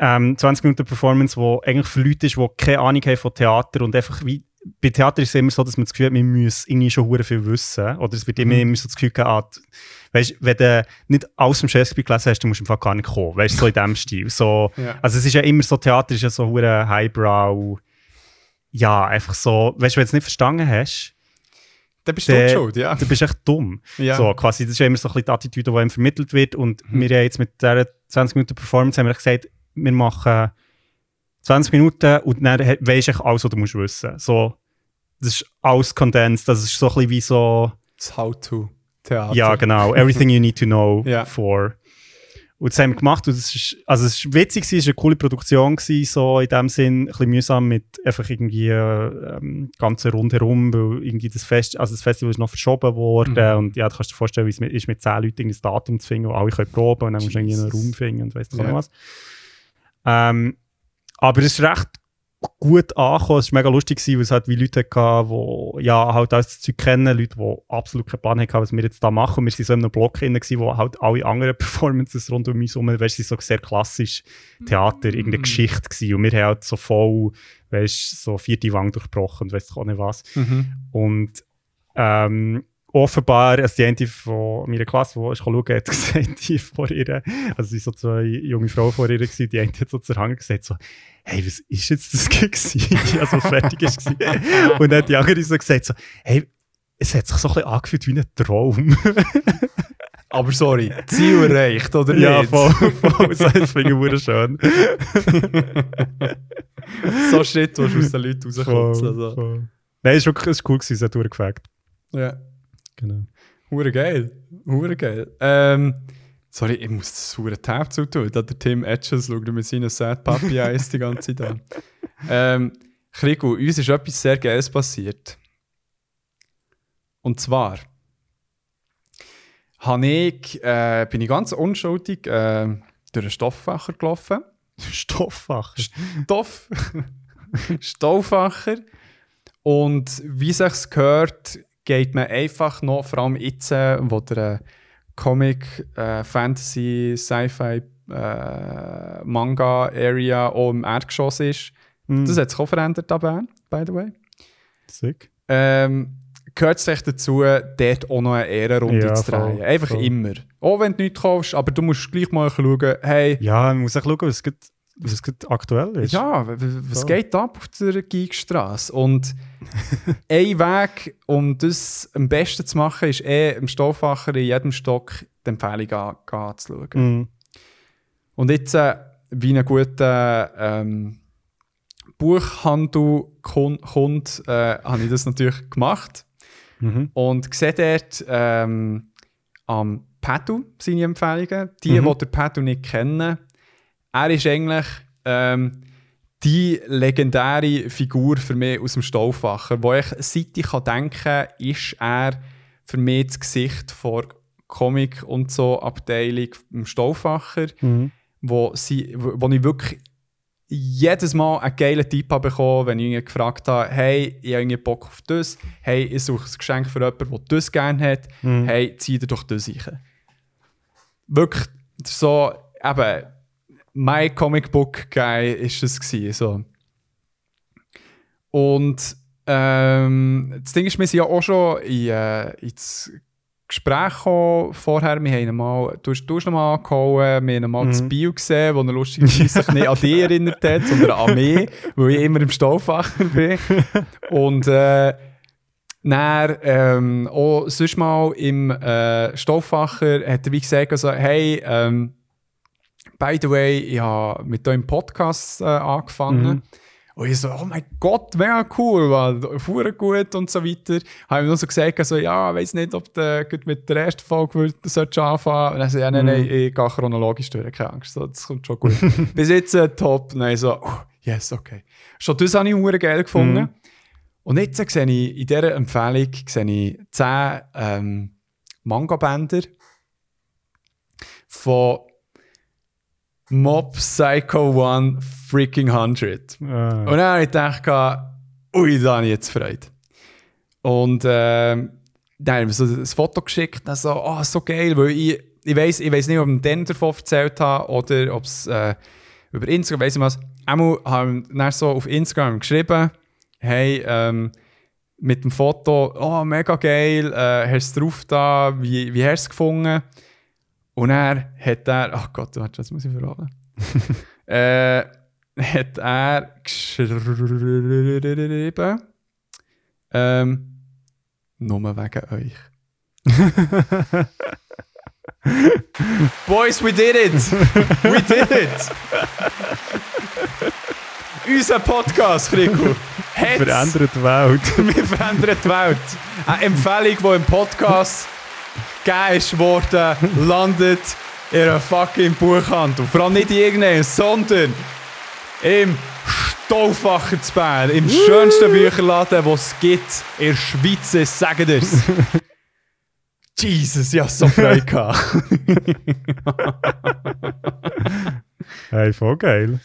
Ähm, 20 Minuten Performance, wo eigentlich für Leute ist, die keine Ahnung haben von Theater und einfach wie bei Theater ist es immer so, dass man das Gefühl hat, man muss irgendwie schon hure viel wissen. Oder es wird immer, Mhm. immer so das Gefühl gehabt, ah, weißt, wenn du nicht alles vom Shakespeare gelesen hast, dann musst du einfach gar nicht kommen. Weißt du, so in diesem Stil. So, Ja. also es ist ja immer so, Theater ist ja so hure Highbrow. Ja, einfach so, weißt du, wenn du es nicht verstanden hast, Dann bist du schuld, ja. dann bist du echt dumm. ja. So, quasi, das ist ja immer so ein bisschen die Attitüde, die einem vermittelt wird. Und Mhm. wir haben jetzt mit dieser 20 Minuten Performance haben wir gesagt, wir machen 20 Minuten und dann weisst du alles, was du musst wissen. So, das ist alles condensed. Das ist so ein bisschen wie so, Das How-to-Theater. ja, genau, everything you need to know Ja. for. Und das haben wir gemacht und es ist, also es ist witzig, gewesen, es war eine coole Produktion, gewesen, so in dem Sinn, ein bisschen mühsam mit einfach irgendwie äh, ähm, ganzen rundherum, weil irgendwie das Fest, also das Festival ist noch verschoben worden Mhm. und ja, du kannst dir vorstellen, wie es mit, ist mit zehn Leuten das Datum zu finden, wo alle können proben und dann musst du irgendwie einen Jesus. Raum finden und weiss nicht Ja. was. Ähm, aber es ist recht gut angekommen, es war mega lustig, gewesen, weil es halt wie Leute hatten, die ja, halt alles Zeug kennen, Leute, die absolut keinen Plan hatten, was wir jetzt da machen. Und wir waren so in einem Block drin, wo halt alle anderen Performances rund um uns herum, weißt du, so sehr klassisch Theater, irgendeine Mm. Geschichte gewesen. Und wir haben halt so voll, weißt so vierte Wand durchbrochen und ich auch nicht was. Mhm. Und ähm, offenbar, also die eine von meiner Klasse, die ist schauen, hat gesagt, die vor ihr, also es waren so zwei junge Frauen vor ihr, gewesen, die eine hat so zur Hand gesagt, so, hey, was ist jetzt das gewesen? also was fertig ist. gewesen. Und dann hat die andere so gesagt, so, hey, es hat sich so ein bisschen angefühlt wie ein Traum. Aber sorry, Ziel erreicht, oder ja, nicht? voll, voll, so, das finde ich wunderschön. so Shit, was aus den Leuten rauskommt. Voll, Also. voll. Nein, es war wirklich cool, gewesen, es hat durchgefackt. Ja. Genau. Hure geil. Hure geil. Ähm, sorry, ich muss das hure Tab zutun. Da der Tim Etches schaut mit seinen Sad Puppy Eyes die ganze Zeit an. Ähm, Krigo, uns ist etwas sehr Geiles passiert. Und zwar habe ich, äh, bin ich ganz unschuldig äh, durch einen Stofffacher gelaufen. Stofffach. Stoff. Stauffacher. Und wie sich's gehört, geht man einfach noch, vor allem jetzt, äh, wo der äh, Comic, äh, Fantasy, Sci-Fi äh, Manga-Area auch im Erdgeschoss ist. Mhm. Das hat sich auch verändert an Bern, by the way. Sick. Ähm, gehört es echt dazu, dort auch noch eine Ehrenrunde Ja, zu drehen. voll, Einfach voll. immer. Auch wenn du nichts kaufst, aber du musst gleich mal schauen, hey, Ja, man muss auch schauen, was gerade was aktuell ist. ja, was Voll. geht ab auf der Geekstraße? Und ein Weg, um das am besten zu machen, ist eh im Stofffacher in jedem Stock die Empfehlung an- anzuschauen. Mhm. Und jetzt, äh, wie ein guter ähm, Buchhandel kun- kommt, äh, habe ich das natürlich gemacht. Mhm. Und sehe dort ähm, am Pedro seine Empfehlungen. Die, Mhm. die den Pedro nicht kennen, er ist eigentlich ähm, die legendäre Figur für mich aus dem Stauffacher, wo ich, seit ich kann denken ist er für mich das Gesicht vor Comic und so Abteilung im Stauffacher, Mhm. wo, sie, wo, ich wirklich jedes Mal einen geilen Tipp habe bekommen, wenn ich ihn gefragt habe, hey, ich habe Bock auf das, hey, ich suche ein Geschenk für jemanden, der das gerne hat, Mhm. hey, zieh dir doch das rein. Wirklich so, eben, mein Comic Book Guy ist es gewesen, so. Und ähm, das Ding ist, wir sind ja auch schon in, äh, ins Gespräch gekommen vorher. Wir haben ihn mal, du hast, du hast ihn mal angehauen, wir haben ihn mal Mhm. das Bio gesehen, wo er lustigerweise sich nicht an dich erinnert hat, sondern an mich, weil ich immer im Stauffacher bin. Und äh, dann, ähm, auch sonst mal im äh, Stauffacher hat er wie gesagt, also, hey, ähm, by the way, ich habe mit eurem Podcast äh, angefangen. Mhm. Und ich so, oh mein Gott, mega cool, man, fuhr gut und so weiter. Habe ihm nur so gesagt, also, ja, ich weiß nicht, ob du mit der ersten Folge solltest anfangen Und er so, ja, nein, Mhm. nein, ich gehe chronologisch durch, keine Angst, so, das kommt schon gut. Bis jetzt äh, top. Dann so, oh, yes, okay. Schon das habe ich hure geil gefunden. Mhm. Und jetzt sehe ich in dieser Empfehlung sehe ich 10 ähm, Manga-Bänder von Mob Psycho 1 Freaking 100. Äh, Und dann habe ich gedacht, ui, da habe ich jetzt Freude. Und ähm, dann haben wir so ein Foto geschickt, dann so, oh, so geil, weil ich, ich weiß ich weiss nicht, ob ich dann davon erzählt habe oder ob es äh, über Instagram, weiss ich was. Einmal haben wir dann so auf Instagram geschrieben, hey, ähm, mit dem Foto, oh, mega geil, äh, hast du drauf da, wie, wie hast du es gefunden? Und er hat er, ach Gott, warte, das muss ich verraten. äh, hat er geschrieben, ähm, nur wegen euch. Boys, we did it! We did it! Unser Podcast, Rico, verändert die Welt. wir verändern die Welt. Eine Empfehlung, die im Podcast gegeben worden, landet in einer fucking Buchhandlung. Vor allem nicht in irgendeinem, sondern im Stauffacher zu Bern, im schönsten Bücherladen, den es gibt in der Schweiz, sagen dir's. Jesus, ich hatte so Freude. gehabt. Hey, voll geil.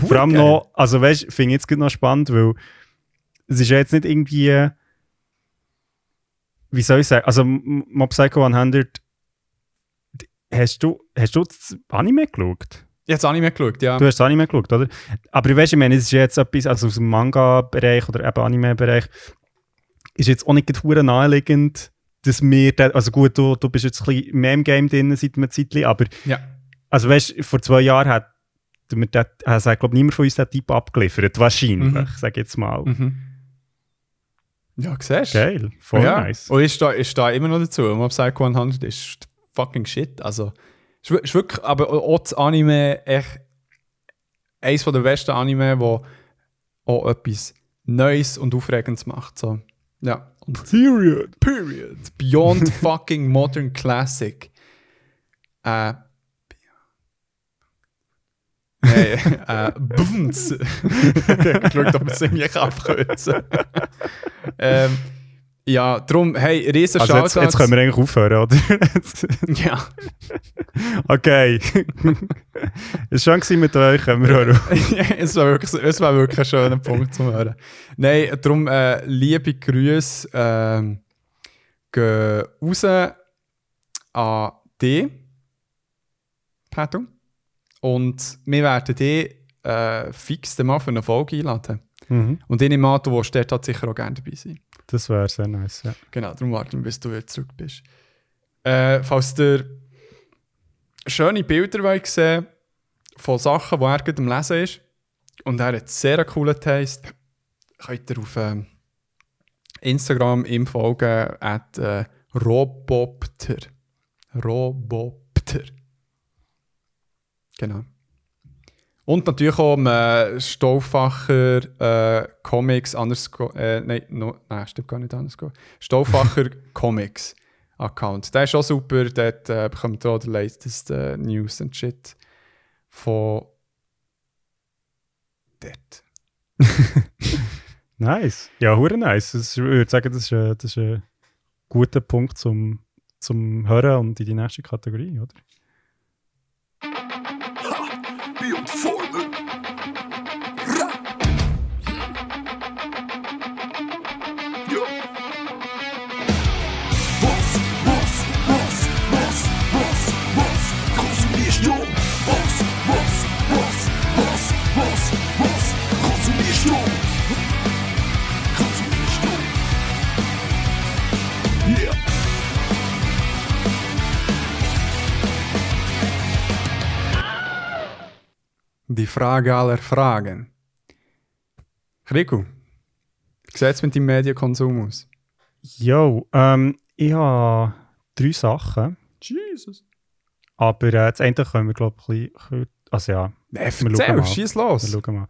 Cool, Vor allem geil. noch, also weißt du, finde ich jetzt noch spannend, weil es ist ja jetzt nicht irgendwie, wie soll ich sagen, also Mob Psycho 100, hast du, hast du das Anime geschaut? Jetzt habe ich mir geschaut, ja. Du hast das Anime geschaut, oder? Aber weißt du, ich meine, es ist jetzt etwas, also aus dem Manga-Bereich oder eben Anime-Bereich, ist jetzt auch nicht gerade verdammt naheliegend, dass wir, da, also gut, du, du bist jetzt ein bisschen mehr im Game drin seit einem Zeitchen, aber ja. also weißt du, vor zwei Jahren hat mir das, also, ich glaube, niemand von uns den Typ abgeliefert, wahrscheinlich, Mhm. sag ich jetzt mal. Mhm. Ja, siehst du? Geil, voll ja. nice. Und ich stehe ich stehe immer noch dazu. Mob Psycho 100 ist fucking shit. Also, ist, ist wirklich, aber auch das Anime echt eines der besten Anime, wo auch etwas Neues und Aufregendes macht. So. Ja. Und Period. Period. Beyond fucking modern classic. Äh. Nein, äh, Bums. geschaut, ob wir es irgendwie abkürzen ähm, Ja, darum, hey, riesen Also jetzt, jetzt können wir eigentlich aufhören, oder? Ja, okay. Es war schön mit euch, können wir hören. es war wirklich, es war wirklich ein schöner Punkt zum Hören. Nein, darum, äh, liebe Grüße ähm, gehen raus an dich, Pedro. Und wir werden dich äh, fix mal für eine Folge einladen. Mhm. Und ich nehme an, du willst dort halt sicher auch gerne dabei sein. Das wäre sehr nice, ja. Genau, darum warten wir, bis du wieder zurück bist. Äh, falls ihr schöne Bilder wollt sehen von Sachen, die er gerade am Lesen ist, und er hat sehr einen coolen Taste, könnt ihr auf ähm, Instagram ihm folgen, at äh, Robopter. Robopter. Genau. Und natürlich auch um, äh, Stauffacher äh, Comics, underscore, äh, nein, no, nein, stimmt gar nicht underscore. Stauffacher Comics Account. Der ist auch super, dort äh, bekommt ihr auch die latest äh, News und Shit von dort. Nice. Ja, hure nice. Das, ist- ich würde sagen, das ist, ein, das ist ein guter Punkt zum, zum Hören und in die nächste Kategorie, oder? Be Die Frage aller Fragen. Rico, wie sieht es mit deinem Medienkonsum aus? Jo, ähm, ich habe drei Sachen, Jesus. aber äh, das eine können wir, glaube ich, ein bisschen, also ja, erzähl, mal. schieß wir los. schauen mal.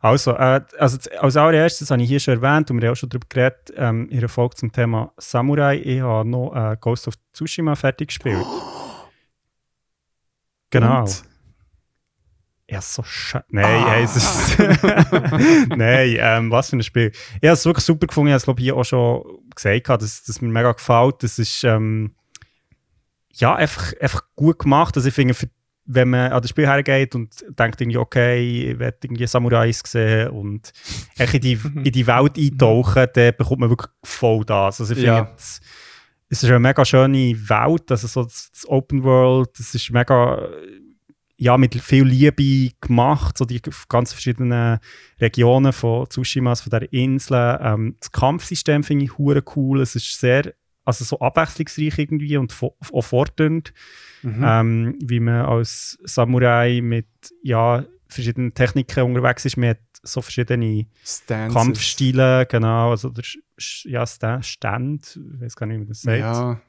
Also, äh, also als allererstes habe ich hier schon erwähnt und wir haben auch schon darüber geredet, ähm, in einer Folge zum Thema Samurai, ich habe noch äh, Ghost of Tsushima fertig gespielt. Genau. Und? Ja, so scheiße. Nein, Ah. es ist. Nein, ähm, was für ein Spiel. Ich habe es wirklich super gefunden. Ich habe es, glaube ich, hier auch schon gesagt, dass, dass mir mega gefällt. Das ist ähm, ja einfach, einfach gut gemacht. Also ich finde, wenn man an das Spiel hergeht und denkt irgendwie, okay, ich werde irgendwie Samurais sehen und in die, in die Welt eintauchen, dann bekommt man wirklich voll das. Also ich finde, Ja. es, es ist eine mega schöne Welt, also so das, das Open World, das ist mega ja, mit viel Liebe gemacht, so die ganz verschiedenen Regionen von Tsushima, von der Insel. Ähm, das Kampfsystem finde ich hure cool. Es ist sehr, also so abwechslungsreich irgendwie und auch fordernd, Mhm. ähm, wie man als Samurai mit ja, verschiedenen Techniken unterwegs ist. Man hat so verschiedene Stances. Kampfstile, genau, also der ja, Sta- Stand, ich weiß gar nicht, wie man das sagt. Ja.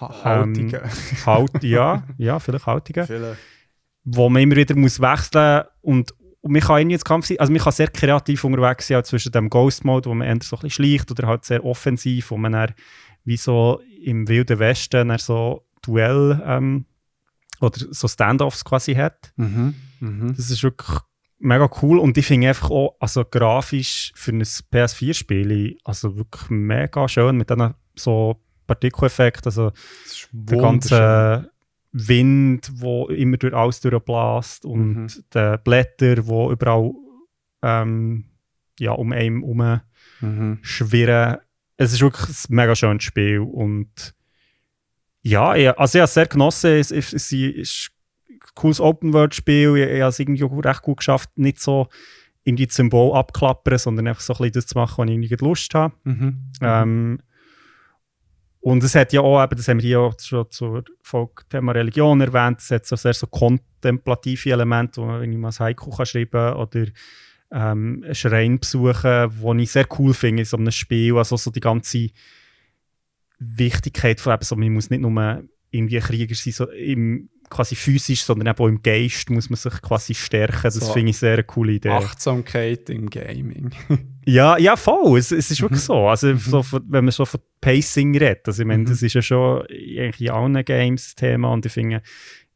Ha Haltige. Halt, ja, ja, vielleicht Haltige Viele. Wo man immer wieder muss wechseln und und man kann jetzt Kampf also man kann sehr kreativ unterwegs sein, auch zwischen dem Ghost-Mode, wo man entweder so ein bisschen schleicht oder halt sehr offensiv, wo man dann wie so im Wilden Westen dann so Duell ähm, oder so Standoffs quasi hat. Mhm. Mhm. Das ist wirklich mega cool und ich finde einfach auch, also grafisch für ein PS4-Spiel, also wirklich mega schön mit diesen so Partikeleffekten, also Das ist der ganze Wind, wo immer durch alles durchbläst und Mhm. die Blätter, wo überall ähm, ja, um einen herum Mhm. schwirren. Es ist wirklich ein mega schönes Spiel und ja, ich, also ich habe es sehr genossen. Es, es, es ist ein cooles Open-World-Spiel. Ich, ich habe es irgendwie auch recht gut geschafft, nicht so irgendwie das Symbol abklappern, sondern einfach so ein bisschen das zu machen, was ich irgendwie Lust habe. Mhm. Ähm, und es hat ja auch, eben, das haben wir hier auch schon zur Folge Thema Religion erwähnt, es hat so sehr so kontemplative Elemente, wo man mal ein Haiku kann schreiben oder ähm, einen Schrein besuchen, wo ich sehr cool finde in so einem Spiel. Also so die ganze Wichtigkeit von eben so, man muss nicht nur irgendwie Krieger sein, so im, quasi physisch, sondern eben auch im Geist muss man sich quasi stärken. Das So. finde ich sehr eine coole Idee. Achtsamkeit im Gaming. Ja, ja, voll. Es, es ist wirklich so. Also, so von, wenn man so von Pacing redet, also ich meine, Mhm. das ist ja schon eigentlich in allen Games Thema und ich finde,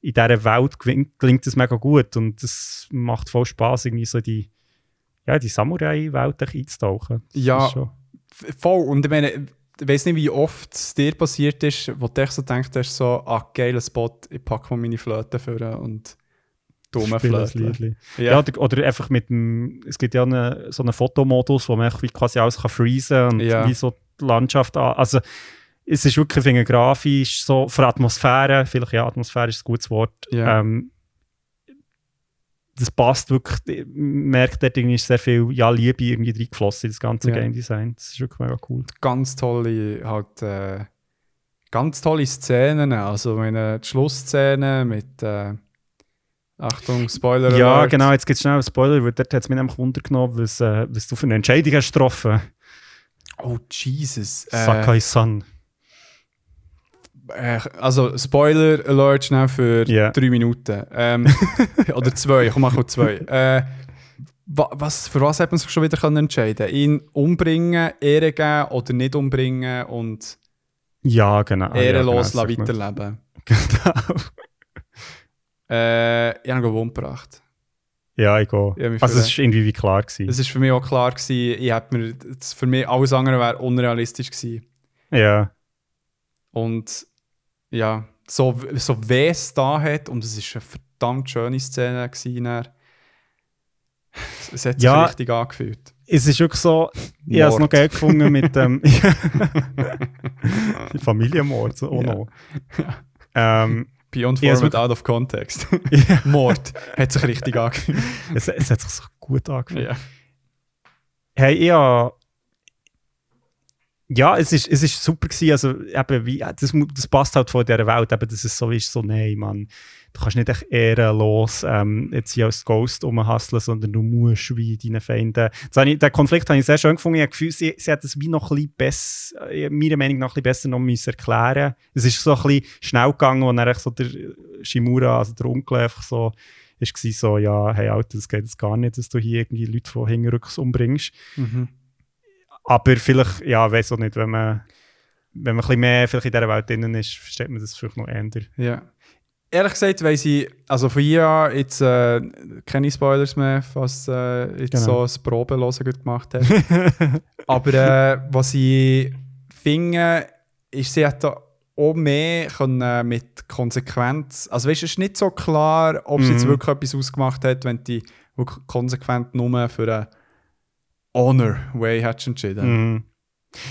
in dieser Welt gelingt das mega gut und es macht voll Spaß irgendwie so die, ja, die Samurai-Welt einzutauchen. Das Ja. Voll. Und ich meine, ich weiß nicht, wie oft es dir passiert ist, wo du so denkst, hast, so, ah, geiler Spot, ich packe mal meine Flöte vor und dumme Flöte. Ja, Ja, oder, einfach mit dem, es gibt ja eine, so einen Fotomodus, wo man quasi alles kann freezen und Ja. wie so die Landschaft an. Also es ist wirklich, ich finde, grafisch, so für Atmosphäre, vielleicht ja, Atmosphäre ist ein gutes Wort, Ja. ähm, das passt wirklich. Merkt, dort irgendwie ist sehr viel ja, Liebe irgendwie reingeflossen in das ganze Ja. Game Design. Das ist wirklich mega cool. Ganz tolle, halt, äh, ganz tolle Szenen. Also meine die Schlussszene mit äh, Achtung, Spoiler Ja, Alert. genau, jetzt gibt es schnell einen Spoiler, weil dort hat es mich nämlich Wunder genommen, was, äh, was du für eine Entscheidung hast getroffen. Oh, Jesus. Äh, Sakai-san. Äh, also, Spoiler Alert schnell für Ja. drei Minuten. Ähm, oder zwei, komm, mach mal zwei. Äh, wa- was, für was hat man sich schon wieder können entscheiden Ihn umbringen, Ehre geben oder nicht umbringen und Ja, genau. Ah, ehrenlos ja, genau, weiterleben? Genau. Äh, ich habe ihn glaub, umgebracht. Ja, ich gehe. Also, es war irgendwie wie klar. Gewesen. Es war für mich auch klar, gewesen, ich hätte mir, für mich alles andere wäre unrealistisch gewesen. ja. Und ja, so, so weh es da hat, und es war eine verdammt schöne Szene. Gewesen, es hat sich Ja. richtig angefühlt. Es ist wirklich so, ich habe es noch geil gefunden mit dem Familienmord. So, oh Ja. no. Ähm, Beyond Format out of context. Mord hat sich richtig angefühlt. es, es hat sich so gut angefühlt. ja. Hey, ich hab- Ja, es ist, es ist super gewesen. Also, eben, wie, das, das passt halt von dieser Welt, eben, dass es so ist, so, nein, Mann, du kannst nicht echt ehrenlos ähm, jetzt hier als Ghost rumhasseln, sondern du musst wie deine Feinde. Das habe ich, den Konflikt habe ich sehr schön gefunden. Ich habe Gefühl, sie, sie hat es wie noch ein bisschen besser, äh, meiner Meinung nach ein bisschen besser noch müssen erklären Es ist so ein bisschen schnell gegangen, wo dann so der Shimura, also der Onkel, einfach so, ist so, ja, hey Alter, das geht jetzt gar nicht, dass du hier irgendwie Leute von hinterrücks umbringst. Mhm. Aber vielleicht, ja, weiß auch nicht, wenn man, wenn man ein bisschen mehr vielleicht in dieser Welt drin ist, versteht man das vielleicht noch eher. ja. Ehrlich gesagt, weiss ich, also von hier an jetzt äh, keine Spoilers mehr, was äh, jetzt Genau. so ein Probelosen gut gemacht hat. Aber äh, was ich finde, ist, sie hat da auch mehr können, äh, mit Konsequenz. Also, weißt es ist nicht so klar, ob sie jetzt Mhm. wirklich etwas ausgemacht hat, wenn die wirklich konsequent nur für einen Honor Way hat entschieden. Mhm.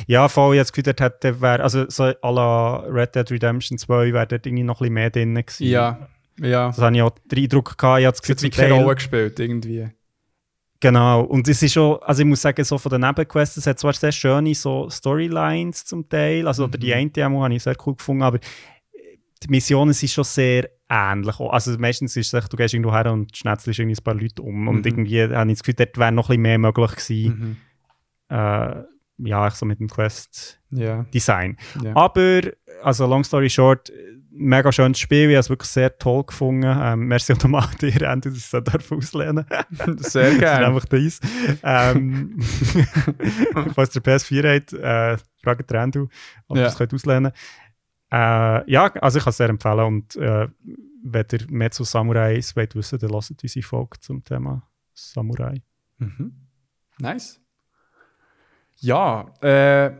Ja, voll, jetzt Gefühl, dort hätte wär, also so à la Red Dead Redemption 2 wäre dort irgendwie noch ein bisschen mehr drin gewesen. Ja, ja. Das habe ich auch den Eindruck gehabt, ich habe das Es hat Gefühl, wie zum keine Rolle gespielt, irgendwie. Genau, und es ist schon, also ich muss sagen, so von den Nebenquests, es hat zwar sehr schöne so Storylines zum Teil, also oder die Mhm. eine Demo habe ich sehr cool gefunden, aber die Missionen sind schon sehr ähnlich. Also meistens ist es echt, du gehst irgendwo her und schnetzelst irgendwie ein paar Leute um und Mhm. irgendwie habe ich das Gefühl, dort wäre noch ein bisschen mehr möglich gewesen, Mhm. äh, ja, echt so mit dem Quest-Design. Ja. ja. Aber, also long story short, mega schönes Spiel, ich habe es wirklich sehr toll gefunden. Ähm, merci nochmal dir, Andy, dass ich es darf auslehnen Sehr Das ist gerne. einfach deins. Ähm, falls ihr PS4 habt, äh, fragt Randu, ob ihr Ja. es könnt auslehnen äh, Ja, also ich kann es sehr empfehlen und äh, wenn ihr mehr zu Samurais wollt wissen, dann lasst unsere Folge zum Thema Samurai. Mhm. Nice. Ja, äh,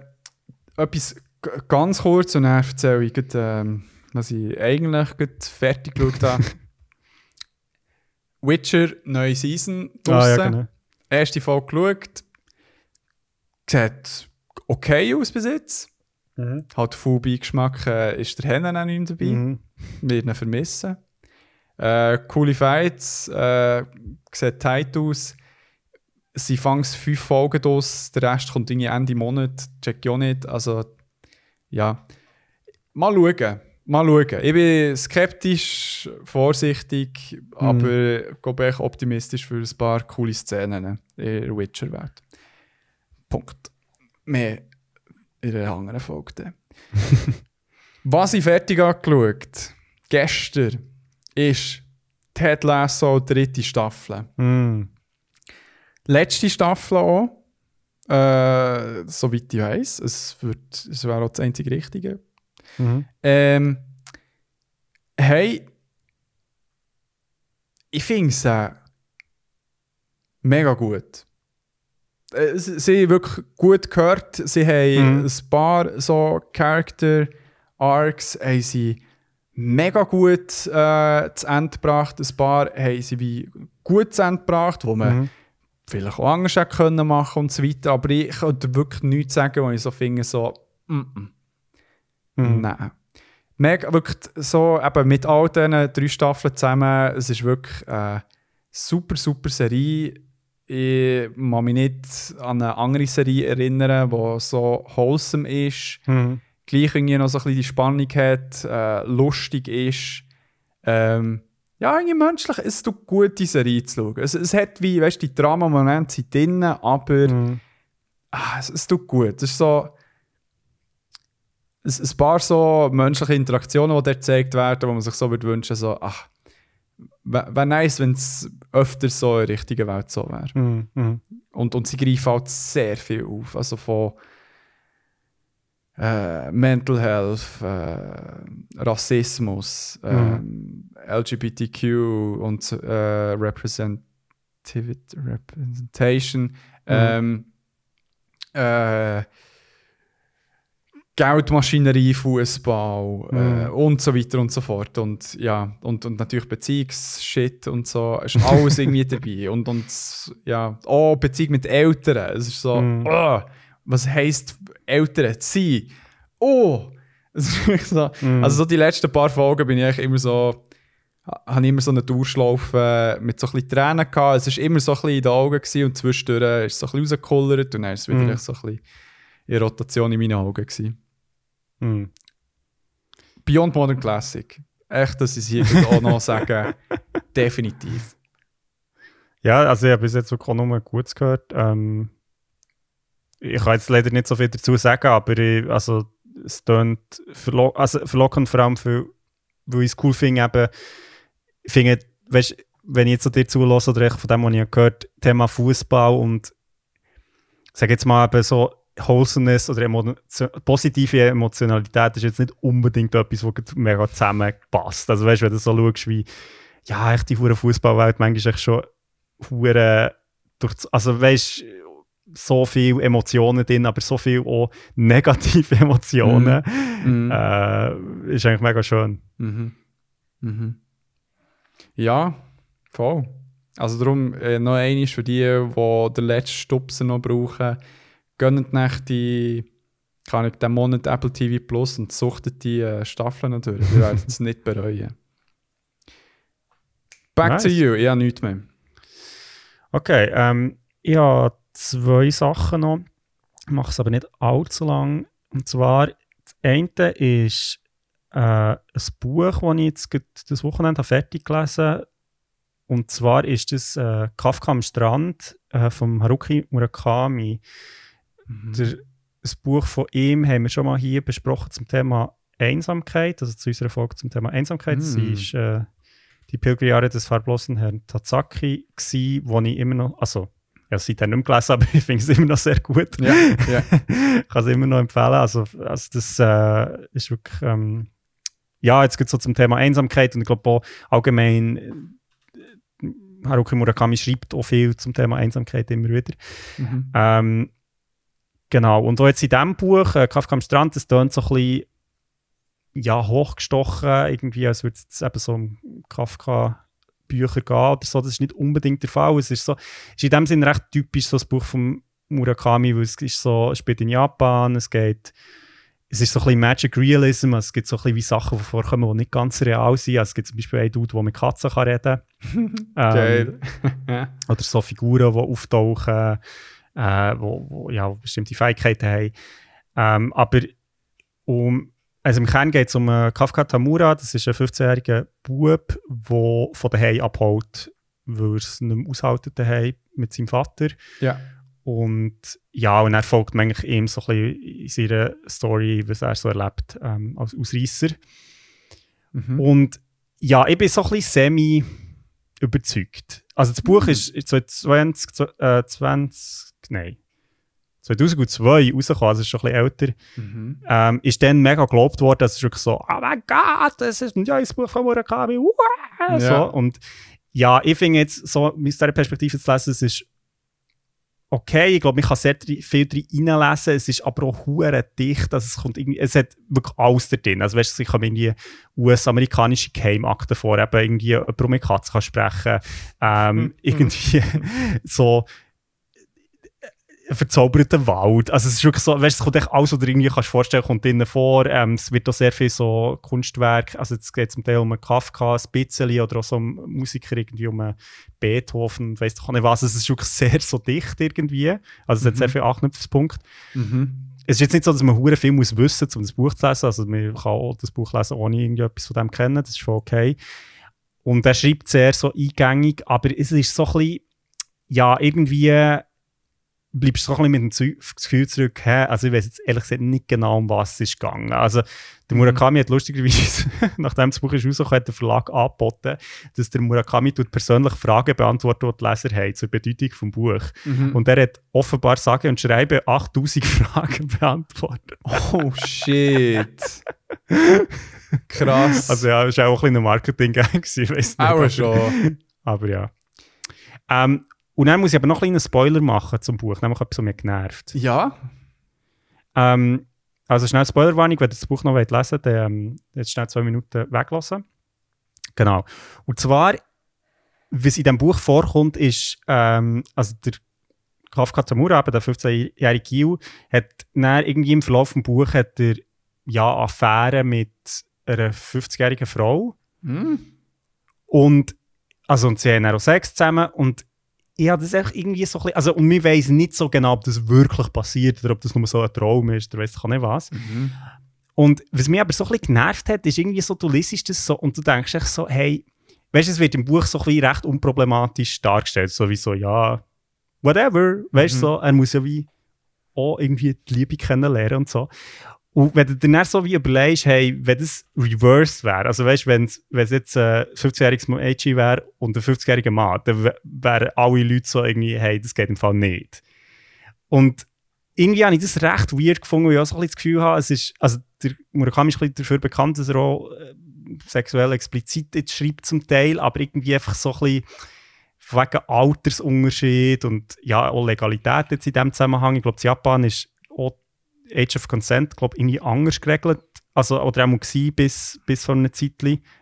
etwas ganz kurz und dann erzähle ich, grad, ähm, was ich eigentlich fertig geschaut habe. Witcher, neue Season draussen. Ah, ja, genau. Erste Folge geschaut. Sieht okay aus bis jetzt. Mhm. Halt full Beigeschmack äh, ist der Hennen auch nicht mehr dabei. Mhm. wird ihn vermissen. Äh, coole Fights, äh, sieht tight aus. Sie fangen fünf Folgen aus, der Rest kommt irgendwie Ende Monat, check ich auch nicht. Also, ja. Mal schauen. Mal schauen. Ich bin skeptisch, vorsichtig, aber glaube ich optimistisch für ein paar coole Szenen in der Witcher-Welt. Punkt. Mehr in einer anderen Folge. Was ich fertig angeschaut gestern ist Ted Lasso dritte Staffel. Mhm. Letzte Staffel auch. Äh, soweit ich weiß. Es, wird- es wäre auch das einzige Richtige. Mhm. Ähm, hey, ich finde es äh, mega gut. Äh, sie sie haben wirklich gut gehört. Sie haben Mhm. ein paar so Character Arcs haben sie mega gut äh, zu Ende gebracht. Ein paar haben sie wie gut zu Ende gebracht, wo man Mhm. vielleicht auch anders hätte können machen und so weiter. Aber ich könnte wirklich nichts sagen, wo ich so finde, so, mm -mm. Mhm. Nein. Mega, wirklich so, eben mit all diesen drei Staffeln zusammen, es ist wirklich äh, super, super Serie. Ich kann mich nicht an eine andere Serie erinnern, die so wholesome ist, Mhm. gleich irgendwie noch so ein bisschen die Spannung hat, äh, lustig ist. Ähm, ja, irgendwie menschlich, es tut gut, die Serie zu schauen. Es, es hat wie, weißt du, die Drama-Momente sind drin, aber Mhm. ah, es, es tut gut. Es ist so. Es, ein paar so menschliche Interaktionen, die dort gezeigt werden, wo man sich so würde wünschen, so, ach, wäre wär nice, wenn es öfter so in der richtigen Welt so wäre. Mhm. Mhm. Und, und sie greifen halt sehr viel auf. Also von äh, Mental Health, äh, Rassismus, ähm, LGBTQ und äh, Representation, ähm, äh, Geldmaschinerie, Fußball äh, Mhm. und so weiter und so fort. Und ja, und, und natürlich Beziehungsshit und so. Es ist alles irgendwie dabei. Und, und ja, oh, Beziehung mit Eltern. Es ist so, Mhm. oh, was heisst Eltern zu sein? Oh! Ist so, Mhm. Also so die letzten paar Folgen bin ich immer so, ha- habe immer so eine Durchlaufe mit so ein bisschen Tränen gehabt. Es war immer so ein bisschen in den Augen gewesen und zwischendurch ist es so ein bisschen rausgekullert und dann ist es wieder Mhm. so ein bisschen in Rotation in meinen Augen gewesen. Mhm. Beyond Modern Classic. Echt, dass ich es hier auch noch sagen. Definitiv. Ja, also ich habe bis jetzt auch nur Gutes gehört. Ähm, ich kann jetzt leider nicht so viel dazu sagen, aber ich, also, es tönt verlo also verlockend, vor allem, für, weil ich es cool finde, eben, finde, weißt, wenn ich jetzt so dir zulasse oder von dem, was ich gehört habe, Thema Fußball und sag jetzt mal eben so Wholesomeness oder emo positive Emotionalität ist jetzt nicht unbedingt etwas, was mega zusammenpasst. Also weißt du, wenn du so schaust, wie ja, echt die hure Fußballwelt manchmal echt schon hure durch, also weißt so viele Emotionen drin, aber so viel auch negative Emotionen. Mhm. Äh, ist eigentlich mega schön. Mhm. Mhm. Ja, voll. Also darum äh, noch eines für die, die den letzten Stupser noch brauchen, gönnt nicht die, kann ich den Monat Apple TV Plus und suchtet die äh, Staffeln durch. Wir werden es nicht bereuen. Back to Nice. you, ich habe nichts mehr. Okay, ähm, ich habe zwei Sachen noch. Ich mache es aber nicht allzu lang. Und zwar, das eine ist äh, ein Buch, das ich jetzt das Wochenende fertig gelesen habe. Und zwar ist das äh, Kafka am Strand äh, von Haruki Murakami. Der, das Buch von ihm haben wir schon mal hier besprochen zum Thema Einsamkeit, also zu unserer Folge zum Thema Einsamkeit. Mm. Sie ist äh, die Pilgerjahre des farblosen Herrn Tatsaki, gsi, wo ich immer noch, also ja, seitdem nicht mehr gelesen, aber ich finde es immer noch sehr gut. Ja, ja. Ich kann es immer noch empfehlen. Also, also das äh, ist wirklich, ähm, ja, jetzt geht so zum Thema Einsamkeit und ich glaube auch allgemein, äh, Haruki Murakami schreibt auch viel zum Thema Einsamkeit immer wieder. Mhm. Ähm, genau, und auch jetzt in diesem Buch, äh, Kafka am Strand, das tönt so ein bisschen ja, hochgestochen, irgendwie, als würde es eben so um Kafka-Bücher gehen oder so. Das ist nicht unbedingt der Fall. Es ist, so, ist in dem Sinne recht typisch, so das Buch von Murakami, weil es ist so, es spielt in Japan, es geht es ist so ein bisschen Magic Realism, es gibt so ein bisschen wie Sachen, die vorkommen, die nicht ganz real sind. Also es gibt zum Beispiel einen Dude, der mit Katzen kann reden kann. Ja. oder so Figuren, die auftauchen, äh, wo, wo ja, bestimmte Fähigkeiten haben. Ähm, aber um, also im Kern geht es um äh, Kafka Tamura, das ist ein 15-jähriger Bub, der von daheim abhaut, weil er es nicht mehr aushalten daheim mit seinem Vater. ja. Und ja, und er folgt man eigentlich ihm so ein bisschen in seiner Story, was er so erlebt ähm, als Ausreißer. Mhm. Und ja, ich bin so ein bisschen semi überzeugt. Also das Buch ist ist 2020, äh, 20, nein, 2002 rausgekommen, also ist schon ein bisschen älter. Mhm. Ähm, ist dann mega gelobt worden, dass es wirklich so, oh mein Gott, das ist ein neues Buch von Murakami, wow! so. Ja. Und ja, ich finde jetzt, so aus dieser Perspektive zu lesen, es ist okay, ich glaube, man kann sehr viel drin reinlesen, es ist aber auch hure dicht, also es kommt irgendwie, es hat wirklich alles da drin, also weißt du, ich kann irgendwie US-amerikanische Geheimakten vor, eben irgendwie jemand, der mit Katzen kann sprechen, ähm, Mhm. irgendwie so verzauberten Wald. Also es ist wirklich so, weißt, du, es kommt echt alles, was du irgendwie kannst vorstellen, kommt drinnen vor. Ähm, es wird auch sehr viel so Kunstwerk, also es geht zum Teil um einen Kafka, ein bisschen, oder auch so um Musiker irgendwie, um einen Beethoven, weißt du nicht was. Also es ist wirklich sehr so dicht irgendwie. Also es hat sehr viele Anknüpfungspunkte. Mhm. Es ist jetzt nicht so, dass man hure viel muss wissen muss, um das Buch zu lesen. Also man kann auch das Buch lesen, ohne irgendetwas von dem kennen. Das ist schon okay. Und er schreibt sehr so eingängig, aber es ist so ein bisschen, ja, irgendwie bleibst du so ein bisschen mit dem Gefühl zurück, hä? also ich weiß jetzt ehrlich gesagt nicht genau, um was es ist gegangen. Also der Murakami hat lustigerweise, nachdem das Buch ist rausgekommen, hat der Verlag angeboten, dass der Murakami tut persönlich Fragen beantwortet, die die Leser haben, zur Bedeutung des Buch. Mhm. Und er hat offenbar sage und schreibe 8000 Fragen beantwortet. Oh shit. Krass. Also ja, das war auch ein bisschen ein Marketing-Gang, ich weiss nicht. auch aber- schon. Aber ja. Ähm, und dann muss ich aber noch einen kleinen Spoiler machen zum Buch, nämlich etwas, was mich genervt. Ja. Ähm, also schnell Spoilerwarnung, wenn ihr das Buch noch lesen wollt, dann ähm, jetzt schnell zwei Minuten weglassen. Genau. Und zwar, was in diesem Buch vorkommt, ist, ähm, also der Kafka Tamura, eben der 15-jährige Gil, hat dann irgendwie im Verlauf des Buches hat er, ja, Affären mit einer 50-jährigen Frau. Hm? Und, also, und sie haben auch Sex zusammen und ich habe das echt irgendwie so ein bisschen, also, und wir wissen nicht so genau, ob das wirklich passiert oder ob das nur so ein Traum ist oder weiss ich nicht was. Mhm. Und was mich aber so ein bisschen genervt hat, ist irgendwie so, du liest das so und du denkst echt so, hey, weißt du, es wird im Buch so ein bisschen recht unproblematisch dargestellt, so wie so, ja, whatever, weißt du, Mhm. so, er muss ja wie auch irgendwie die Liebe kennenlernen und so. Und wenn du dir dann so wie überlegst, hey, wenn das reversed wäre, also weißt du, wenn es jetzt ein 15-jähriges Mädchen wäre und ein 50-jähriger Mann, dann wä- wären alle Leute so irgendwie, hey, das geht im Fall nicht. Und irgendwie habe ich das recht weird gefunden, weil ich auch so ein bisschen das Gefühl habe, es ist, also der Murakami ist ein bisschen dafür bekannt, dass er auch äh, sexuell explizit jetzt schreibt zum Teil, aber irgendwie einfach so ein bisschen wegen Altersunterschied und ja, auch Legalität jetzt in diesem Zusammenhang. Ich glaube, in Japan ist auch Age of Consent, glaube irgendwie anders geregelt. Also, oder auch mal bis, bis vor einer Zeit.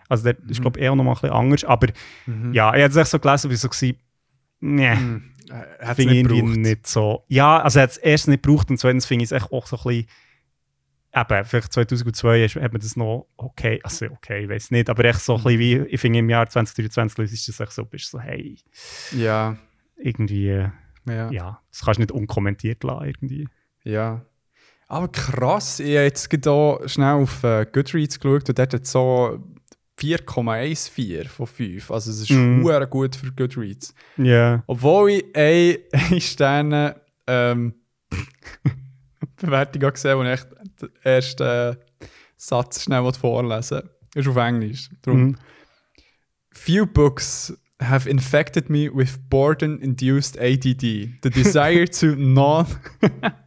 Also, der ist, glaube ich, eher noch mal ein bisschen anders. Aber Mhm. ja, ich habe es echt so gelesen, wie so war, nee, Mhm. Äh, finde ich nicht irgendwie nicht so. Ja, also er hat es erst nicht gebraucht und zweitens finde ich es echt auch so ein bisschen. Eben, vielleicht 2002 ist, hat man das noch okay, also okay, ich weiß nicht, aber echt so ein bisschen wie, ich finde im Jahr 2023 ist das echt so, bist so, hey, Ja. irgendwie, Ja. ja, das kannst du nicht unkommentiert lassen, irgendwie. Ja. Aber krass, ich habe jetzt hier schnell auf äh, Goodreads geschaut und dort hat so 4,14 von 5. Also es ist sehr gut für Goodreads. Ja. Obwohl ich ein, ein Sterne ähm, Bewertung habe gesehen und echt den ersten Satz schnell vorlesen will. Ist auf Englisch. Darum. Mhm. Few books have infected me with boredom-induced ADD. The desire to gnaw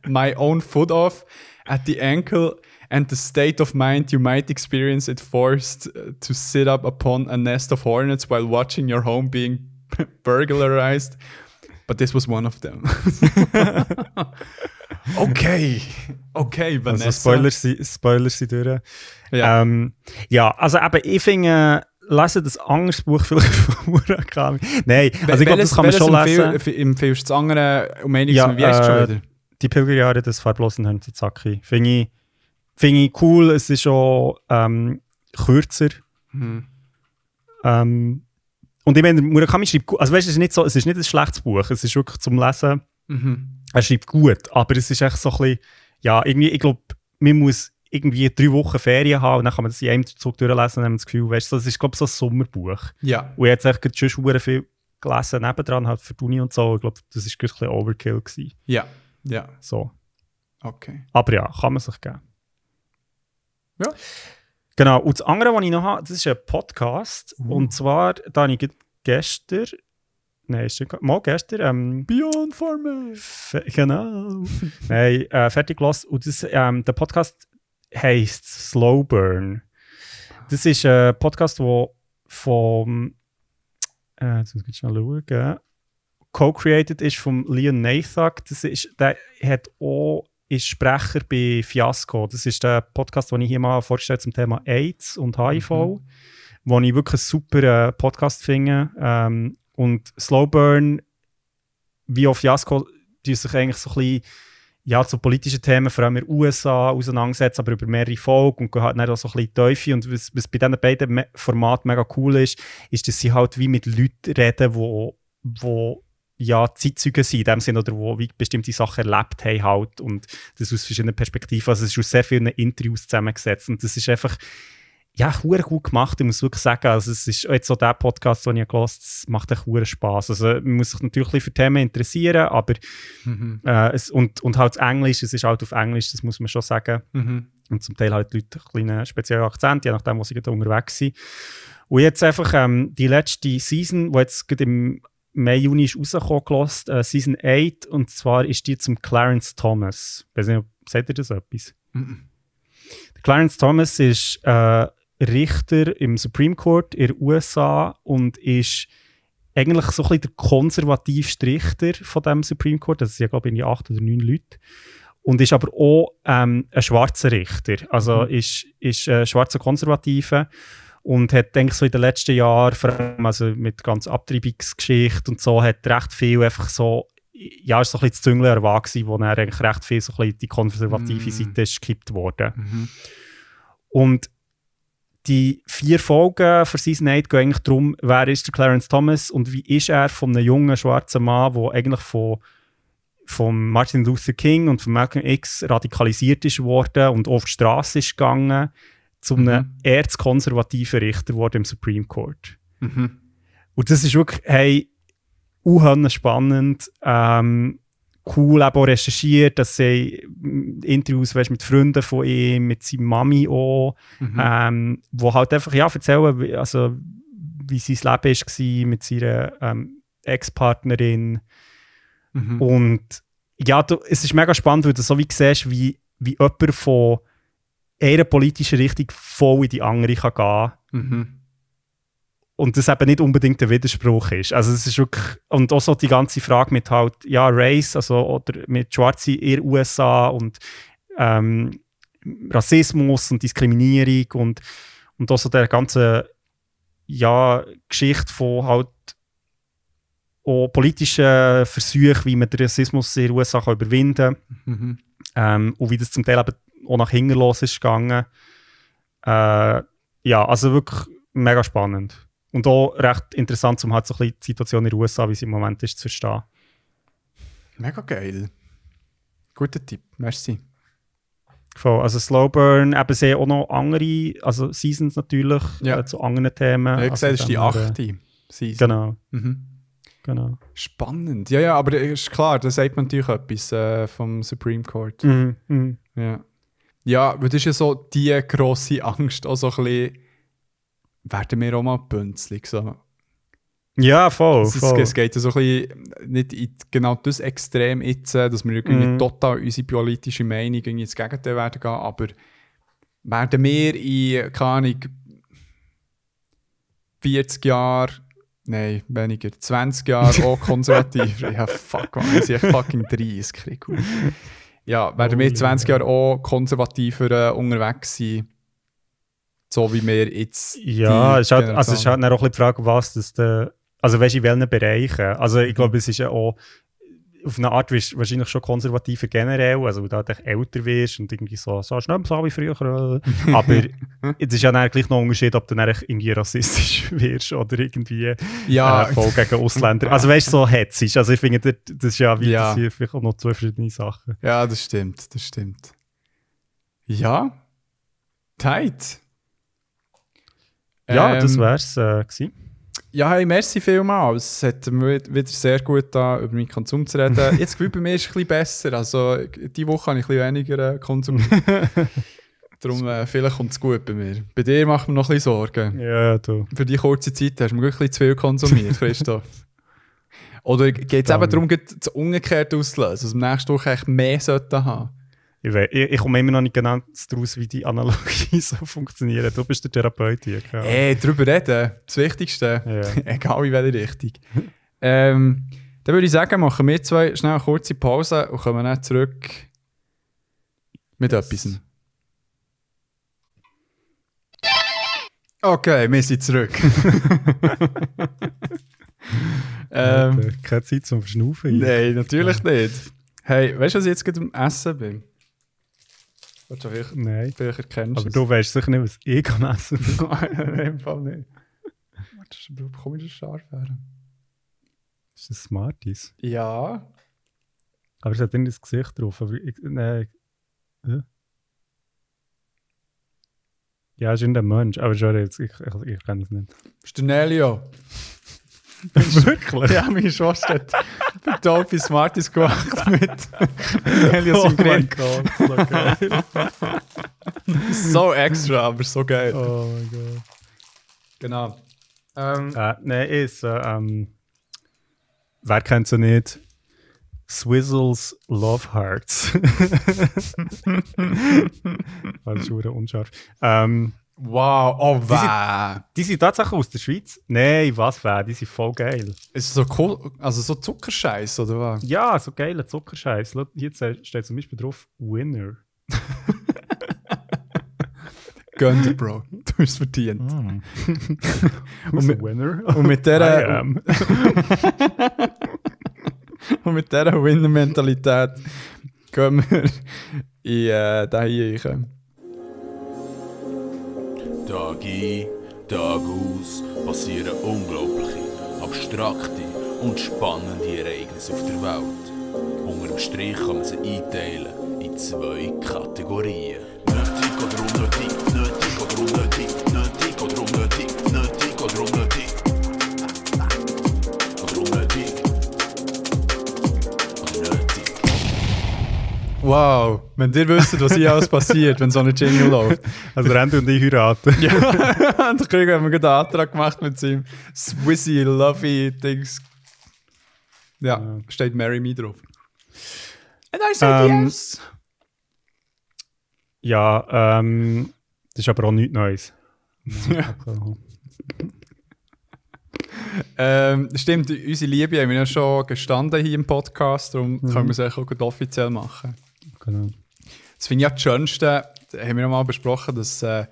my own foot off at the ankle and the state of mind you might experience it forced uh, to sit up upon a nest of hornets while watching your home being burglarized. But this was one of them. okay. Okay, Vanessa. Also Spoilers, Spoilers sind durch. Ja. Ähm, ja, also eben, ich finde, äh, lesen das anderes Buch vielleicht von Murakami. Nein, also ich glaube, das kann man schon lesen. lesen. Empfiehlst du das andere um einiges Ja, wie heißt es äh, schon wieder? Die Pilgerjahre des farblosen Herrn Tazaki. Finde ich, find ich cool, es ist auch ähm, kürzer. Hm. Ähm, und ich meine, Murakami schreibt gut, also weißt es ist nicht so, es ist nicht ein schlechtes Buch, es ist wirklich zum Lesen, Mhm. er schreibt gut, aber es ist echt so ein bisschen, ja, irgendwie, ich glaube, man muss irgendwie drei Wochen Ferien haben und dann kann man das in einem Zug durchlesen und hat man das Gefühl, weißt du, das ist, glaube ich, so ein Sommerbuch. Ja. Und ich habe jetzt echt gerade schon viel gelesen nebendran, halt für die Uni und so, ich glaube, das ist gerade ein bisschen Overkill gewesen. Ja. Ja. So. Okay. Aber ja, kann man sich geben. Ja. Genau. Und das andere, was ich noch habe, das ist ein Podcast. Uh. Und zwar, da habe ich ge- gestern, nein, ist nicht, mal gestern, ähm, Beyond fe- genau, nein, äh, fertig gelassen. Und das, ähm, der Podcast heisst Slow Burn. Das ist ein Podcast, der vom, äh, jetzt muss ich schnell schauen, co-created ist von Leon Nathak. Das ist, der hat auch ist Sprecher bei Fiasco. Das ist der Podcast, den ich hier mal vorgestellt zum Thema AIDS und HIV, Mhm. wo ich wirklich einen super äh, Podcast finde. Ähm, und Slow Burn, wie auch Fiasco, die sich eigentlich so ein bisschen ja, zu politischen Themen, vor allem in den USA, auseinandersetzen, aber über mehrere Folgen und gehen halt dann auch so ein bisschen Tiefe. Und was, was bei diesen beiden Formaten mega cool ist, ist, dass sie halt wie mit Leuten reden, wo, wo ja, Zeitzeugen sind in dem Sinne, oder wo wie bestimmte Sachen erlebt haben halt und das aus verschiedenen Perspektiven. Also es ist aus sehr vielen Interviews zusammengesetzt und das ist einfach ja, hure gut gemacht, ich muss wirklich sagen. Also, es ist jetzt so der Podcast, den ich gehört es macht echt hure Spaß. Also, man muss sich natürlich für Themen interessieren, aber Mhm. äh, es, und, und halt Englisch, es ist halt auf Englisch, das muss man schon sagen. Mhm. Und zum Teil halt die Leute einen kleinen speziellen Akzent, je nachdem, wo sie gerade unterwegs sind. Und jetzt einfach ähm, die letzte Season, die jetzt gerade im Mai, Juni ist rausgekommen, gelost, äh, Season 8, und zwar ist die zum Clarence Thomas. Ich weiß nicht, ob- sagt ihr das etwas? Mhm. Der Clarence Thomas ist äh, Richter im Supreme Court in den USA und ist eigentlich so ein bisschen der konservativste Richter von dem Supreme Court. Das sind ja, glaube ich, acht oder neun Leute. Und ist aber auch ähm, ein schwarzer Richter. Also Mhm. ist, ist ein schwarzer Konservativer und hat, denke ich, so in den letzten Jahren, vor allem also mit ganz Abtreibungsgeschichte und so, hat recht viel einfach so, ja, ist so ein bisschen das Zünglein gewesen, wo dann eigentlich recht viel so ein bisschen die konservative Mm. Seite ist gekippt worden. Mhm. Und die vier Folgen für Season 8 gehen eigentlich darum, wer ist der Clarence Thomas und wie ist er von einem jungen schwarzen Mann, der eigentlich von, von Martin Luther King und von Malcolm X radikalisiert ist worden und auf die Straße ist gegangen, zu einem Mhm. erzkonservativen Richter geworden im Supreme Court. Mhm. Und das ist wirklich, hey, unheimlich spannend, ähm, cool eben auch recherchiert, dass sie mm, Interviews weißt, mit Freunden von ihm, mit seiner Mami auch, Mhm. ähm, wo halt einfach ja, erzählen, wie, also, wie sein Leben war mit seiner ähm, Ex-Partnerin. Mhm. Und ja, du, es ist mega spannend, weil du so wie siehst, wie, wie jemand von einer politischen Richtung voll in die andere kann gehen Mhm. Und das eben nicht unbedingt ein Widerspruch ist. Also es ist wirklich, und auch so die ganze Frage mit halt, ja, Race, also oder mit Schwarzen in den USA und ähm, Rassismus und Diskriminierung und, und auch so der ganze ja, Geschichte von halt auch politischen Versuchen, wie man den Rassismus in den USA kann überwinden kann Mhm. ähm, und wie das zum Teil eben auch nach hinten los ist gegangen. Äh, ja, also wirklich mega spannend. Und auch recht interessant, um halt so ein bisschen die Situation in den USA, wie sie im Moment ist, zu verstehen. Mega geil. Guter Tipp, merci. Voll. Also Slow Burn, eben sehr auch noch andere, also Seasons natürlich, Ja. äh, zu anderen Themen. Ich also gesagt, das ist die achte Season. Genau, Mhm. genau. Spannend. Ja, ja, aber ist klar, da sagt man natürlich etwas äh, vom Supreme Court. Mhm. Mhm. Ja. Ja, weil das ist ja so die grosse Angst, auch so ein bisschen, werden wir auch mal bünzlig. So. Ja, voll. Es, voll. es geht ja so ein bisschen nicht in genau das Extrem jetzt, äh, dass wir irgendwie Mhm. total unsere politische Meinung ins Gegenteil werden gehen, aber werden wir in, keine Ahnung, 40 Jahren, nein, weniger, 20 Jahre auch konservativ. ja, fuck, man, sind echt fucking 30, krieg. Ja, werden wir in Holy 20 Jahre auch konservativer äh, unterwegs sein, so wie wir jetzt Ja, es ist halt, also es ist halt auch ein bisschen die Frage, was das der, also weißt du, in welchen Bereichen. Also Mhm. ich glaube, es ist ja auch, auf eine Art wirst wahrscheinlich schon konservativer generell, also weil du halt echt älter wirst und irgendwie so, so schnell so wie früher. äh. Aber es ist ja dann gleich noch ein Unterschied, ob du dann irgendwie rassistisch wirst oder irgendwie ja, äh, voll gegen Ausländer. Also weißt du, so hetzisch. Also ich finde, das, ist ja wie Ja. das sind vielleicht auch noch zwei verschiedene Sachen. Ja, das stimmt, das stimmt. Ja, tight. Ja, Ähm, das wär's äh, gewesen. Ja, hey, merci vielmals. Es hat mir wieder sehr gut da über meinen Konsum zu reden. Jetzt Gefühl bei mir ist es ein bisschen besser. Also, diese Woche habe ich ein bisschen weniger äh, konsumiert. Darum, äh, vielleicht kommt es gut bei mir. Bei dir macht mir noch ein bisschen Sorgen. Ja, du. Für die kurze Zeit hast du mir wirklich zu viel konsumiert, Christoph. Oder geht es eben darum, das Umgekehrte auszulösen, dass wir nächste Woche echt mehr sollten haben? Ich, wei- ich, ich komme immer noch nicht genau daraus, wie die Analogie so funktioniert. Du bist der Therapeut hier. gell? Ey, drüber reden, das Wichtigste. Ja. Egal in welche Richtung. ähm, dann würde ich sagen, machen wir zwei schnell eine kurze Pause und kommen dann zurück mit etwas. Okay, wir sind zurück. ähm, Keine Zeit zum Verschnaufen. nein, natürlich nicht. Hey, weißt du, was ich jetzt gerade am Essen bin? Du vielleicht, Nein. vielleicht erkennst Aber es? du weißt sicher nicht, was ich am Essen bin. Nein, in dem Fall nicht. Warte, das bekomme ich das scharf werden? Das ist ein Smarties. Ja. Aber es hat irgendwie das Gesicht drauf. Aber ich, nein. Ja. Ja, es ist in der Mensch. Aber schon jetzt, ich, ich, ich kenne es nicht. Ist der Nelio. Wirklich? Ja, meine Schwester hat für Dolphy Smarties gemacht mit Nelio im Grill. Gott, so extra, aber so geil. oh mein Gott. Genau. Ähm, Äh, nein, ist, äh, ähm, wer kennt sie nicht? Swizzles Love Hearts. das ist unscharf. Ähm, wow, oh sind- wow. die sind tatsächlich aus der Schweiz? Nein, was wär? Die sind voll geil. Ist so, cool, also so Zuckerscheiß, oder was? Ja, so geiler Zuckerscheiß. Hier steht zum Beispiel drauf Winner. Gönn dir, Bro. Du hast es verdient. Who's mit- a winner? Und mit dieser, und mit dieser Winner-Mentalität gehen wir in äh, den hier rein. Tag Tag aus passieren unglaubliche, abstrakte und spannende Ereignisse auf der Welt. Unter dem Strich kann man sie einteilen in zwei Kategorien. Nötig oder unnötig, Wow, wenn ihr wisst, was hier alles passiert, wenn so eine Jingle läuft. Also Randy und ich heiraten. Ja, und der Krieger hat mir gerade einen Antrag gemacht mit seinem Swissy, Lovey Dings. Ja, Ja. steht Marry Me drauf. And I said Ähm, yes. Ja, ähm, das ist aber auch nichts Neues. Ja. Ähm, stimmt, unsere Liebe haben wir ja schon gestanden hier im Podcast, darum können wir es auch gut offiziell machen. Genau. Das finde ich ja das Schönste, da haben wir mal besprochen, dass es äh,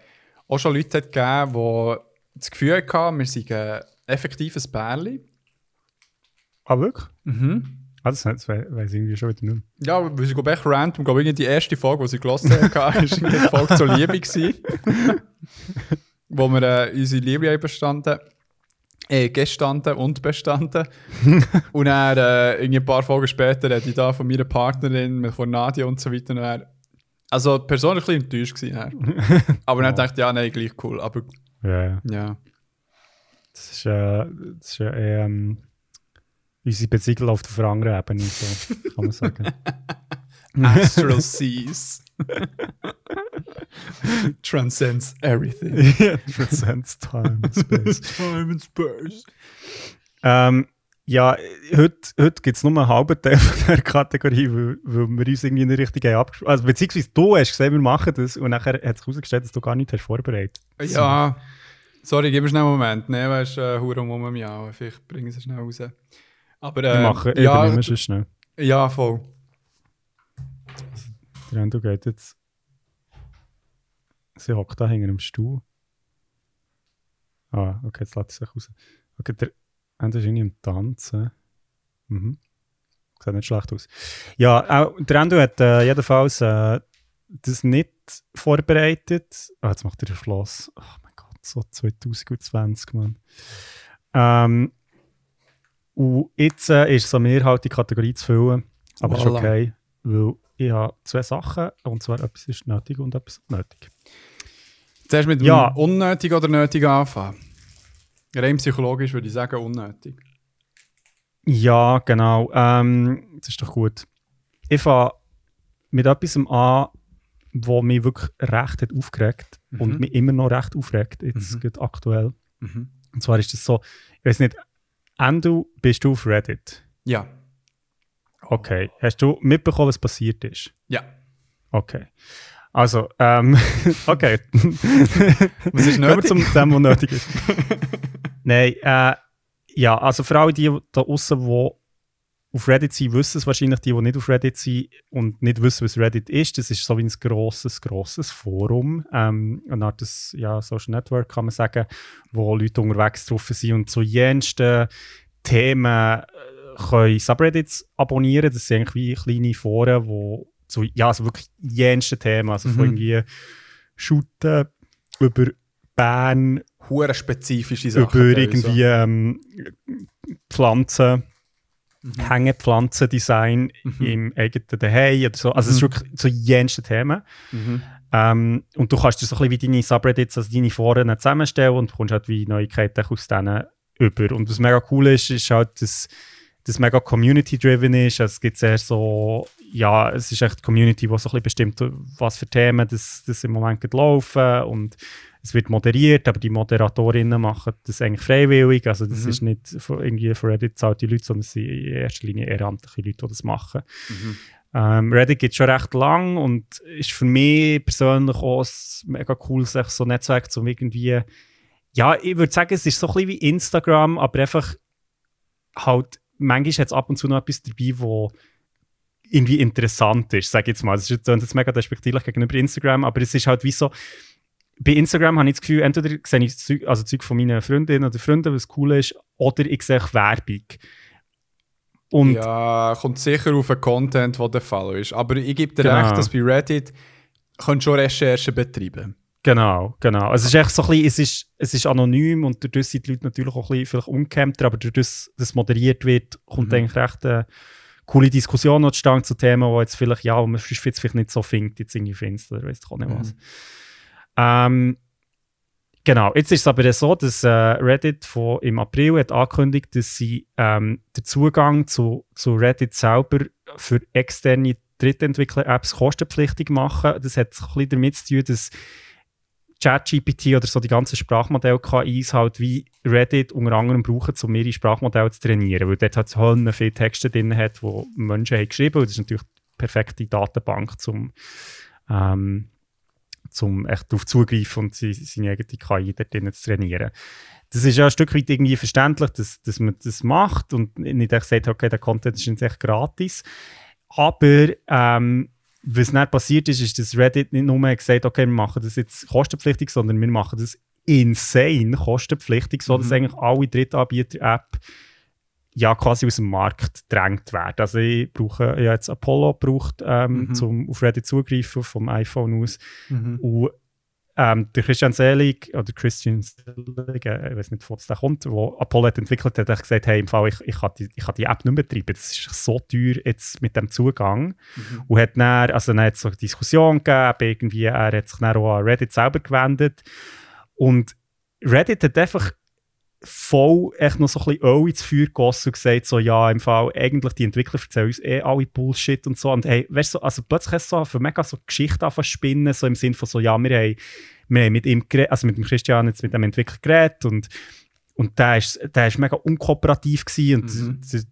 auch schon Leute hat gegeben die das Gefühl hatten, wir seien ein effektives Bärli. Ah, wirklich? Mhm. Ah, das, das we weiss ich irgendwie schon wieder nicht mehr. Ja, weil sie glaube ich random, glaube ich, die erste Folge, die sie gelassen haben, war die Folge zur Liebe wo wir äh, unsere Liebe haben bestanden. Äh, gestanden und bestanden. und dann, äh, ein paar Folgen später, hat ich da von meiner Partnerin, von Nadia und so weiter, dann, also persönlich ein bisschen enttäuscht gewesen. Aber dann dachte ich, ja, nein, gleich cool. Aber Ja, ja. ja. Das ist, äh, das ist ja eher, ähm, unsere Beziehung läuft auf einer anderen Ebene, so kann man sagen. Astral Seas. Transcends everything. Transcends Time and Space. Time and space. ähm, ja, heute, heute gibt es nur einen halben Teil von dieser Kategorie, weil, weil wir uns irgendwie nicht richtig haben abgesprochen Also, beziehungsweise du hast gesagt, wir machen das und nachher hat sich herausgestellt, dass du gar nichts hast vorbereitet. Ja, sorry, gib mir schnell einen Moment. Ne, weißt du, äh, Hure um mich auch. Vielleicht bringen sie schnell raus. Aber Wir äh, machen, ja, übernehmen es schnell. ja, voll. Der Endo geht jetzt. Sie hockt da hinter dem Stuhl. Ah, okay, jetzt lässt sie sich raus. Okay, der Endo ist irgendwie am Tanzen. Mhm. Sieht nicht schlecht aus. Ja, auch, der Endo hat äh, jedenfalls äh, das nicht vorbereitet. Ah, jetzt macht er den Schloss. Oh mein Gott, so 2020, Mann. Ähm, und jetzt äh, ist es an mir halt die Kategorie zu füllen. Aber ist Voilà. okay, weil ich habe zwei Sachen, und zwar etwas ist nötig und etwas nötig. Zuerst mit dem Ja. unnötig oder nötig anfangen. Rein psychologisch würde ich sagen unnötig. Ja, genau. Ähm, das ist doch gut. Ich fange mit etwas an, was mich wirklich recht hat aufgeregt Mhm. und mich immer noch recht aufregt, jetzt Mhm. aktuell. Mhm. Und zwar ist das so, ich weiß nicht, Endo, bist du auf Reddit? Ja. Okay. Hast du mitbekommen, was passiert ist? Ja. Okay. Also, ähm, okay. Was ist nötig? zum Thema, was nötig ist. Nein, äh, ja, also für alle die da außen, die auf Reddit sind, wissen es wahrscheinlich die, die nicht auf Reddit sind und nicht wissen, was Reddit ist. Das ist so wie ein grosses, grosses Forum, ähm, eine Art des, ja, Social Network kann man sagen, wo Leute unterwegs drauf sind und zu jensten Themen können Subreddits abonnieren. Das sind eigentlich wie kleine Foren, wo zu, ja, also wirklich jensten Themen, also von Mhm. irgendwie Shooten über Bern, Hure spezifische Sachen. über irgendwie ähm, Pflanzen, Mhm. Hängepflanzendesign Mhm. im eigenen Daheim oder so. Also es ist Mhm. wirklich so jenste Themen. Mhm. Ähm, und du kannst dir so ein bisschen wie deine Subreddits, also deine Foren zusammenstellen und bekommst halt wie Neuigkeiten aus denen über. Und was mega cool ist, ist halt, dass das mega community-driven ist. Also es gibt sehr so, ja, es ist echt die Community, die so ein bisschen bestimmt, was für Themen das, das im Moment laufen und es wird moderiert, aber die Moderatorinnen machen das eigentlich freiwillig. Also das Mhm. ist nicht von, irgendwie von Reddit zahlte Leute, sondern es sind in erster Linie ehrenamtliche Leute, die das machen. Mhm. Ähm, Reddit es schon recht lang und ist für mich persönlich auch mega cool, sich so ein Netzwerk zum irgendwie, ja, ich würde sagen, es ist so ein bisschen wie Instagram, aber einfach halt, manchmal hat es ab und zu noch etwas dabei, wo irgendwie interessant ist, sage ich jetzt mal. Das ist jetzt, mega despektierlich gegenüber Instagram, aber es ist halt wie so, bei Instagram habe ich das Gefühl, entweder sehe ich das Zeug, also Zeug von meinen Freundinnen oder Freunden, was cool ist, oder ich sehe Werbung. Und ja, kommt sicher auf den Content, der der Fall ist. Aber ich gebe dir Genau. recht, dass bei Reddit schon Recherchen betreiben. Genau, genau. Also es ist echt so ein bisschen, es ist, es ist anonym und dadurch sind die Leute natürlich auch ein bisschen vielleicht umgekämmter, aber dadurch, dass das moderiert wird, kommt Mhm. eigentlich recht eine coole Diskussion noch zustande zu Themen, die jetzt vielleicht, ja, wo man jetzt vielleicht nicht so findet, jetzt irgendwie findest oder weiss ich auch nicht Mhm. was. Ähm, genau, jetzt ist es aber so, dass äh, Reddit von, im April hat angekündigt, dass sie ähm, den Zugang zu, zu Reddit selber für externe Drittentwickler-Apps kostenpflichtig machen. Das hat ein bisschen damit zu tun, dass ChatGPT oder so die ganzen Sprachmodell-KIs halt wie Reddit unter anderem brauchen, um ihre Sprachmodelle zu trainieren. Weil dort halt so viele Texte drin hat, die Menschen haben geschrieben und das ist natürlich die perfekte Datenbank, um ähm, zum echt darauf zugreifen und sie- seine eigene KI dort drin zu trainieren. Das ist ja ein Stück weit irgendwie verständlich, dass, dass man das macht und nicht sagt, okay, der Content ist jetzt echt gratis. Aber ähm, was dann passiert ist, ist, dass Reddit nicht nur gesagt okay, wir machen das jetzt kostenpflichtig, sondern wir machen das insane kostenpflichtig, sodass Mhm. eigentlich alle Drittanbieter-App ja quasi aus dem Markt gedrängt werden. Also ich brauche ich jetzt Apollo gebraucht, ähm, Mhm. zum auf Reddit zugreifen vom iPhone aus. Mhm. Und ähm, der Christian Selig, oder Christian Selig, äh, ich weiß nicht, von was der kommt, wo Apollo hat entwickelt hat, hat gesagt, hey, im Fall, ich, ich, kann die, ich kann die App nicht mehr betreiben. Das ist so teuer jetzt mit dem Zugang. Mhm. Und hat dann, also dann hat es so eine Diskussion gegeben, irgendwie, er hat sich dann auch an Reddit selber gewendet. Und Reddit hat einfach voll echt noch so ein bisschen Öl ins Feuer gegossen und gesagt, so, ja, im Fall, eigentlich die Entwickler erzählen uns eh alle Bullshit und so. Und hey, weißt du, so, also plötzlich hast du so für mega so Geschichten anfangen spinnen, so im Sinne von so, ja, wir haben, wir haben mit ihm geredet, also mit dem Christian jetzt mit dem Entwickler geredet und und der ist, der ist mega unkooperativ gewesen und Mhm. der,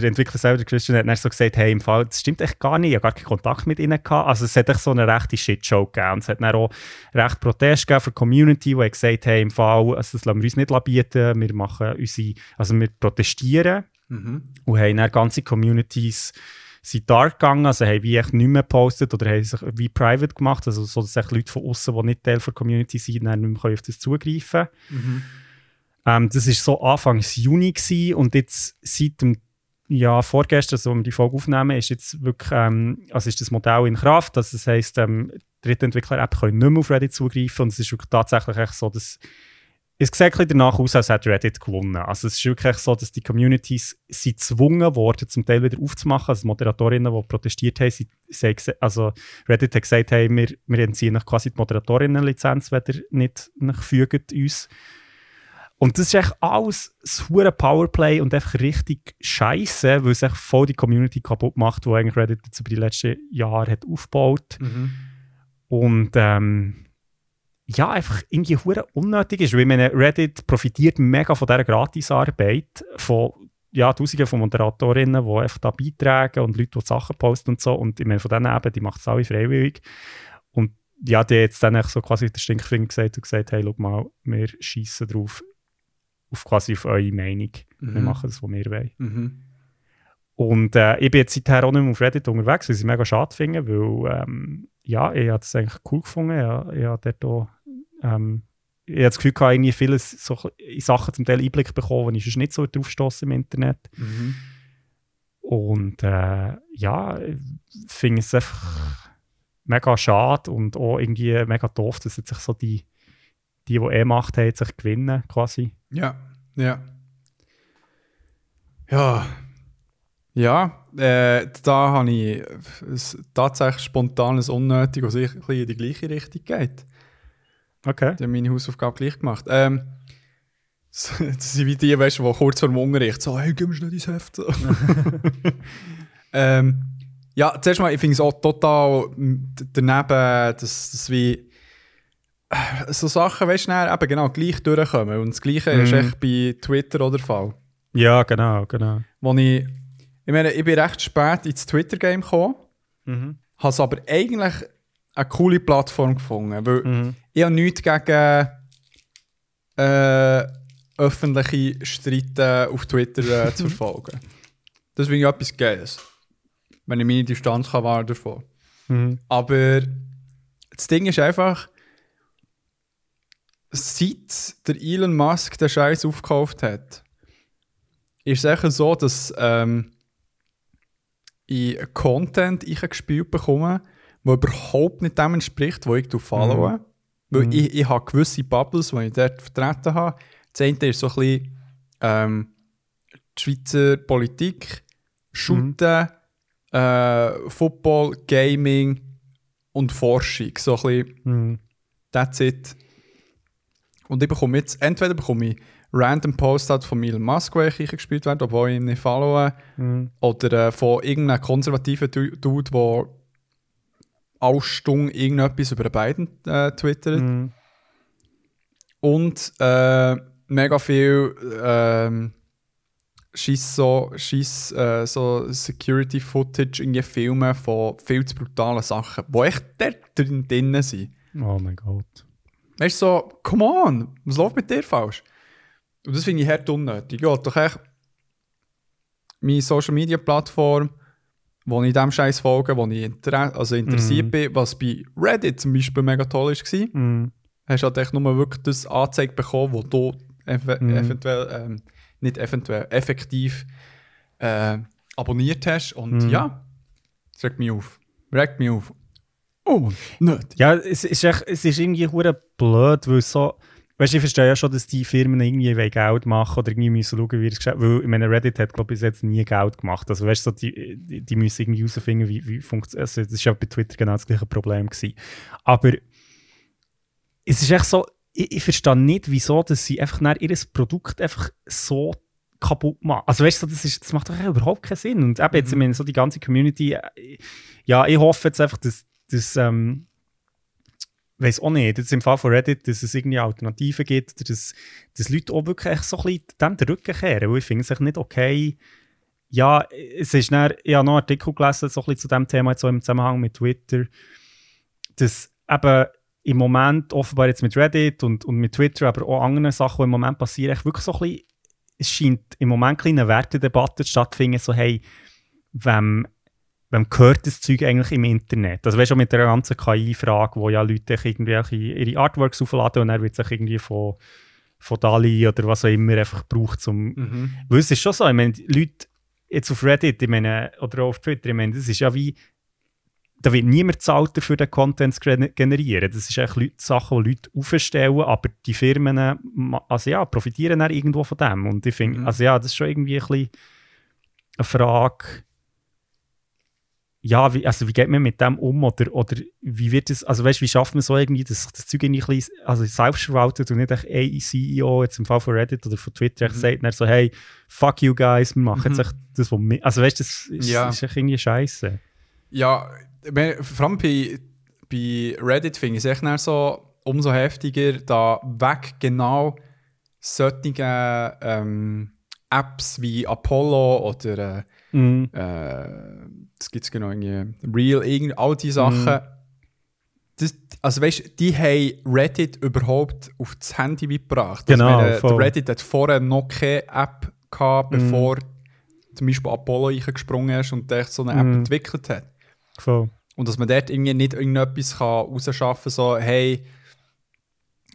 der Entwickler selber, der Christian, hat dann so gesagt, hey, im Fall, das stimmt echt gar nicht, ich habe gar keinen Kontakt mit ihnen gehabt. Also es hat echt so eine rechte Shitshow gegeben und es hat dann auch recht Protest gegeben für die Community, die hat gesagt hey, im Fall, also das lassen wir uns nicht bieten, wir machen unsere, also wir protestieren Mhm. und haben dann ganze Communities sind dark gegangen, also haben wie echt nicht mehr gepostet oder haben sich wie private gemacht, also so, dass echt Leute von außen, die nicht Teil der Community sind, dann nicht mehr können auf das zugreifen Mhm. Ähm, das war so Anfang Juni gewesen, und jetzt seit dem ja, vorgestern, so um die Folge aufnehmen, ist jetzt wirklich ähm, also ist das Modell in Kraft. Also das heisst, ähm, Drittentwickler-App können nicht mehr auf Reddit zugreifen und es ist wirklich tatsächlich echt so, dass es sieht danach aus, als hätte Reddit gewonnen. Also es ist wirklich so, dass die Communities sind gezwungen worden, zum Teil wieder aufzumachen. Also Moderatorinnen, die protestiert haben, sie, sie also Reddit hat gesagt, hey, wir, wir entziehen quasi die Moderatorinnenlizenz, wenn ihr nicht nach fügt uns. Und das ist echt alles ein Powerplay und einfach richtig scheiße, weil es echt voll die Community kaputt macht, die eigentlich Reddit jetzt über die letzten Jahre hat aufgebaut. Mhm. Und ähm, ja, einfach irgendwie hure unnötig ist. Weil meine, Reddit profitiert mega von dieser Gratisarbeit, von ja, Tausenden von Moderatorinnen, die einfach da beitragen und Leute, die Sachen posten und so. Und ich meine, von denen eben, die macht es alle freiwillig. Und ja, die hat jetzt dann so quasi den Stinkfinger gesagt und gesagt, hey, schau mal, wir schießen drauf, auf quasi auf eure Meinung. Wir Mhm. machen das, was wir wollen. Mhm. Und äh, ich bin jetzt seither auch nicht mehr auf Reddit unterwegs, was ich mega schade finde, weil ähm, ja, ich habe das eigentlich cool gefunden. Ich, ich habe dort auch, ähm, ich habe das Gefühl, ich habe irgendwie vieles so in Sachen zum Teil Einblick bekommen, wo ich nicht so drauf stoße im Internet. Mhm. Und äh, ja, ich finde es einfach mega schade und auch irgendwie mega doof, dass jetzt sich so die, die, die eh Macht haben, sich gewinnen quasi. Ja, ja. Ja. Ja, äh, da habe ich tatsächlich spontanes Unnötig, was ich in die gleiche Richtung geht. Okay. Die haben meine Hausaufgabe gleich gemacht. Ähm, das sind wie die, weißt die kurz vor dem Unterricht so, hey, gib mir schnell dein Heft. Ähm, ja, zuerst mal, ich finde es auch total daneben, dass das wie so Sachen, weißt du, eben genau gleich durchkommen. Und das Gleiche ist Mhm. echt bei Twitter oder der Fall. Ja, genau, genau. Wo ich, ich meine, ich bin recht spät ins Twitter-Game gekommen, Mhm. habe es aber eigentlich eine coole Plattform gefunden, weil Mhm. ich habe nichts gegen äh, öffentliche Streiten auf Twitter äh, zu verfolgen. Das finde ich etwas Geiles. Wenn ich meine Distanz kann wahren davon. Mhm. Aber das Ding ist einfach, seit der Elon Musk den Scheiß aufgekauft hat, ist es einfach so, dass ähm, ich Content ich gespielt bekomme, der überhaupt nicht dem entspricht, wo ich followe. Weil Mhm. ich, ich habe gewisse Bubbles, die ich dort vertreten habe. Das eine ist so ein bisschen ähm, die Schweizer Politik, Shooten, äh, Football, Gaming und Forschung. So ein bisschen Mhm. That's it. Und ich bekomme jetzt, entweder bekomme ich random Posts halt von Elon Musk, die ich gespielt werde, obwohl ich ihn nicht followe, Mhm. oder äh, von irgendeinem konservativen Du- Dude, der alle Stunden irgendetwas über beiden äh, twittert. Mhm. Und äh, mega viel ähm, Schiss so, Schiss, äh, so Security Footage, irgendwie Filme von viel zu brutalen Sachen, die echt dort drin sind. Oh mein Gott. Weißt du, so, come on, was läuft mit dir falsch? Und das finde ich hart unnötig. Ja, doch echt meine Social Media Plattform, wo ich dem Scheiß folge, wo ich inter also interessiert Mhm. bin, was bei Reddit zum Beispiel mega toll war, Mhm. hast du halt echt nur wirklich das angezeigt bekommen, wo du ev Mhm. eventuell, ähm, nicht eventuell, effektiv äh, abonniert hast. Und Mhm. ja, das regt mich auf. Regt mich auf. Oh, nicht. Ja, es ist, echt, es ist irgendwie hure blöd, weil es so. Weißt du, ich verstehe ja schon, dass die Firmen irgendwie Geld machen oder irgendwie müssen schauen, wie das Geschäft. Weil, ich meine, Reddit hat, glaube ich, bis jetzt nie Geld gemacht. Also, weißt du, so, die, die, die müssen irgendwie herausfinden, wie, wie funktioniert also, Das ist ja bei Twitter genau das gleiche Problem. Gewesen. Aber es ist echt so, ich, ich verstehe nicht, wieso dass sie einfach nach ihr Produkt einfach so kaputt machen. Also, weißt du, das, ist, das macht doch überhaupt keinen Sinn. Und eben jetzt, ich meine, so die ganze Community, äh, ja, ich hoffe jetzt einfach, dass. Dass ähm, weiß auch nicht, jetzt im Fall von Reddit, dass es irgendwie Alternativen gibt, dass, dass Leute auch wirklich so ein bisschen dem den Rücken kehren, weil ich finde es nicht okay. Ja, es ist dann, ich habe noch einen Artikel gelesen, so ein bisschen zu dem Thema, jetzt so im Zusammenhang mit Twitter, dass eben im Moment, offenbar jetzt mit Reddit und, und mit Twitter, aber auch anderen Sachen, die im Moment passieren, echt wirklich so ein bisschen, es scheint im Moment eine Wertedebatte stattzufinden, so hey, wem, wem gehört das Zeug eigentlich im Internet? Also weißt du, mit der ganzen KI-Frage, wo ja Leute irgendwelche ihre Artworks aufladen und dann wird sich irgendwie von, von Dali oder was auch immer einfach gebraucht, um Mhm. weil es ist schon so, ich meine, Leute jetzt auf Reddit, ich meine, oder auf Twitter, ich meine, das ist ja wie, da wird niemand zahlt dafür, den Content zu gener- generieren. Das ist eigentlich Leute, Sachen, die Leute aufstellen, aber die Firmen, also ja, profitieren dann irgendwo von dem. Und ich finde, Mhm. also ja, das ist schon irgendwie ein bisschen eine Frage, ja, wie, also wie geht man mit dem um oder, oder wie wird es, also weißt wie schafft man so irgendwie, dass sich das Zeug ein bisschen, also selbst verwaltet und nicht echt ein CEO, jetzt im Fall von Reddit oder von Twitter, Mhm. sagt dann so, hey, fuck you guys, wir machen Mhm. jetzt das, was wir, also weißt du, das ist, Ja. ist echt irgendwie scheiße. Ja, vor allem bei, bei Reddit finde ich es echt so umso heftiger, da weg genau solche ähm, Apps wie Apollo oder äh, Mhm. äh, das gibt es genau irgendwie, Real, irgend, all diese Sachen. Das, also weißt du, die haben Reddit überhaupt auf das Handy gebracht. Genau, Also, voll. der Reddit hat vorher noch keine App gehabt, bevor zum Beispiel Apollo reingesprungen ist und echt so eine App Mhm. entwickelt hat. Voll. Und dass man dort irgendwie nicht irgendetwas kann rausschaffen kann, so, hey,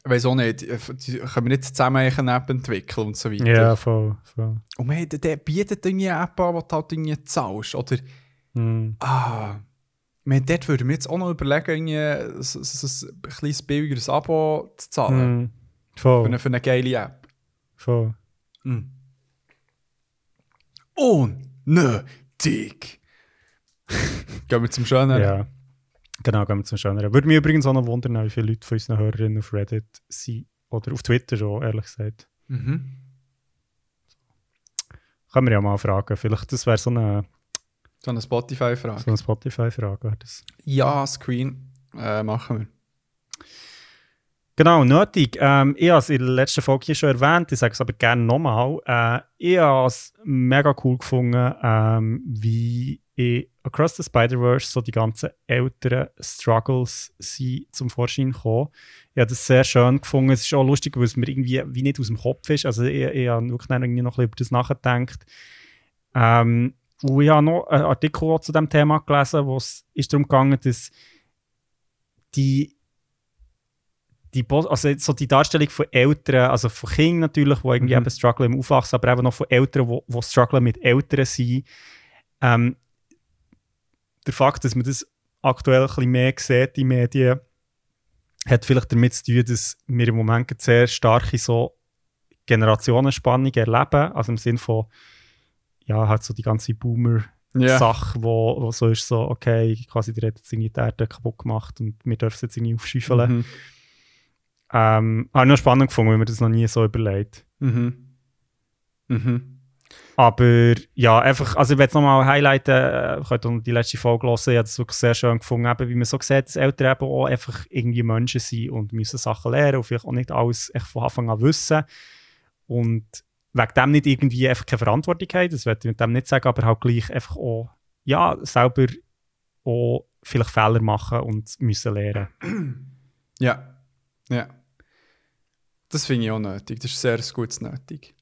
weiß auch nicht, äh, können wir nicht zusammen eine App entwickeln und so weiter. Ja, voll. voll. Und man, der, der bietet irgendwie eine App an, die du halt irgendwie zahlst. Oder, Hm. ah, meine, dort würde mir jetzt auch noch überlegen, irgendwie so, so, so ein kleines billigeres Abo zu zahlen. Für, Voll. eine, für eine geile App. voll. Mm. Unnötig. Gehen wir zum Schönen. Ja. Genau, gehen wir zum Schöneren. Würde mich übrigens auch noch wundern, wie viele Leute von unseren Hörerinnen auf Reddit sind. Oder auf Twitter schon, ehrlich gesagt. Mhm. Können wir ja mal fragen. Vielleicht, das wäre so eine, So eine Spotify-Frage. so eine Spotify-Frage. wäre das. Ja, Screen äh, machen wir. Genau, nötig. Ähm, ich habe es in der letzten Folge hier schon erwähnt, ich sage es aber gerne nochmal. Äh, ich habe es mega cool gefunden, ähm, wie in Across the Spider-Verse so die ganzen älteren Struggles sind zum Vorschein gekommen. Ich habe das sehr schön gefunden. Es ist auch lustig, weil es mir irgendwie wie nicht aus dem Kopf ist. Also ich, ich habe wirklich noch ein bisschen über das nachgedacht. Ähm, und ich habe noch einen Artikel zu diesem Thema gelesen, wo es ist darum gegangen dass die die, also so die Darstellung von Eltern, also von Kindern natürlich, die irgendwie Mhm. eben strugglen im Aufwachsen, aber eben noch von Eltern, die, die strugglen mit Eltern sind. Ähm, der Fakt, dass man das aktuell ein bisschen mehr sieht in Medien, hat vielleicht damit zu tun, dass wir im Moment sehr starke so Generationenspannung erleben. Also im Sinne von, ja, halt so die ganze Boomer- Ja. Sache, wo, wo so ist, so, okay, quasi der hat jetzt irgendwie die Erde kaputt gemacht und wir dürfen es jetzt irgendwie aufschüffeln. Mhm. Ähm, habe ich noch spannend gefunden, weil mir das noch nie so überlegt. Mhm. Mhm. Aber ja, einfach, also ich will es nochmal highlighten, äh, ich könnt auch die letzte Folge hören, ich habe es wirklich sehr schön gefunden, eben, wie man so sieht, dass Eltern eben auch einfach irgendwie Menschen sind und müssen Sachen lernen und vielleicht auch nicht alles echt von Anfang an wissen. Und wegen dem nicht irgendwie einfach keine Verantwortung haben, das will ich mit dem nicht sagen, aber halt gleich einfach auch, ja, selber auch vielleicht Fehler machen und müssen lernen. Ja. Ja. Das finde ich auch nötig. Das ist sehr ein gutes Nötig.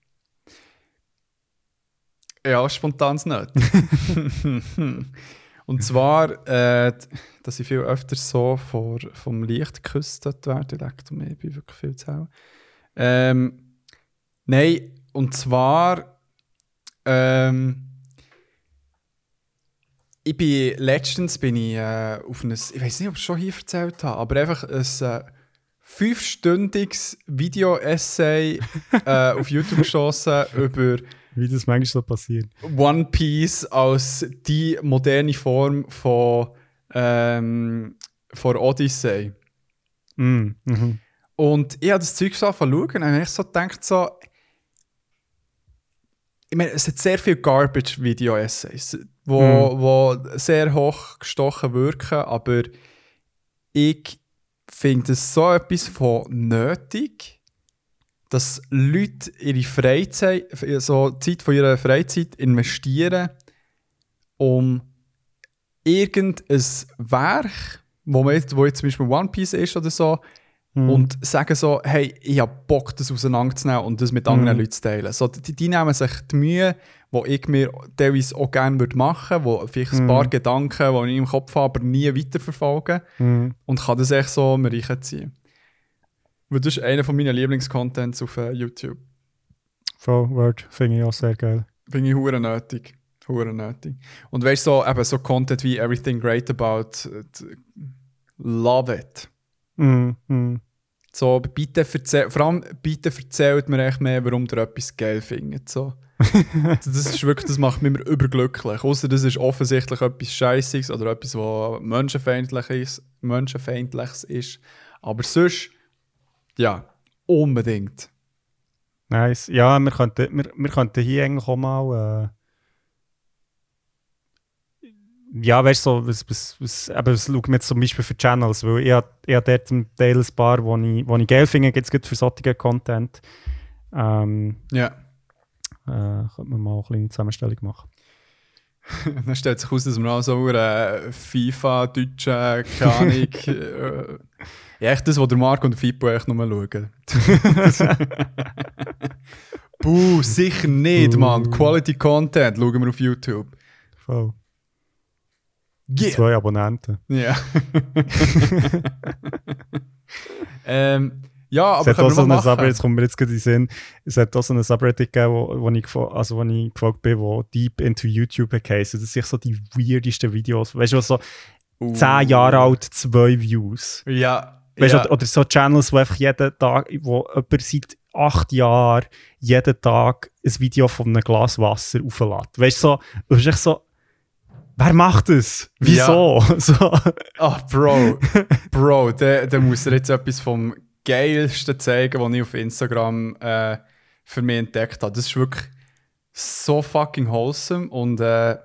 Ja, spontanes Nötig. Und zwar, äh, dass ich viel öfter so vor, vom Licht geküsst werde, leckt mir, ich bin wirklich viel zu hell. Ähm, nein, und zwar, ähm, ich bin letztens bin ich äh, auf ein, ich weiß nicht, ob ich es schon hier erzählt habe, aber einfach ein äh, fünfstündiges Video-Essay äh, auf YouTube geschossen über Wie das manchmal so passiert. One Piece als die moderne Form von, ähm, von Odyssey. Mm, mhm. Und ich habe das Zeug so angefangen zu schauen und ich so gedacht, so, ich meine, es hat sehr viele Garbage-Video-Essays, wo, wo sehr hoch gestochen wirken, aber ich finde es so etwas von nötig, dass Leute ihre Freizeit, so Zeit von ihrer Freizeit investieren, um irgendein Werk, wo, man jetzt, wo jetzt zum Beispiel One Piece ist oder so, Mhm. und sagen so, hey, ich habe Bock, das auseinanderzunehmen und das mit anderen Mhm. Leuten zu teilen. So, die, die nehmen sich die Mühe, die ich mir teilweise auch gerne würde machen würde, wo vielleicht ein Mhm. paar Gedanken, die ich im Kopf habe, aber nie weiterverfolgen Mhm. und kann das echt so mir reinziehen. Weil das ist einer von meinen Lieblingscontents auf äh, YouTube. Voll Word finde ich auch sehr geil. Finde ich hure nötig. Hure nötig. Und weißt du, so, eben so Content wie Everything Great About, äh, love it. Mm, mm. So, bitte vor allem bitte erzählt mir echt mehr, warum ihr etwas geil findet. So. das ist wirklich, das macht mich immer überglücklich. Außer das ist offensichtlich etwas Scheißiges oder etwas, was menschenfeindlich ist, menschenfeindliches ist. Aber sonst, ja, unbedingt. Nice. Ja, wir könnten, wir, wir könnten hier eigentlich auch mal. Äh, ja, weißt du, so, was, was, was, eben, was schauen wir jetzt zum Beispiel für Channels? Weil ich habe ich hab dort zum Teil ein paar, wo ich, wo ich geil finde, gibt es für solche Content. Ähm, Ja. äh, könnte man mal eine kleine Zusammenstellung machen. Dann stellt sich aus, dass wir auch so äh, FIFA, Deutsche, keine Ahnung. äh, ja, echt das, was der Marco und der Fippo echt nur schauen. Buh, sicher nicht, Mann. Quality Content schauen wir auf YouTube. Voll. Yeah. Zwei Abonnenten. Ja. ähm, Ja, Es aber hat können auch so Subreddit, jetzt kommt mir jetzt gerade in den Sinn, es hat auch so einen Subreddit gegeben, wo, wo, ich, also wo ich gefolgt bin, wo Deep into YouTube geheißen. Das sind so die weirdesten Videos. Weißt du, was so Uh. 10 Jahre alt, 2 Views. Ja. Weißt, ja. oder, oder so Channels, wo einfach jeden Tag, wo jemand seit 8 Jahren jeden Tag ein Video von einem Glas Wasser auflädt. Weißt du, so, du bist echt so, wer macht das? Wieso? So. Ach, Bro, Bro, der, der muss dir jetzt etwas vom Geilsten zeigen, was ich auf Instagram äh, für mich entdeckt habe. Das ist wirklich so fucking wholesome und äh,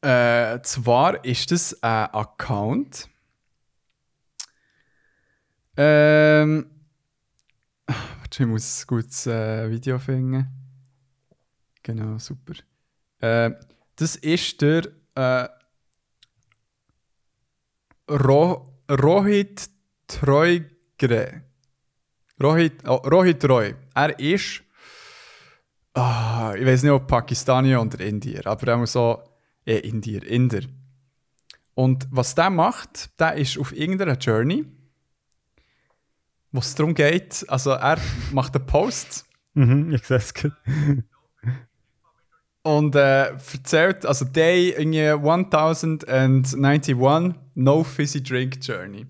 äh, zwar ist das ein Account. Ähm, ich muss ein gutes äh, Video finden. Genau, super. Äh, das ist der äh, Ro Rohit Troigre. Rohit, oh, Rohit Roy. Er ist, ah, ich weiß nicht, ob Pakistanier oder Indier, aber er muss so, eh, Indier, Inder. Und was der macht, der ist auf irgendeiner Journey, wo es darum geht, also er macht einen Post mhm, ich sehe es. Und äh, erzählt, also Day irgendwie 1091 No Fizzy Drink Journey.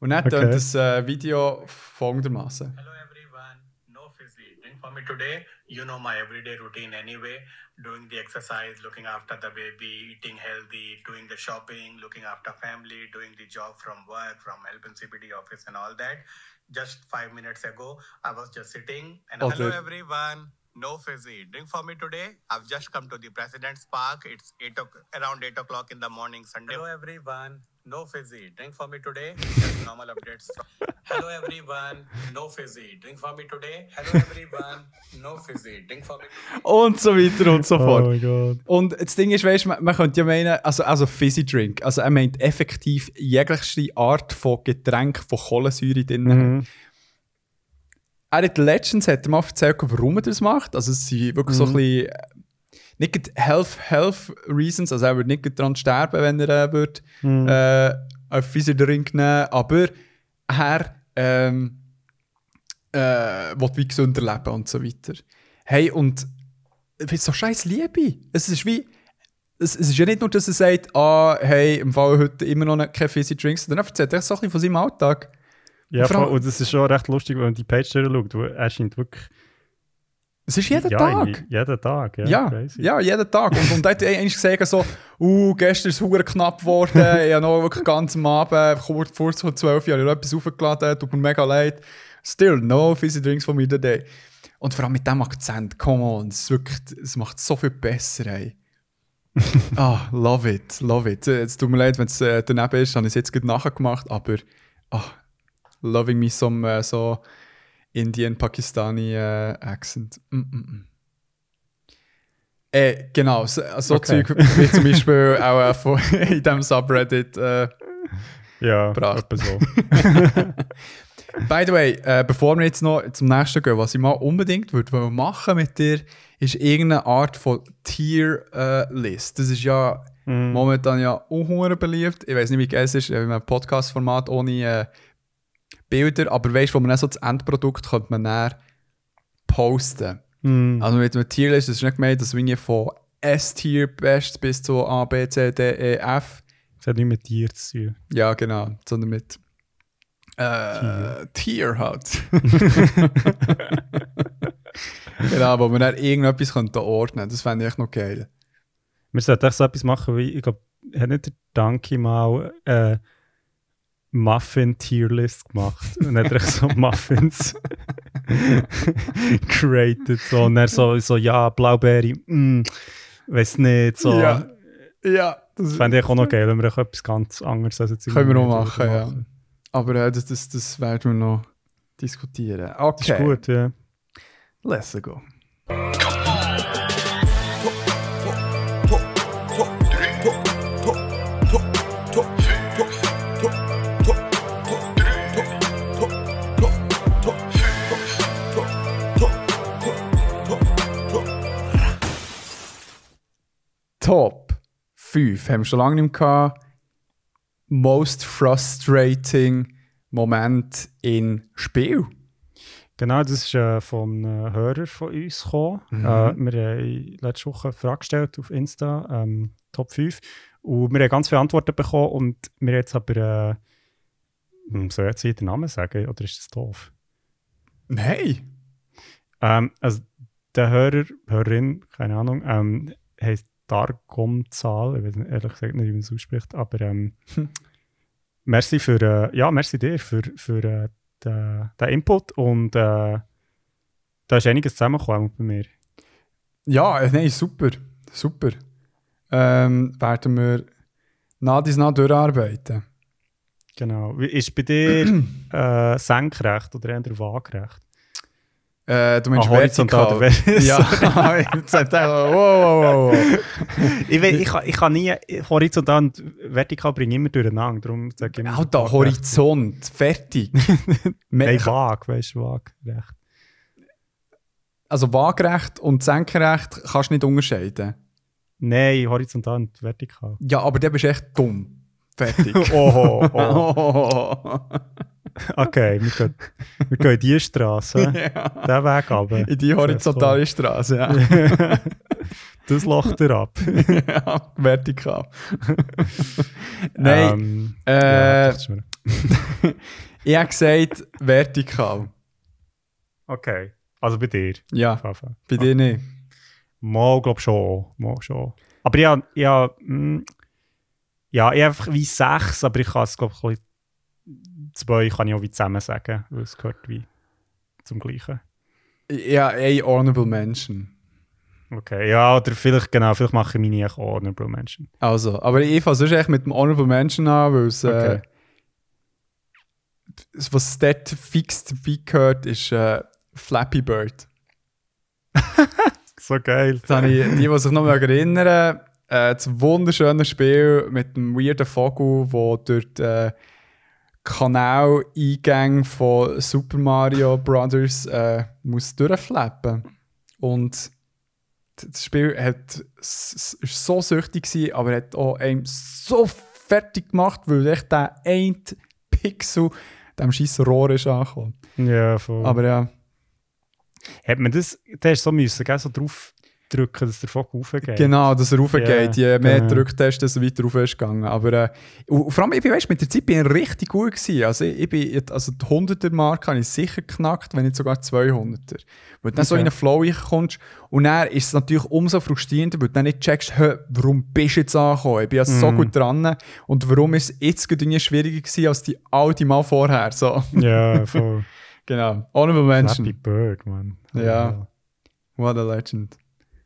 Und dann Okay. das äh, Video folgendermaßen. Hello everyone, no fizzy. Drink for me today. You know my everyday routine anyway. Doing the exercise, looking after the baby, eating healthy, doing the shopping, looking after family, doing the job from work, from helping CBD office and all that. Just five minutes ago, I was just sitting and Oh, hello everyone. No fizzy. Drink for me today. I've just come to the President's Park. It's eight o- around eight o'clock in the morning Sunday. Hello everyone. No fizzy. Drink for me today. Just normal updates. From- Hello everyone. No fizzy. Drink for me today. Hello everyone. No fizzy. Drink for me. Und so weiter und so Oh fort. mein Gott. Und das Ding ist, weißt, man, man könnte ja meinen, also, also Fizzy Drink, also er meint effektiv jegliche Art von Getränk, von Kohlensäure drin hat. Mhm. Er hat letztens hat er mal erzählt, warum er das macht. Also es sind wirklich so ein bisschen, äh, nicht Health, Health Reasons, also er würde nicht daran sterben, wenn er äh, würde, äh, einen Fizzy Drink nehmen, aber er ähm, äh, will wie gesünder leben und so weiter. Hey, und es ist so scheiß Liebe. Es ist wie, es, es ist ja nicht nur, dass er sagt, ah, hey, im Fall heute immer noch keine Fizzy Drinks, sondern er erzählt echt so ein bisschen von seinem Alltag. Ja, Vor allem- und das ist schon recht lustig, wenn man die Page schaut, wo er scheint wirklich Es ist jeden ja, Tag. jeden Tag. Ja, Ja, crazy. ja, jeden Tag. Und, und er hat eigentlich gesagt, so, uh, gestern ist es knapp geworden, ich habe noch wirklich ganz am Abend, kurz vor so 12 Jahren, etwas aufgeladen, tut mir mega leid. Still, no fizzy drinks von mir today. Und vor allem mit dem Akzent, come on, es, wirklich, es macht so viel besser, ey. ah, love it, love it. Äh, Es tut mir leid, wenn es äh, daneben ist, habe ich es jetzt gerade nachgemacht, aber ah, loving me some äh, so Indian, Pakistani äh, Accent. Mm -mm -mm. Äh, genau, so, so Okay. Zeug wie zum Beispiel auch äh, von, in diesem Subreddit. Äh, ja etwa so. by the way, äh, bevor wir jetzt noch zum nächsten gehen, was ich mal unbedingt würde machen mit dir, ist irgendeine Art von Tier-List. das ist ja Mhm. momentan ja unhunger beliebt. Ich weiß nicht, wie geil es ist, in einem Podcast-Format ohne äh, Bilder, aber weißt du, wo man dann so das Endprodukt könnte man dann posten. Mhm. Also mit einem Tierlist, ist nicht gemeint, dass wir von S-Tier best bis zu A, B, C, D, E, F. Das hat nicht mit dir zu tun. Ja, genau, sondern mit äh, Tier halt. genau, wo man dann irgendetwas könnte ordnen Das fände ich echt noch geil. Wir sollten echt so etwas machen wie, ich glaube, hat nicht der Donkey mal äh, Muffin-Tierlist gemacht? Und hat echt so Muffins created. So. Und er so, so ja, Blaubeere, mm, weiß nicht. So. Ja, ja das Das fände ich auch noch geil, wenn wir auch etwas ganz anderes als jetzt können wir wieder machen, ja. Aber äh, das, das, das werden wir noch diskutieren. Das Okay, ist gut, ja. let's go. Top 5 haben wir schon lange nicht mehr gehabt. Most frustrating Moment in Spiel. Genau, das ist äh, von einem Hörer von uns gekommen. Mhm. Äh, wir haben letzte Woche eine Frage gestellt auf Insta, ähm, Top 5. Und wir haben ganz viele Antworten bekommen und wir jetzt aber. Äh, hm, soll ich jetzt hier den Namen sagen oder ist das doof? Nein. Ähm, also der Hörer, Hörerin, keine Ahnung, ähm, heißt Dargomzahl. Ich weiß ehrlich gesagt nicht, wie man es ausspricht, aber ähm, merci für, äh, ja, merci dir für, für äh, den, den Input und äh, da ist einiges zusammengekommen bei mir. Ja, äh, nein, super. Super. Ähm, werden wir nach dies nach durcharbeiten. Genau. Ist bei dir äh, senkrecht oder eher waagerecht? Äh, du meinst Ah, vertikal. Ja, jetzt hat er wow, wow, wow. Ich, ich, kann, ich kann nie horizontal und vertikal bringen immer durcheinander. Darum sage ich immer Alter, waagerecht. Horizont, fertig. Nein, waag, weißt du, waagerecht. also waagerecht und senkrecht kannst du nicht unterscheiden. Nein, horizontal und vertikal. Ja, aber der bist echt dumm. Fertig. Oho, oh. Okay, wir gehen, wir gehen in die Straße, ja. den Weg runter. In die horizontale Straße, ja. Das lacht er ab. ja. Vertikal. Nein, Ähm, äh, ja, ich habe gesagt vertikal. okay, also bei dir. Ja, Fafa. bei dir nicht. Mal, glaube schon. Mal schon. Aber ja, ja, mm, ja, ich habe einfach wie sechs, aber ich kann es, glaube ich, zwei kann ich auch wie zusammen sagen, weil es gehört wie zum Gleichen. Ja, ein Honorable Mention. Okay, ja, oder vielleicht, genau, vielleicht mache ich meine auch Honorable Mention. Also, aber ich fange sonst echt mit dem Honorable Mention an, weil es, äh, Okay. das, was dort fix dabei gehört, ist äh, Flappy Bird. So geil. Habe ich, die, die sich noch erinnern, äh, das wunderschöne Spiel mit dem weirden Vogel, der durch die äh, Kanaleingänge von Super Mario Brothers äh, muss durchflappen. Und das Spiel hat, ist so süchtig gewesen, aber hat auch einem so fertig gemacht, weil echt der ein Pixel dem scheiß Rohr ist angekommen. Ja, voll. Aber ja, Hat man das, der ist so müssen, gell, so drauf drücken, dass der Vogel raufgeht? Genau, dass er raufgeht. Ja, Je mehr genau. drückt hast, desto weiter rauf ist gegangen. Aber äh, vor allem, ich bin, weißt, mit der Zeit bin ich richtig gut gewesen. Also, ich, bin, also die 100er-Marke habe ich sicher geknackt, wenn nicht sogar 200er. Weil du dann so Okay. in einen Flow kommst und dann ist es natürlich umso frustrierender, weil du dann nicht checkst, warum bist du jetzt angekommen? Ich bin ja so Mhm. gut dran und warum ist es jetzt irgendwie schwieriger gewesen als die alte Mal vorher. So, Ja, voll. genau. Honorable Flappy Mention. Bird, man. Ja. What a legend.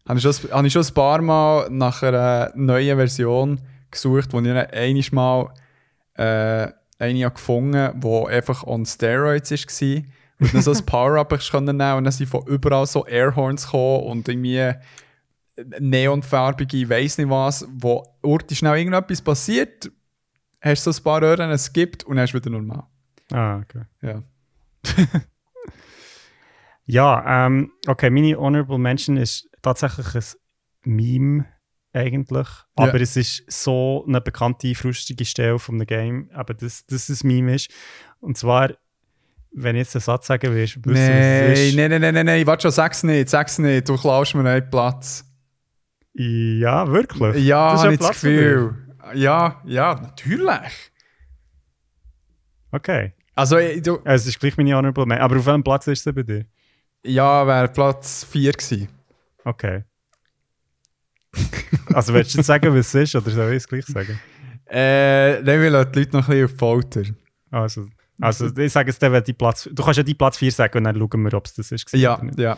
Habe ich, schon, habe ich schon ein paar Mal nach einer neuen Version gesucht, wo ich dann einmal mal äh, eine gefunden die einfach on Steroids war. Und dann so ein Power-Up ich nehmen und dann sind von überall so Airhorns gekommen und irgendwie neonfarbige, weiss nicht was, wo urti schnell irgendetwas passiert, hast du so ein paar Öhren, es gibt und es wieder normal. Ah, okay. Ja. Ja, ähm, okay, meine Honorable Mention ist tatsächlich ein Meme eigentlich. Ja. Aber es ist so eine bekannte, frustige Stelle von einem Game, aber dass das ein Meme ist. Und zwar, wenn ich jetzt einen Satz sagen willst, wissen, was es ist. nein, nein, nein, nein, nein, warte schon, sag's nicht, sag's nicht, du klaust mir einen Platz. Ja, wirklich? Ja, Das ist habe ein ich das? Gefühl. Ja, ja, natürlich. Okay. Also, ich- du, Ja, Es ist gleich meine Honorable Mention. Aber auf welchem Platz ist es bei dir? ja, wäre Platz 4 gewesen. Okay. also willst du jetzt sagen, was es ist, oder soll ich es gleich sagen? Äh, dann will ich die Leute noch ein bisschen auf Folter. Also, also ich sage es dann, wenn die Platz... Du kannst ja die Platz 4 sagen und dann schauen wir, ob es das ist. Ja, ja.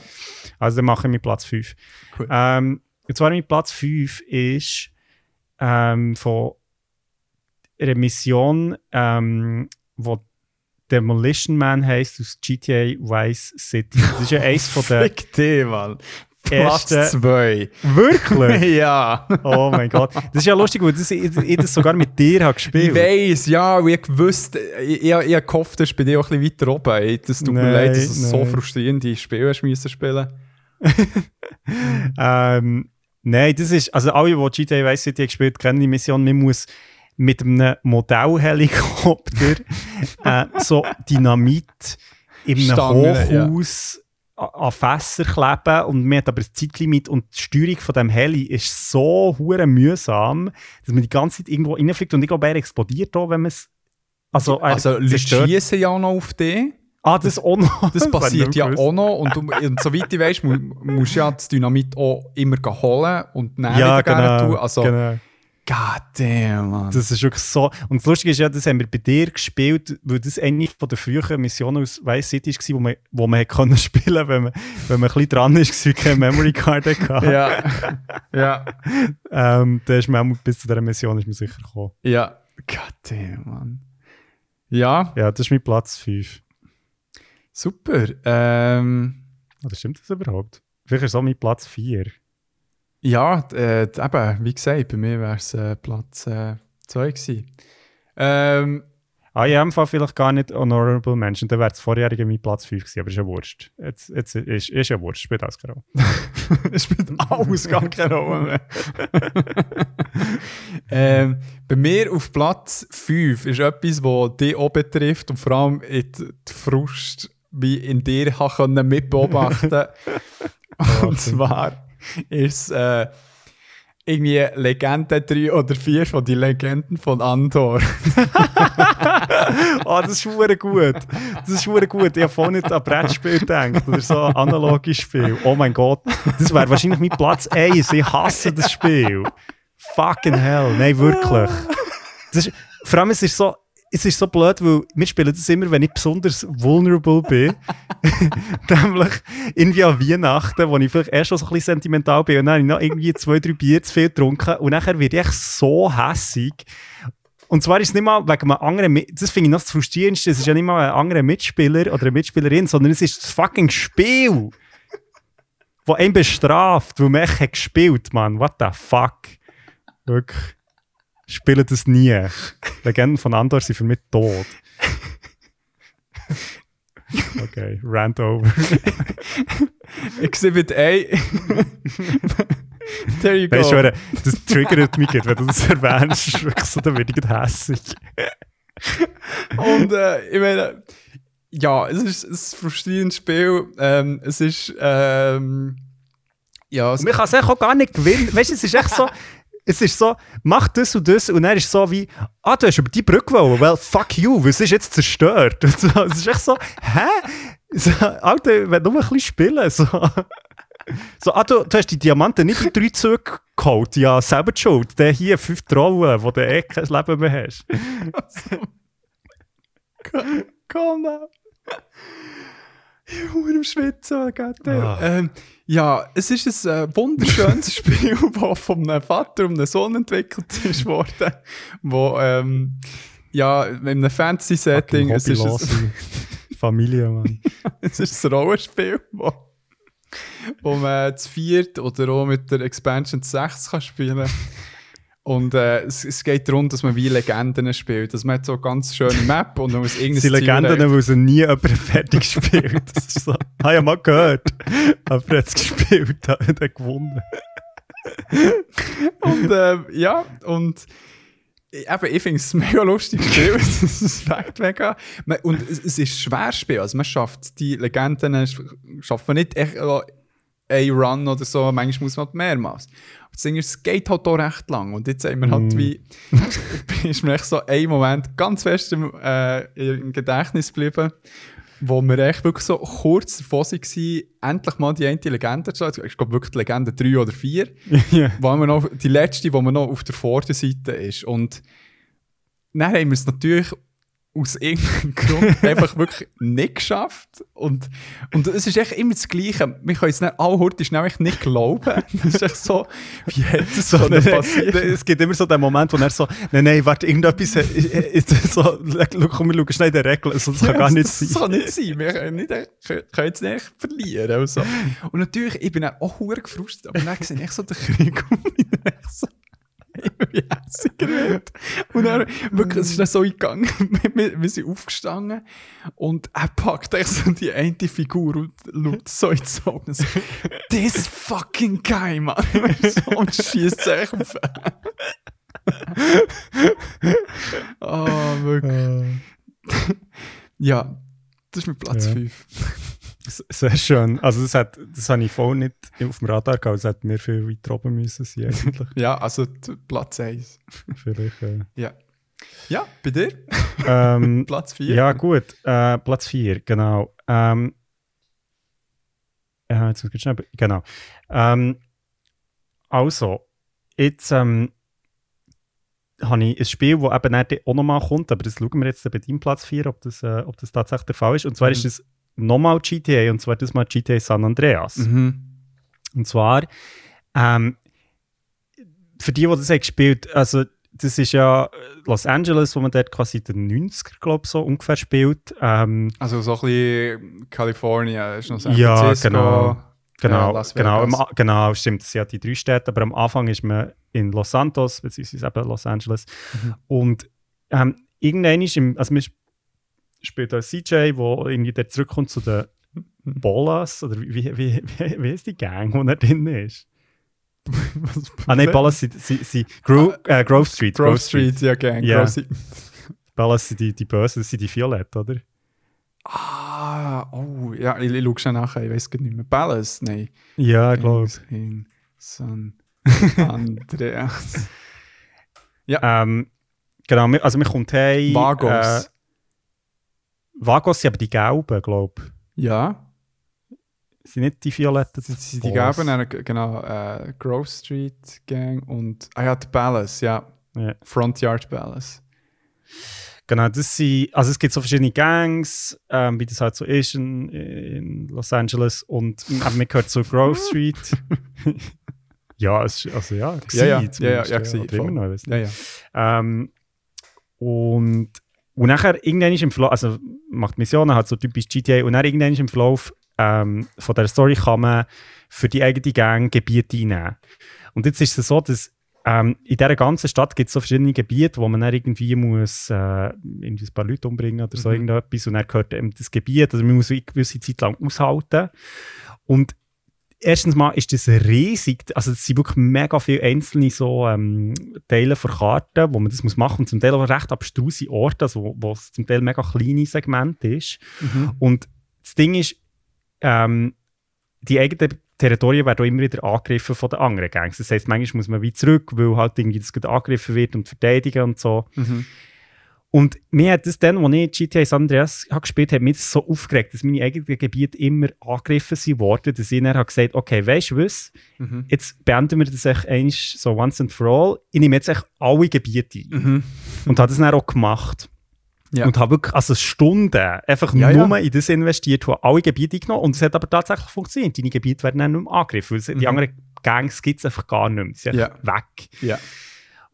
Also dann mache ich mit Platz 5. Cool. Ähm, und zwar mit Platz 5 ist ähm, von einer Mission, ähm, wo Demolition Man heisst aus GTA Vice City. Das ist ja eins von den Fick dich, Mann. Platz ersten... 2. Wirklich? ja. Oh mein Gott. Das ist ja lustig, weil das, ich, ich das sogar mit dir habe Ich gespielt weiss, ja, und ich gewusst, ich, ich, ich gehofft, das ist bei dir auch ein bisschen weiter oben. Ey, Das tut mir Nein, leid, dass du so frustrierende Spiele hast müssen spielen. Ähm, nein, das ist, also alle, die GTA Vice City haben gespielt kennen die Mission. Man muss mit einem Modellhelikopter äh, so Dynamit in einem Stangen. Hochhaus an Fässer kleben und man hat aber ein Zeitlimit und die Steuerung von dem Heli ist so hure mühsam, dass man die ganze Zeit irgendwo reinfliegt und ich glaube, er explodiert auch, wenn man es also, er Also, schießen ja auch noch auf dich. Ah, das auch noch. Das passiert ja auch noch. Und, du, und soweit ich weiss, mu, musst du ja das Dynamit auch immer holen und dann Ja, genau. tun. Also, genau. God damn, man. Das ist wirklich so. Und das Lustige ist ja, das haben wir bei dir gespielt, weil das eine von der früheren Missionen aus Vice City war, wo man, wo man können spielen wenn man, wenn man ein bisschen dran ist, und keine Memory Card hatte. ja. ja. Ähm, da ist man bis zu dieser Mission ist man sicher gekommen. Ja. God damn, man. Ja, Ja, das ist mein Platz 5. super. Ähm, Oder stimmt das überhaupt? Vielleicht ist es auch mein Platz 4. ja, äh, eben, wie gesagt, bei mir wäre es äh, Platz 2 gewesen. Ähm, Ah, ja, im Fall vielleicht gar nicht Honorable Mention, dann wäre es vorjährige mein Platz 5 gewesen, aber ist ja Wurscht. Jetzt, jetzt ist, ist ja Wurscht, spielt alles keine Rolle. Es spielt alles gar keine Rolle mehr. ähm, bei mir auf Platz 5 ist etwas, das dich auch betrifft und vor allem die Frust, wie in dir mitbeobachten Und zwar ist äh, irgendwie Legende 3 oder 4 von die Legenden von Andor. Ah, das ist hure gut. Das ist hure gut. Ich habe vorhin nicht an Brettspiel gedacht. Oder so ein analoges Spiel. Oh mein Gott. Das wäre wahrscheinlich mein Platz 1. Ich hasse das Spiel. Fucking hell. Nein, wirklich. Das ist, vor allem, es ist so, es ist so blöd, weil wir spielen das immer, wenn ich besonders vulnerable bin. Nämlich irgendwie an Weihnachten, wo ich vielleicht erst schon so ein bisschen sentimental bin und dann habe ich noch irgendwie zwei, drei Bier zu viel getrunken und nachher werde ich so hässig. Und zwar ist es nicht mal wegen einem anderen, das finde ich noch das Frustrierendste, es ist ja nicht mal ein anderer Mitspieler oder eine Mitspielerin, sondern es ist das fucking Spiel, wo einen bestraft, weil man echt gespielt, Mann. What the fuck? Wirklich. Spielen das nie. Legenden von Andor sind für mich tot. Okay, rant over. Exhibit A. There you go. Weißt du, das triggert mich, gerade, wenn du das erwähnst. ist wirklich so, da werde ich gerade hässig. Und äh, ich meine, ja, es ist ein frustrierendes Spiel. Ähm, es ist, ähm, ja, es, Man kann es auch gar nicht gewinnen. Weißt du, es ist echt so, es ist so, mach das und das und dann ist so wie, ah, du hast über die Brücke wollen, well, fuck you, es ist jetzt zerstört. Und so, es ist echt so, hä? So, Alter, wenn nur ein bisschen spielen. So, so ah, du, du hast die Diamanten nicht in drei Züge geholt, ja, selber die schuld. Der hier fünf Trollen, wo du eh kein Leben mehr hast. komm now. Ich bin am Schwitzen, goddamn. Ah. ähm, Ja, es ist ein äh, wunderschönes Spiel, das von einem Vater und einem Sohn entwickelt ist worden. Wo, ähm, ja, in einem Fantasy-Setting, es ist, ein, Familie, Mann. es ist ein Rollenspiel, wo, wo man zu viert oder auch mit der Expansion zu sechs kann spielen Und äh, es, es geht darum, dass man wie Legenden spielt. Dass man hat so eine ganz schöne Map und man muss irgendein Sie Legenden, weil sie nie jemand fertig gespielt. Das ist so, habe ich mal gehört. Aber er hat es gespielt, hat er gewonnen. Und ähm, ja, und ich- eben, ich finde es ein mega lustiges Spiel. Es ist echt mega. Und es, es ist ein schweres Spiel. Also man schafft die Legenden, sch- schafft man nicht echt äh, ein Run oder so. Manchmal muss man halt mehrmals. Aber das Ding ist, es geht halt auch recht lang. Und jetzt haben wir halt Mm. wie, ist mir echt so ein Moment ganz fest im, äh, im Gedächtnis geblieben, wo wir echt wirklich so kurz davor waren, endlich mal die eine Legende zu schlagen. Ich glaube wirklich die Legende 3 oder 4 ja. wo wir noch, die letzte, die man noch auf der Vorderseite ist. Und dann haben wir es natürlich aus irgendeinem Grund einfach wirklich nicht geschafft. Und, und es ist echt immer das Gleiche. Wir können es nicht alle heute schnell nicht glauben. Das ist echt so, wie hätte es so nein, passiert? Es gibt immer so den Moment, wo er so, nein, nein, warte, irgendetwas ist, ist, ist so, komm, wir schauen schnell in den Regeln, also, das kann gar nicht sein. Das kann nicht sein. Wir können, nicht, können, können es nicht verlieren. Und, so. und natürlich, ich bin auch hure gefrustet, aber dann sehe ich so den Krieg und ich bin echt so immer wie hässiger wird. Und dann, wirklich, es ist dann so eingegangen, wir, wir sind aufgestanden und er packt echt so die eine Figur und schaut so ins Auge so, this fucking guy, man. So, und schießt sich auf. oh, wirklich. Ja, das ist mit Platz Ja. 5. S- Sehr schön. Also das, hat, das habe ich voll nicht auf dem Radar gehabt. Es hätte mir viel weiter oben müssen sein eigentlich. Ja, also Platz 1. Vielleicht, äh. Ja. Ja, bei dir? ähm, Platz 4. ja gut, äh, Platz 4, genau. Ähm, ja, jetzt muss ich schnell, genau. Ähm, also, jetzt ähm, habe ich ein Spiel, das eben auch nochmal kommt, aber das schauen wir jetzt bei deinem Platz 4, ob das, äh, ob das tatsächlich der Fall ist. Und zwar Mhm. ist es nochmal GTA, und zwar das mal GTA San Andreas. Mhm. Und zwar, ähm, für die, die das haben gespielt also das ist ja Los Angeles, wo man dort quasi den 90er, glaube ich, so ungefähr spielt. Ähm, Also so ein bisschen Kalifornien, ist noch San Ja, Francisco. genau. genau, Ja, Las genau, Vegas. am A- genau, stimmt, das sind ja die drei Städte, aber am Anfang ist man in Los Santos, beziehungsweise eben Los Angeles. Mhm. Und ähm, irgendwann ist im, also man sp- spielt als CJ, wo irgendwie der zurückkommt zu den Ballas, oder wie, wie, wie, wie, ist die Gang, wo er drin ist? Ah nein, Ballas sind, sind, sind Gro äh, Grove Street. Grove Street, ja, gang. Ja. Grove Street. Ballas sind die, die Bösen, das sind die Violetten, oder? Ah, oh, ja, ich, ich schaue schon nachher, ich weiß gar nicht mehr. Ballas? Nein. Ja, ich glaube. San Andreas. Ähm, genau, also man kommt heim. Vagos. Äh, Vagos sind aber die Gelben, glaube ich. ja, Sind nicht die Violetten. das sind die. Gelben, genau, äh, Grove Street Gang und, ah ja, die Ballas, ja. Ja. Front Yard Ballas. Genau, das sind, also es gibt so verschiedene Gangs, ähm, wie das halt so ist in, in Los Angeles und ähm, man gehört zu Grove Street. ja, es, also ja, Ja, ja, gewesen ja, ja, zumindest, ja, gewesen, oder immer voll. noch, ich weiss nicht. Ja, ja. Ähm, und, und nachher irgendwann ist im Verlauf, also macht Missionen halt so typisch GTA und dann irgendwann ist im Verlauf ähm, von der Story kann man für die eigene Gang Gebiete einnehmen. Und jetzt ist es so, dass ähm, in dieser ganzen Stadt gibt es so verschiedene Gebiete, wo man dann irgendwie muss äh, irgendwie ein paar Leute umbringen oder so Mhm. irgendetwas und dann gehört eben das Gebiet, also man muss eine gewisse Zeit lang aushalten. Und erstens mal ist das riesig, also es sind wirklich mega viele einzelne so ähm, Teile von Karten, wo man das muss machen und zum Teil auch recht abstruse Orte, also wo, es zum Teil mega kleine Segmente ist. Mhm. Und das Ding ist, ähm, die eigenen Territorien werden auch immer wieder angegriffen von den anderen Gangs. Das heisst, manchmal muss man wie zurück, weil halt irgendwie das angegriffen wird und verteidigen und so. Mhm. Und mir hat das dann, als ich GTA San Andreas habe gespielt habe, mich so aufgeregt, dass meine eigenen Gebiete immer angegriffen sind worden, dass ich dann habe gesagt okay, weißt du was, Mhm. jetzt beenden wir das echt einmal so once and for all. Ich nehme jetzt echt alle Gebiete ein. Mhm. Und habe das dann auch gemacht. Ja. Und habe wirklich also Stunden einfach Ja, nur ja. in das investiert, habe alle Gebiete eingenommen und es hat aber tatsächlich funktioniert. Deine Gebiete werden dann nicht mehr angegriffen, weil es- die Mhm. anderen Gangs gibt es einfach gar nicht mehr. Die sind Ja. einfach weg.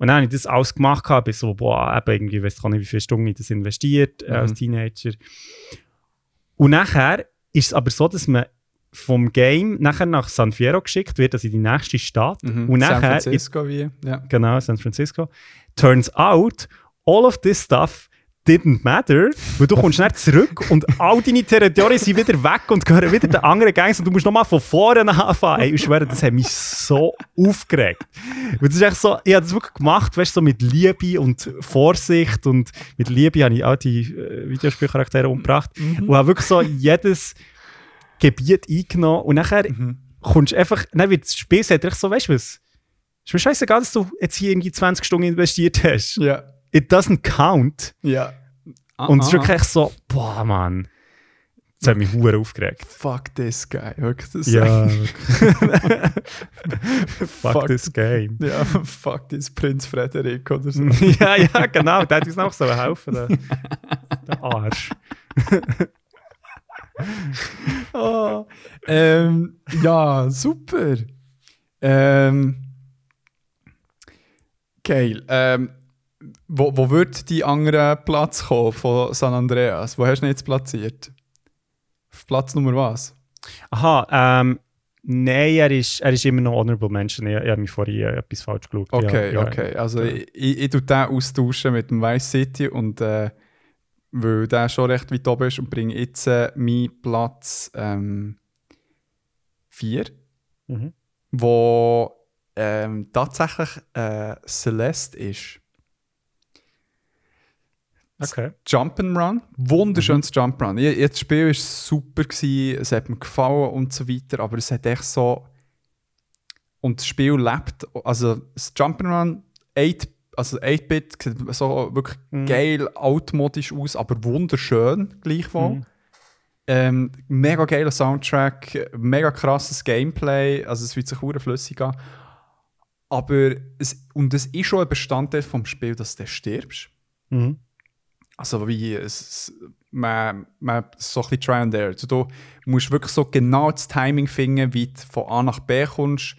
Und dann habe ich das alles gemacht, habe bis so, boah, eben irgendwie, ich weiß gar nicht, wie viele Stunden ich das investiert äh, als Mhm. Teenager. Und nachher ist es aber so, dass man vom Game nachher nach San Fierro geschickt wird, also in die nächste Stadt. Mhm. Und San nachher Francisco wie, ja. genau, San Francisco. Turns out, all of this stuff didn't matter, weil du kommst nicht zurück und all deine Territorien sind wieder weg und gehören wieder den anderen Gangs und du musst nochmal von vorne anfangen. Ey, ich schwöre, das hat mich so aufgeregt. Weil das ist echt so, ich habe das wirklich gemacht, weißt du, so mit Liebe und Vorsicht und mit Liebe habe ich auch die äh, Videospielcharaktere umgebracht und habe wirklich so jedes Gebiet eingenommen und nachher Mhm. kommst du einfach, dann wird das Spiel sagt so, weißt du was, ist mir scheißegal, dass du jetzt hier irgendwie 20 Stunden investiert hast. Ja. It doesn't count. Ja. Ah, Und es ist ah. wirklich echt so, boah, Mann. Das hat mich hure aufgeregt. Fuck this guy. Wirklich, das Ja, wirklich. Fuck, Fuck. this game. Ja, fuck this Prinz Frederik oder so. ja, ja, genau. Der hat uns noch so helfen. Der, der Arsch. Ah, ähm, ja, super. Ähm, geil. Ähm, wo, wo wird die andere Platz kommen von San Andreas? Wo hast du ihn jetzt platziert? Auf Platz Nummer was? Aha, ähm, nein, er ist, er ist immer noch Honorable Mention. Ich, ich habe mich vorhin äh, etwas falsch geschaut. Okay, ja, ja. okay. Also Ja. ich, ich, tue den austauschen mit dem Vice City und äh, weil der schon recht weit oben ist und bringe jetzt äh, meinen Platz 4. Mhm. wo ähm, tatsächlich äh, Celeste ist. Okay. Jump'n'Run, wunderschönes Jump'n'Run. Ja, ja, Das Spiel war super, gewesen, es hat mir gefallen und so weiter, aber es hat echt so... Und das Spiel lebt, also das Jump'n'Run 8, also 8-Bit, sieht so wirklich geil altmodisch aus, aber wunderschön gleichwohl. Mhm. Ähm, mega geiler Soundtrack, mega krasses Gameplay, also es fühlt sich hure flüssig an. Aber es, und es ist schon ein Bestandteil vom Spiel, dass du stirbst. Mhm. Also wie es, man, man so ein bisschen try and error. Also du musst wirklich so genau das Timing finden, wie du von A nach B kommst.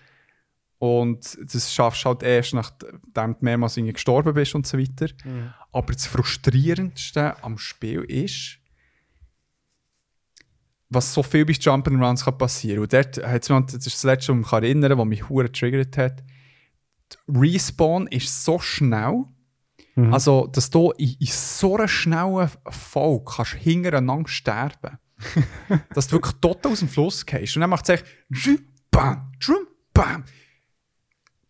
Und das schaffst du halt erst, nachdem du mehrmals irgendwie gestorben bist und so weiter. Aber das Frustrierendste am Spiel ist, was so viel bei Jump'n'Runs kann passieren. Und dort hat's mir, das ist das Letzte, was ich mich erinnern kann, was mich hure getriggert hat. Die Respawn ist so schnell, also, dass du in, in so einer schnellen Folge kannst hintereinander sterben dass du wirklich total aus dem Fluss gehst. Und dann macht es echt «Dschum, bam, dschum, bam.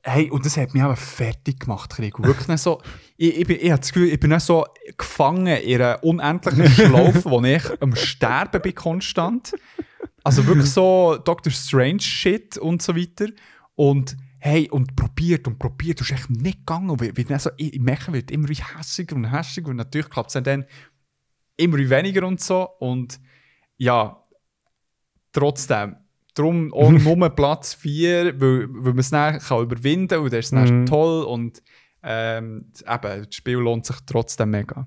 Hey, und das hat mich aber fertig gemacht, Krieg. Wirklich so, ich, ich, bin, ich habe das Gefühl, ich bin nicht so gefangen in einer unendlichen Schlaufe, wo ich am Sterben bin konstant. Also wirklich so Dr. Strange Shit und so weiter. Und hey, und probiert und probiert, du ist echt nicht gegangen. Und wie, wie dann so, ich, ich merke, wird immer hässiger und hässiger. Und natürlich klappt es dann immer weniger und so. Und ja, trotzdem, darum auch nur Platz 4, weil, weil man es dann kann überwinden kann und das ist dann Mhm. toll. Und ähm, eben, das Spiel lohnt sich trotzdem mega.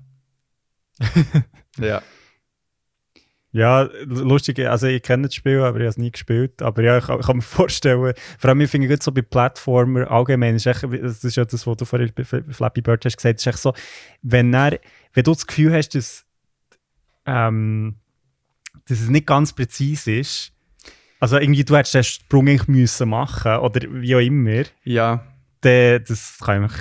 ja. Ja, lustig, also ich kenne das Spiel, aber ich habe es nie gespielt. Aber ja, ich, kann- ich kann mir vorstellen, vor allem ich finde gut so bei Plattformer allgemein, ist echt, das ist ja das, was du vorhin bei Flappy Bird hast gesagt, ist echt so, wenn, er, wenn du das Gefühl hast, dass, ähm, dass es nicht ganz präzise ist, also irgendwie du hättest den Sprung eigentlich müssen machen oder wie auch immer, ja. dann, das kann mich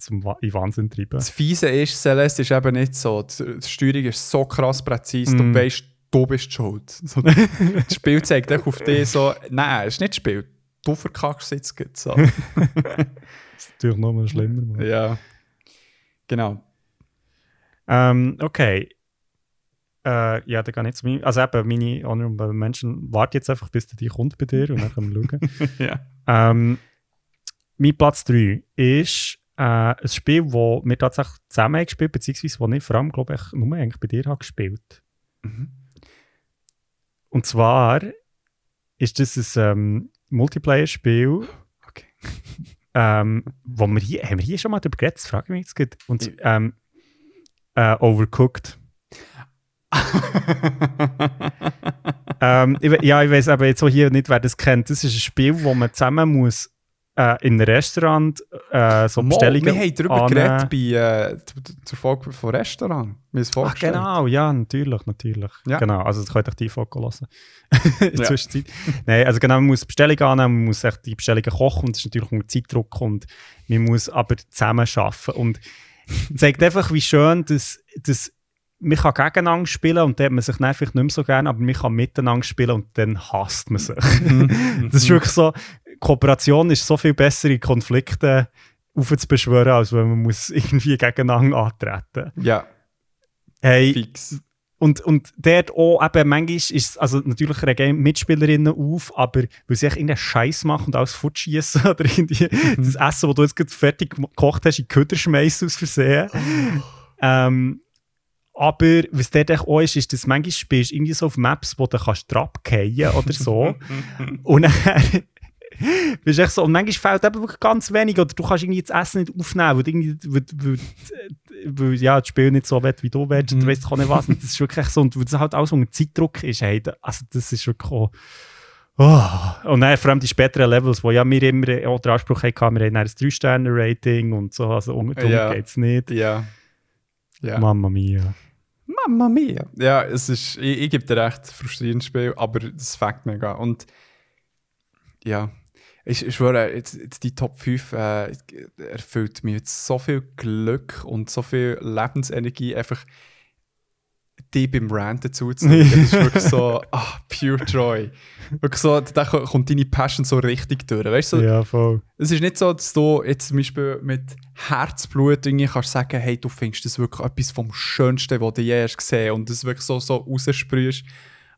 zum Wa- in Wahnsinn treiben. Das Fiese ist, Celeste ist eben nicht so. Die die Steuerung ist so krass präzise, Mm. du weißt, du bist schuld. So, das Spiel zeigt echt auf dich so, nein, es ist nicht das Spiel. Du verkackst es jetzt. gerade So. Das ist natürlich noch mal schlimmer. Mann. ja. Genau. Ähm, okay. Äh, ja, dann gehe ich zu mir. Also eben, meine Honorable Menschen warte jetzt einfach, bis der die kommt bei dir und dann können wir schauen. ja. ähm, mein Platz 3 ist äh, ein Spiel, das wir tatsächlich zusammen haben gespielt beziehungsweise wo ich vor allem, glaube ich, nur eigentlich bei dir habe gespielt. Mhm. Und zwar ist das ein ähm, Multiplayer-Spiel, Okay. ähm, wo wir hier, haben wir hier schon mal darüber geredet, das frage ich mich jetzt gerade. Und ähm, äh, Overcooked. ähm, ich, ja, ich weiß aber jetzt auch hier nicht, wer das kennt. Das ist ein Spiel, wo man zusammen muss äh, in einem Restaurant äh, so Mo, Bestellungen wir haben darüber annehmen. geredet bei, äh, zur Folge vom Restaurant. Es Ach, vorgestellt. genau, ja, natürlich, natürlich. Ja. Genau, also das könnt ihr die Folge hören. In der. Zwischenzeit. Nein, also genau, man muss Bestellungen annehmen, man muss echt die Bestellungen kochen und das ist natürlich unter Zeitdruck und man muss aber zusammen arbeiten. Und zeigt einfach, wie schön, dass, dass man kann gegeneinander spielen und dann hat man sich dann vielleicht nicht mehr so gerne, aber man kann miteinander spielen und dann hasst man sich. das ist wirklich so, Kooperation ist so viel besser in Konflikten aufzubeschwören, als wenn man muss irgendwie gegeneinander antreten Ja, Hey, fix. und, und dort auch eben, manchmal ist es, also natürlich regen Mitspielerinnen auf, aber weil sie echt irgendeinen Scheiß machen und alles fortschießen oder irgendwie das Essen, das du jetzt gerade fertig gekocht hast, in Köder schmeißen aus Versehen. Ähm, aber was dort auch ist, ist, dass manchmal spielst du irgendwie so auf Maps, wo du kannst drabgehen oder so. und dann bist echt so, und manchmal fehlt eben wirklich ganz wenig oder du kannst irgendwie das Essen nicht aufnehmen, weil, irgendwie, weil, weil, weil ja, das Spiel nicht so will, wie du willst, Mhm. du weißt auch nicht was. Und das ist wirklich so, und weil das halt alles unter Zeitdruck ist, hey, also das ist wirklich auch, oh. Und dann vor allem die späteren Levels, wo ja wir immer auch den Anspruch hatten, wir haben ein 3-Sterne-Rating und so, also unter Ja. geht es nicht. Ja. Ja. Mamma mia. Mamma mia. Ja, es ist, ich, ich gebe dir recht, frustrierendes Spiel, aber das fängt mega. Und ja, ich, ich schwöre, jetzt, jetzt die Top 5 äh, erfüllt mir jetzt so viel Glück und so viel Lebensenergie. Einfach die beim Ranten zuzuschauen. Das ist wirklich so, ah, pure joy. Wirklich so, da kommt deine Passion so richtig durch. Weißt du, so, Ja, voll. es ist nicht so, dass du jetzt zum Beispiel mit Herzblut irgendwie kannst sagen, hey, du findest das wirklich etwas vom Schönsten, was du je hast gesehen und das wirklich so, so raussprühst.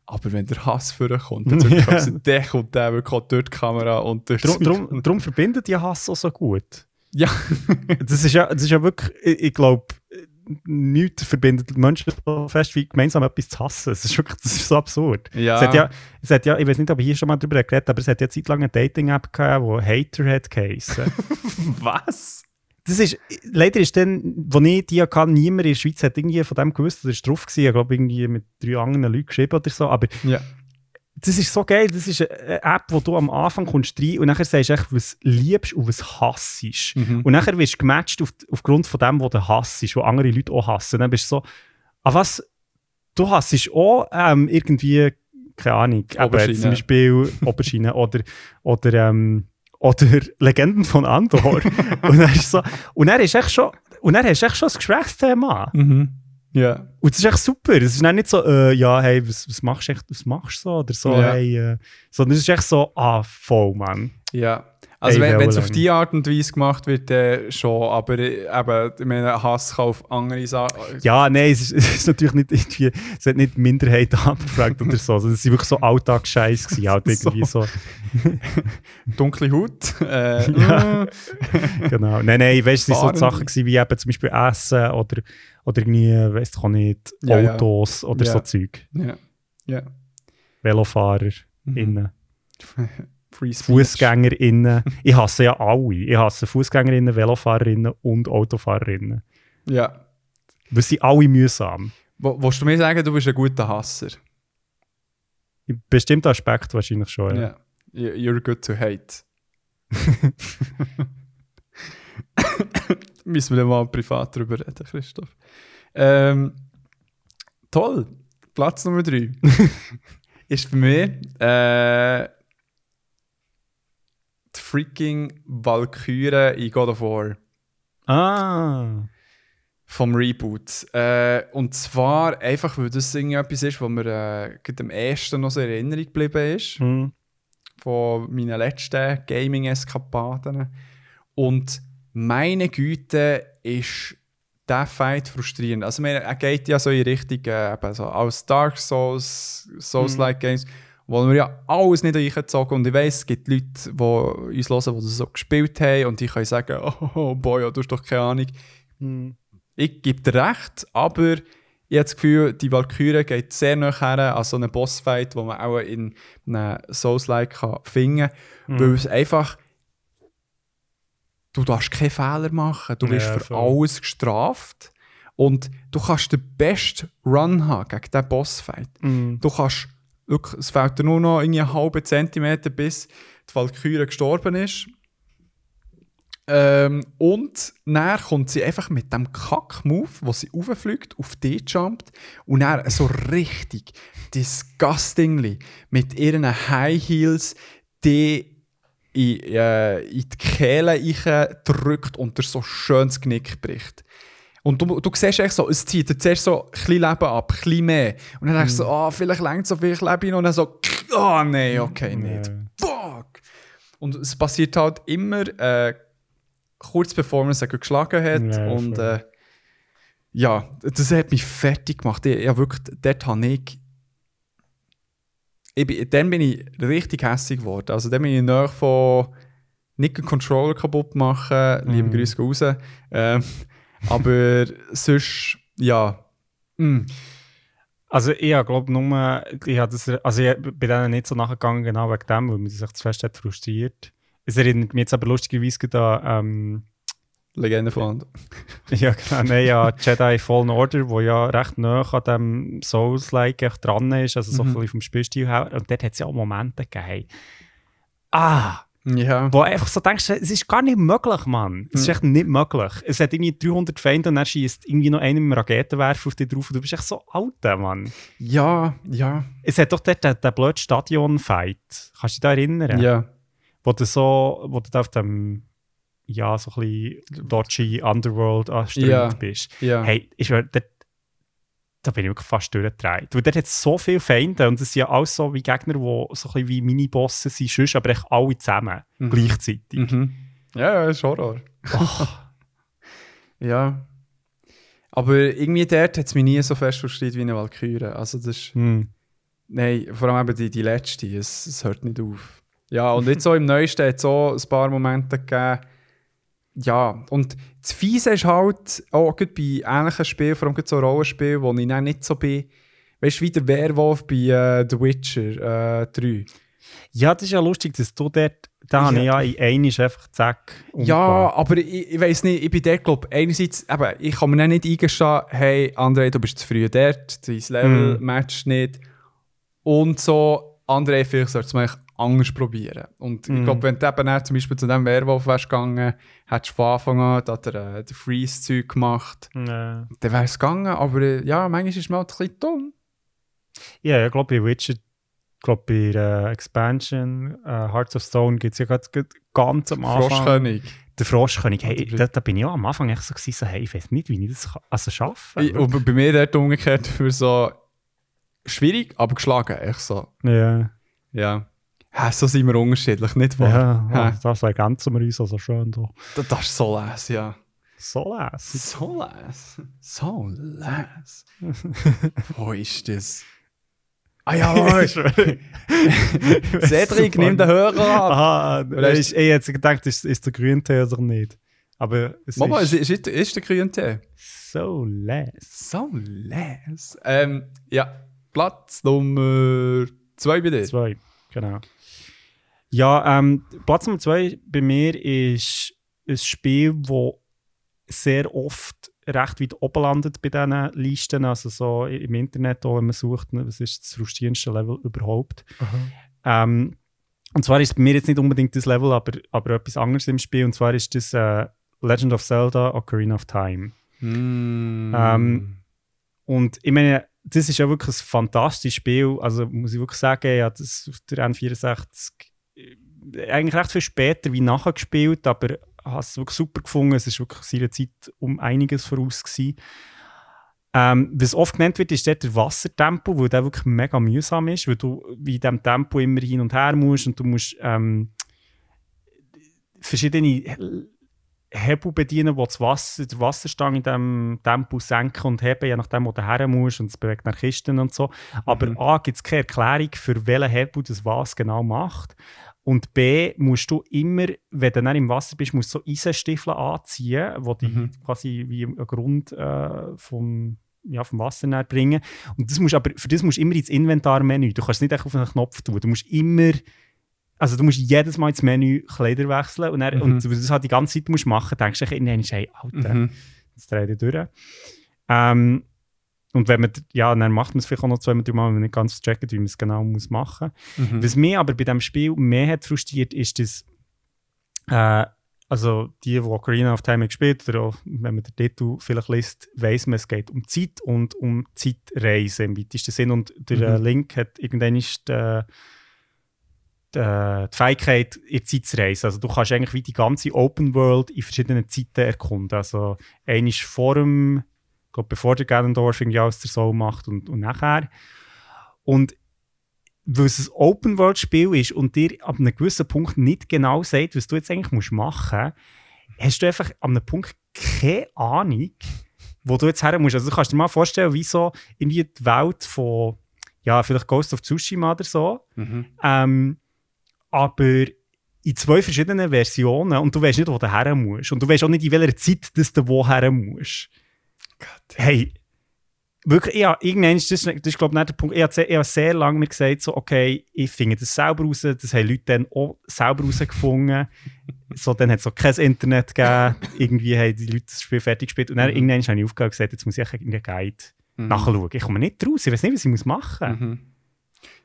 Aber wenn der Hass vorkommt, dann, Ja. der kommt der wirklich durch die Kamera und durch Drum, drum, drum verbindet die Hass auch so gut. Ja. Das ist ja, das ist ja wirklich, ich, ich glaube, nichts verbindet Menschen so fest wie gemeinsam etwas zu hassen. Das ist wirklich, das ist so absurd. Ja. Es hat ja, es hat ja, ich weiß nicht, ob ich hier schon mal drüber geredet aber es hat ja Zeit lang eine Dating-App gehabt, die Hater hat geheissen. Was? Das ist, leider ist dann, wo ich die hatte, niemand in der Schweiz hat irgendwie von dem gewusst, oder ist drauf gewesen, ich glaube irgendwie mit drei anderen Leuten geschrieben oder so, aber Ja. das ist so geil, das ist eine App, wo du am Anfang kommst rein und nachher sagst du echt, was liebst und was hassest. Mhm. Und nachher wirst du gematcht auf, aufgrund von dem, was du hassest, was andere Leute auch hassen. Dann bist du so, ah was, du hassest auch ähm, irgendwie, keine Ahnung, Oberschiene. zum Beispiel Oberschiene oder, oder, ähm, oder Legenden von Andor. und dann ist so, und dann ist echt schon, und hast du echt schon ein Gesprächsthema. Mhm. Ja. Und das ist echt super. Es ist nicht so, äh, ja, hey, was, was machst du echt, was machst du so? Oder so, Ja. hey, äh, sondern es ist echt so, ah, voll, Mann. Ja. Also Ey, wenn es auf die Art und Weise gemacht wird, dann schon, aber äh, eben, ich meine, Hass kann auf andere Sachen. Ja, nein, es ist, es ist natürlich nicht irgendwie, es hat nicht die Minderheit abgefragt oder so. Also, es waren wirklich so Alltagsscheiß gewesen, halt irgendwie so. Dunkle Haut. Äh, Ja. Genau. Nein, nein, weißt du, es waren so. Sachen gewesen, wie eben zum Beispiel Essen oder, oder irgendwie, ich auch nicht, Ja, ja. Autos oder Ja. so Zeug. ja. Ja. Velofahrer Mhm. innen. FußgängerInnen. ich hasse ja alle. Ich hasse FußgängerInnen, VelofahrerInnen und AutofahrerInnen. Ja. Weil sie alle mühsam. Wo, willst du mir sagen, du bist ein guter Hasser? In bestimmten Aspekt wahrscheinlich schon. Ja. You- You're good to hate. Müssen wir dann mal privat drüber reden, Christoph. Ähm, toll. Platz Nummer 3 ist für mich äh, die freaking Valkyrie in God of War Ah. vom Reboot. Äh, und zwar einfach, weil das irgendwie etwas ist, was mir äh, am ersten noch so in Erinnerung geblieben ist Hm. von meinen letzten Gaming-Eskapaden. Und meine Güte ist der Fight frustrierend. Also er geht ja so in Richtung äh, eben so aus Dark Souls, Souls-like Games, wo wir ja alles nicht eingezogen und ich weiss, es gibt Leute, die uns hören, die das so gespielt haben und die können sagen, oh boy, ja, du hast doch keine Ahnung. Hm. Ich gebe dir recht, aber ich habe das Gefühl, die Valkyrie geht sehr nah her an so einen Bossfight, wo man auch in einem Souls-like finden kann, weil es einfach du darfst keine Fehler machen, du wirst Ja, für alles gestraft und du kannst den besten Run haben gegen diesen Bossfight. Hm. Du kannst wirklich, es fehlt nur noch einen halben Zentimeter, bis die Valkyrie gestorben ist. Ähm, und dann kommt sie einfach mit dem Kack-Move, wo sie rauffliegt, auf dich jumpt und dann so richtig disgustingly mit ihren High Heels die in, äh, in die Kehle drückt und so schön das Knick bricht. Und du, du siehst echt so, es zieht dir zuerst so ein bisschen Leben ab, ein bisschen mehr. Und dann denkst du so, ah, vielleicht längt so viel Leben noch. Und dann so, oh nein, okay, nicht. Fuck! Und es passiert halt immer äh, kurz bevor man sie geschlagen hat. Ja, und äh, ja, das hat mich fertig gemacht. Ich, ja, wirklich, dort habe ich. ich bin, dann bin ich richtig hässlich geworden. Also, dann bin ich nahe von nicht den Controller kaputt machen. Liebe Mhm. Grüße raus. Ähm, aber sonst, ja. Mm. Also ich glaube nur, ich hab das, also ich bin denen nicht so nachgegangen, genau wegen dem, weil das echt zu fest hat frustriert. Es erinnert mich jetzt aber lustigerweise an, ähm, Legende von ja, genau, nein, ja, Jedi Fallen Order, wo ja recht nah an dem Souls-like echt dran ist, also so Mhm. ein bisschen vom Spielstil her. Und dort hat es ja auch Momente gegeben. Ah, Ja. wo du einfach so denkst, es ist gar nicht möglich, Mann. Es ist Mhm. echt nicht möglich. Es hat irgendwie 300 Feinde und dann schießt irgendwie noch einer mit einem Raketenwerfer auf dich drauf und du bist echt so alt, Mann. Ja, ja, Es hat doch dort den, den blöden Stadion-Fight. Kannst du dich da erinnern? ja. Wo du so, wo du da auf dem, ja, so ein bisschen dodgy Underworld anstrengend Ja. bist. ja. Hey, ich schwör, dort, da bin ich wirklich fast durchgedreht. Weil dort hat es so viele Feinde und es sind ja alles so wie Gegner, die so ein bisschen wie Mini-Bosse sind, sonst, aber echt alle zusammen, Mhm. gleichzeitig. Mhm. Ja, ja, ist Horror. ja. Aber irgendwie dort hat es mich nie so fest frustriert wie eine Valkyrie. Also das ist, Hm. nein, vor allem eben die, die letzte, es, es hört nicht auf. Ja, und jetzt so im Neuesten hat es auch ein paar Momente gegeben. Ja, und das Fiese ist halt auch bei ähnlichen Spielen, vor allem so Rollenspielen, wo ich dann nicht so bin, weißt du, wie der Werwolf bei äh, The Witcher äh, 3. Ja, das ist ja lustig, dass du dort, da habe ich ja in einmal einfach zack. Ja, aber ich, ich weiß nicht, ich bin der, glaube einerseits, eben, ich kann mir dann nicht eingestehen, hey, André, du bist zu früh dort, dein Level Mhm. matcht nicht. Und so, André, vielleicht solltest du echt anders probieren. Und ich Mhm. glaube, wenn du eben zum Beispiel zu diesem Werwolf wärst gegangen, hättest du von Anfang an da der, äh, der Freeze-Zeug gemacht, Ja, dann wäre es gegangen, aber äh, ja, manchmal ist man halt ein bisschen dumm. ja, ich glaube, bei Witcher, ich glaube, bei der Expansion äh, Hearts of Stone gibt es ja gerade ganz am Anfang. Froschkönig. Der Froschkönig. Hey, da, da bin ich auch am Anfang echt so, gewesen, so hey, ich weiß nicht, wie ich das also schaffe. Ich- Und bei mir dort umgekehrt für so schwierig, aber geschlagen, echt so. Ja, Ja. Ja, so sind wir unterschiedlich, nicht wahr? ja, Ja. ja. das ergänzen wir uns also schön da. Das, das ist so les, ja. So lässig. So les. So les. Wo ist das? Ah ja, Cedric, nimm den Hörer ab. Aha, Oder ich, ist- ich hätte gedacht, ist, ist der Grüntee oder nicht. Aber es Mama, ist ist, ist, ist der grüne Tee? so les. So les. Ähm, ja, Platz Nummer zwei bei dir. Zwei, genau. Ja, ähm, Platz Nummer zwei bei mir ist ein Spiel, wo sehr oft recht weit oben landet bei diesen Listen. Also so im Internet, auch, wenn man sucht, ne, was ist das frustrierendste Level überhaupt. Ähm, und zwar ist bei mir jetzt nicht unbedingt das Level, aber, aber etwas anderes im Spiel. Und zwar ist das äh, Legend of Zelda Ocarina of Time. Mm. Ähm, Und ich meine, das ist ja wirklich ein fantastisches Spiel. Also muss ich wirklich sagen, ja, das auf der N64 äh, eigentlich recht viel später wie nachher gespielt, aber habe es wirklich super gefunden. Es ist wirklich seiner Zeit um einiges voraus gewesen. Ähm, was oft genannt wird, ist der Wassertempo, weil der wirklich mega mühsam ist, weil du in diesem Tempo immer hin und her musst und du musst ähm, verschiedene Hebel bedienen, die das Wasser, der Wasserstange in diesem Tempo senken und heben, je nachdem, wo du her musst und es bewegt nach Kisten und so. Aber Mhm. A, gibt es keine Erklärung, für welchen Hebel das was genau macht. Und B, musst du immer, wenn du dann im Wasser bist, musst du so Eisenstiefel anziehen, die die Mhm. quasi wie einen Grund äh, vom, ja, vom Wasser näher bringen. Und das musst aber, für das musst du immer ins Inventarmenü. Du kannst es nicht einfach auf einen Knopf tun. Du musst immer, also du musst jedes Mal ins Menü Kleider wechseln und, dann, Mhm. und wenn du das halt die ganze Zeit musst machen, denkst du hey, Alter, Mhm. jetzt drehe ich durch. Ähm, und wenn man, ja, dann macht man es vielleicht auch noch zwei, drei Mal, wenn man nicht ganz checkt, wie man es genau muss machen muss. Mhm. Was mich aber bei diesem Spiel mehr hat frustriert, ist, dass äh, also die, die Ocarina of Time haben gespielt oder auch, wenn man den Titel vielleicht liest, weiss man, es geht um Zeit und um Zeitreise im weitesten Sinn. Und der äh, Mhm. Link hat irgendwann ist die, die, die Fähigkeit, in die Zeit zu reisen. Also du kannst eigentlich wie die ganze Open World in verschiedenen Zeiten erkunden. Also eine ist vor dem, glaube, bevor der Ganondorf irgendwie alles der Soul macht und, und nachher. Und weil es ein Open-World-Spiel ist und dir ab einem gewissen Punkt nicht genau sagt, was du jetzt eigentlich musst machen musst, hast du einfach an einem Punkt keine Ahnung, wo du jetzt her musst. Also du kannst dir mal vorstellen, wie so irgendwie die Welt von, ja, vielleicht Ghost of Tsushima oder so, Mhm. ähm, aber in zwei verschiedenen Versionen und du weißt nicht, wo du her musst. Und du weißt auch nicht, in welcher Zeit dass du woher musst. Hey, wirklich, ja, irgendwann ist das, das ist, glaube ich, nicht der Punkt. Ich habe sehr, ich habe sehr lange mir gesagt, so, okay, ich finde das selber raus. Das haben Leute dann auch selber rausgefunden. so, dann hat es auch kein Internet gegeben. Irgendwie haben die Leute das Spiel fertig gespielt. Und dann Mhm. irgendwann habe ich aufgehört und gesagt, jetzt muss ich irgendeinen Guide Mhm. nachschauen. Ich komme nicht raus. Ich weiß nicht, was ich muss machen muss. Mhm.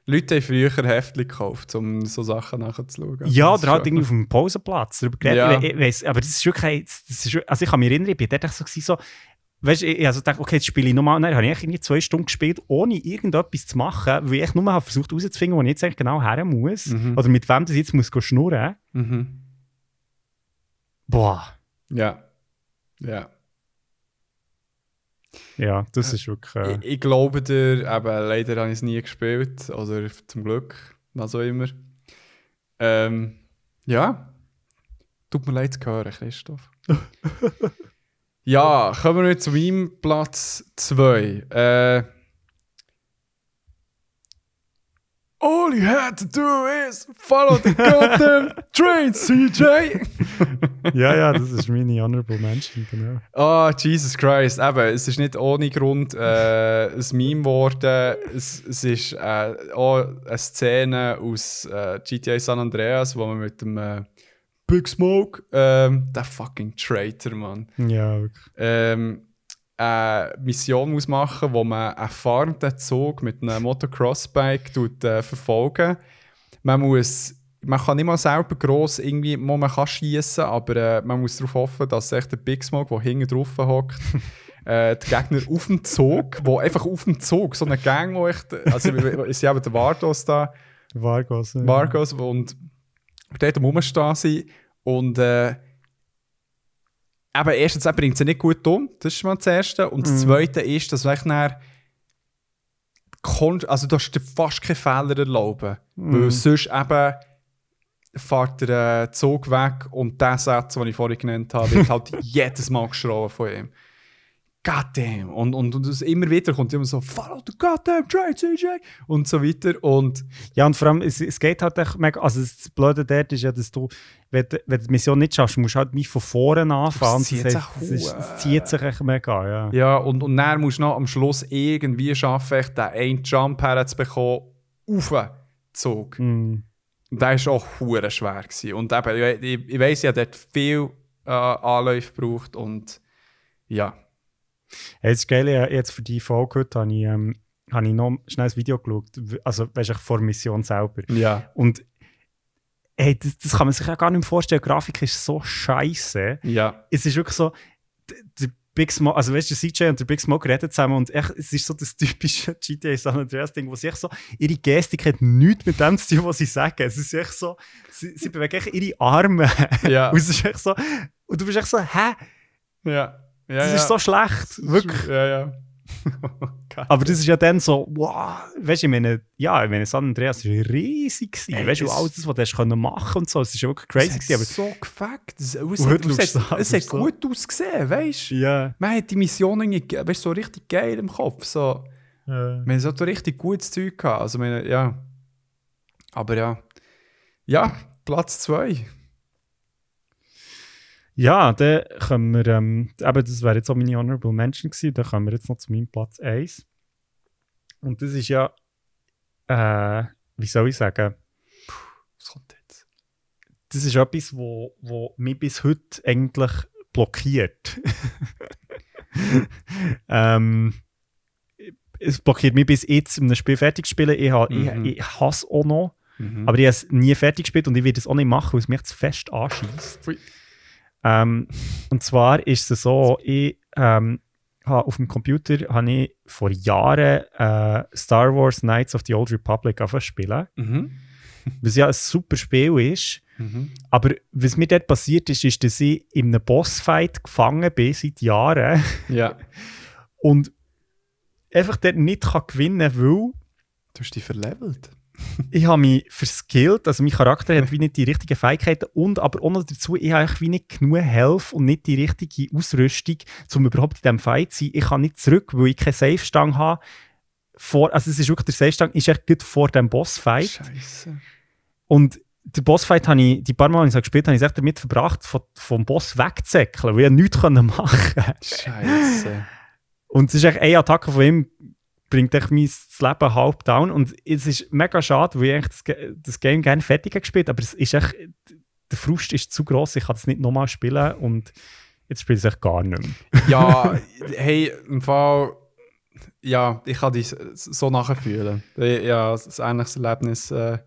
Leute haben früher Heftchen gekauft, um so Sachen nachzuschauen. Ja, oder halt irgendwie auf dem Pausenplatz darüber geredet. Ja. Ich, weiss, aber das ist wirklich, das ist, also ich kann mich erinnern, ich bin dort so, so weißt, ich, ich also dachte, okay, jetzt spiele ich nochmal, dann habe ich irgendwie zwei Stunden gespielt, ohne irgendetwas zu machen, weil ich nur habe versucht herauszufinden, wo ich jetzt eigentlich genau her muss, Mhm. oder mit wem das jetzt muss schnurren. Mhm. Boah. Ja. Ja. Ja, das ist wirklich. Äh, Ich, ich glaube dir, eben, leider habe ich es nie gespielt. Oder zum Glück, was auch immer. Ähm, ja. Tut mir leid zu hören, Christoph. ja, kommen wir zu meinem Platz 2. Äh, All you had to do is follow the goddamn train, CJ! ja, ja, das ist meine Honorable Mention, genau. Ah, Jesus Christ. Eben, es ist nicht ohne Grund äh, ein Meme geworden. Es, es ist äh, auch eine Szene aus äh, GTA San Andreas, wo man mit dem äh, Big Smoke, ähm, der fucking Traitor, Mann, Ja, wirklich. ähm, eine Mission muss machen, wo man einen fahrenden Zug mit einem Motocross-Bike tut, äh, verfolgen. Man muss man kann nicht mal selber gross irgendwie, mal man kann schießen, aber äh, man muss darauf hoffen, dass echt der Big Smoke, der hinten drauf hockt, äh, die Gegner auf dem Zug, wo einfach auf dem Zug, so eine Gang, wo echt, also es sind eben der Vardos da, Vargos. ja. Vargos und dort Rumstehen sind. Und äh, eben erstens er bringt sie nicht gut um, das ist mal das Erste. Und das Zweite ist, dass du echt nachher also du darfst dir fast keine Fehler erlauben, weil sonst eben fährt der äh, Zug weg und der Satz, den ich vorhin genannt habe, wird halt jedes Mal geschrien von ihm. Goddamn. Und, und, und es immer wieder kommt immer so, follow the goddamn train, CJ! Und so weiter. Und Ja, und vor allem, es, es geht halt echt mega. Also, das Blöde dort ist ja, dass du, wenn, du- wenn du die Mission nicht schaffst, musst du halt wie von vorne anfangen. Es zieht Das sich heisst, es, es zieht sich echt mega, ja. Ja, und, und dann musst du noch am Schluss irgendwie schaffen, echt den einen Jump herzubekommen auf den Zug. Mm. Und das war auch hure schwer. Gewesen. Und eben, ich, ich weiss, ich habe dort viel äh, Anläufe gebraucht und ja. Hey, das ist geil, ja, jetzt für die Folge heute habe ich, ähm, habe ich noch schnell ein Video geschaut. Also, weißt du, vor der Mission selber. Ja. Und hey, das, das kann man sich ja gar nicht mehr vorstellen. Die Grafik ist so scheiße. Ja. Es ist wirklich so, der Big Smoke, also weißt du, CJ und der Big Smoke reden zusammen und echt, es ist so das typische GTA San Andreas Ding, wo sie echt so, ihre Gestik hat nichts mit dem zu tun, was sie sagen. Es ist echt so, sie, sie bewegen echt ihre Arme. Ja. und es ist echt so, und du bist echt so, hä? Ja. Ja Das ja. ist so schlecht. Wirklich. Ja, ja. Aber das ist ja dann so, wow, weißt du, ich meine, ja, ich meine, San Andreas war riesig. Ey, weißt du, es- alles, das, was du hast machen und so, es ist wirklich crazy. es gewesen, hat so gefickt. Es, hat, es, hat, es hat gut ausgesehen, weißt du? ja. Man hat die Mission irgendwie, weißt, so richtig geil im Kopf. So. Äh, Wir haben so richtig gutes Zeug gehabt. Also, meine, ja. Aber ja. Ja, Platz 2. Ja, dann können wir, ähm, eben, das wäre jetzt auch meine Honorable Mention gewesen, dann kommen wir jetzt noch zu meinem Platz 1. Und das ist ja, äh, wie soll ich sagen, Was kommt jetzt? das ist etwas, wo, wo mich bis heute eigentlich blockiert. ähm, es blockiert mich bis jetzt, um ein Spiel fertig zu spielen. Ich, ha, Mhm. ich, ich hasse auch noch, Mhm. aber ich habe es nie fertig gespielt und ich werde es auch nicht machen, weil es mich zu fest anschießt. Ähm, und zwar ist es so, ich ähm, auf dem Computer habe ich vor Jahren äh, Star Wars Knights of the Old Republic spielen, Mhm. was ja ein super Spiel ist. Mhm. Aber was mir dort passiert ist, ist, dass ich in einem Bossfight gefangen bin seit Jahren Ja. und einfach dort nicht kann gewinnen kann, weil Du hast dich verlevelt. Ich habe mich verskillt, also mein Charakter hat wie nicht die richtigen Fähigkeiten und aber auch noch dazu, ich habe wie nicht genug Health und nicht die richtige Ausrüstung, um überhaupt in diesem Fight zu sein. Ich kann nicht zurück, weil ich keine Safe-Stang habe. Vor, also es ist wirklich, der Safe-Stang ist echt gut vor dem Bossfight. Scheiße. Und den Bossfight habe ich, die paar Mal, die ich gespielt habe, ich echt damit verbracht, von, vom Boss wegzuzäckeln, weil ich nichts machen konnte. Scheiße. Und es ist echt eine Attacke von ihm, bringt echt mein Leben halb down. Und es ist mega schade, weil ich das, das Game gerne fertig habe gespielt aber es ist echt, der Frust ist zu groß, ich kann es nicht nochmal spielen und jetzt spiele ich es echt gar nicht mehr. ja, hey, im Fall. Ja, ich kann dich so nachfühlen. Ja, das ähnliches Erlebnis äh,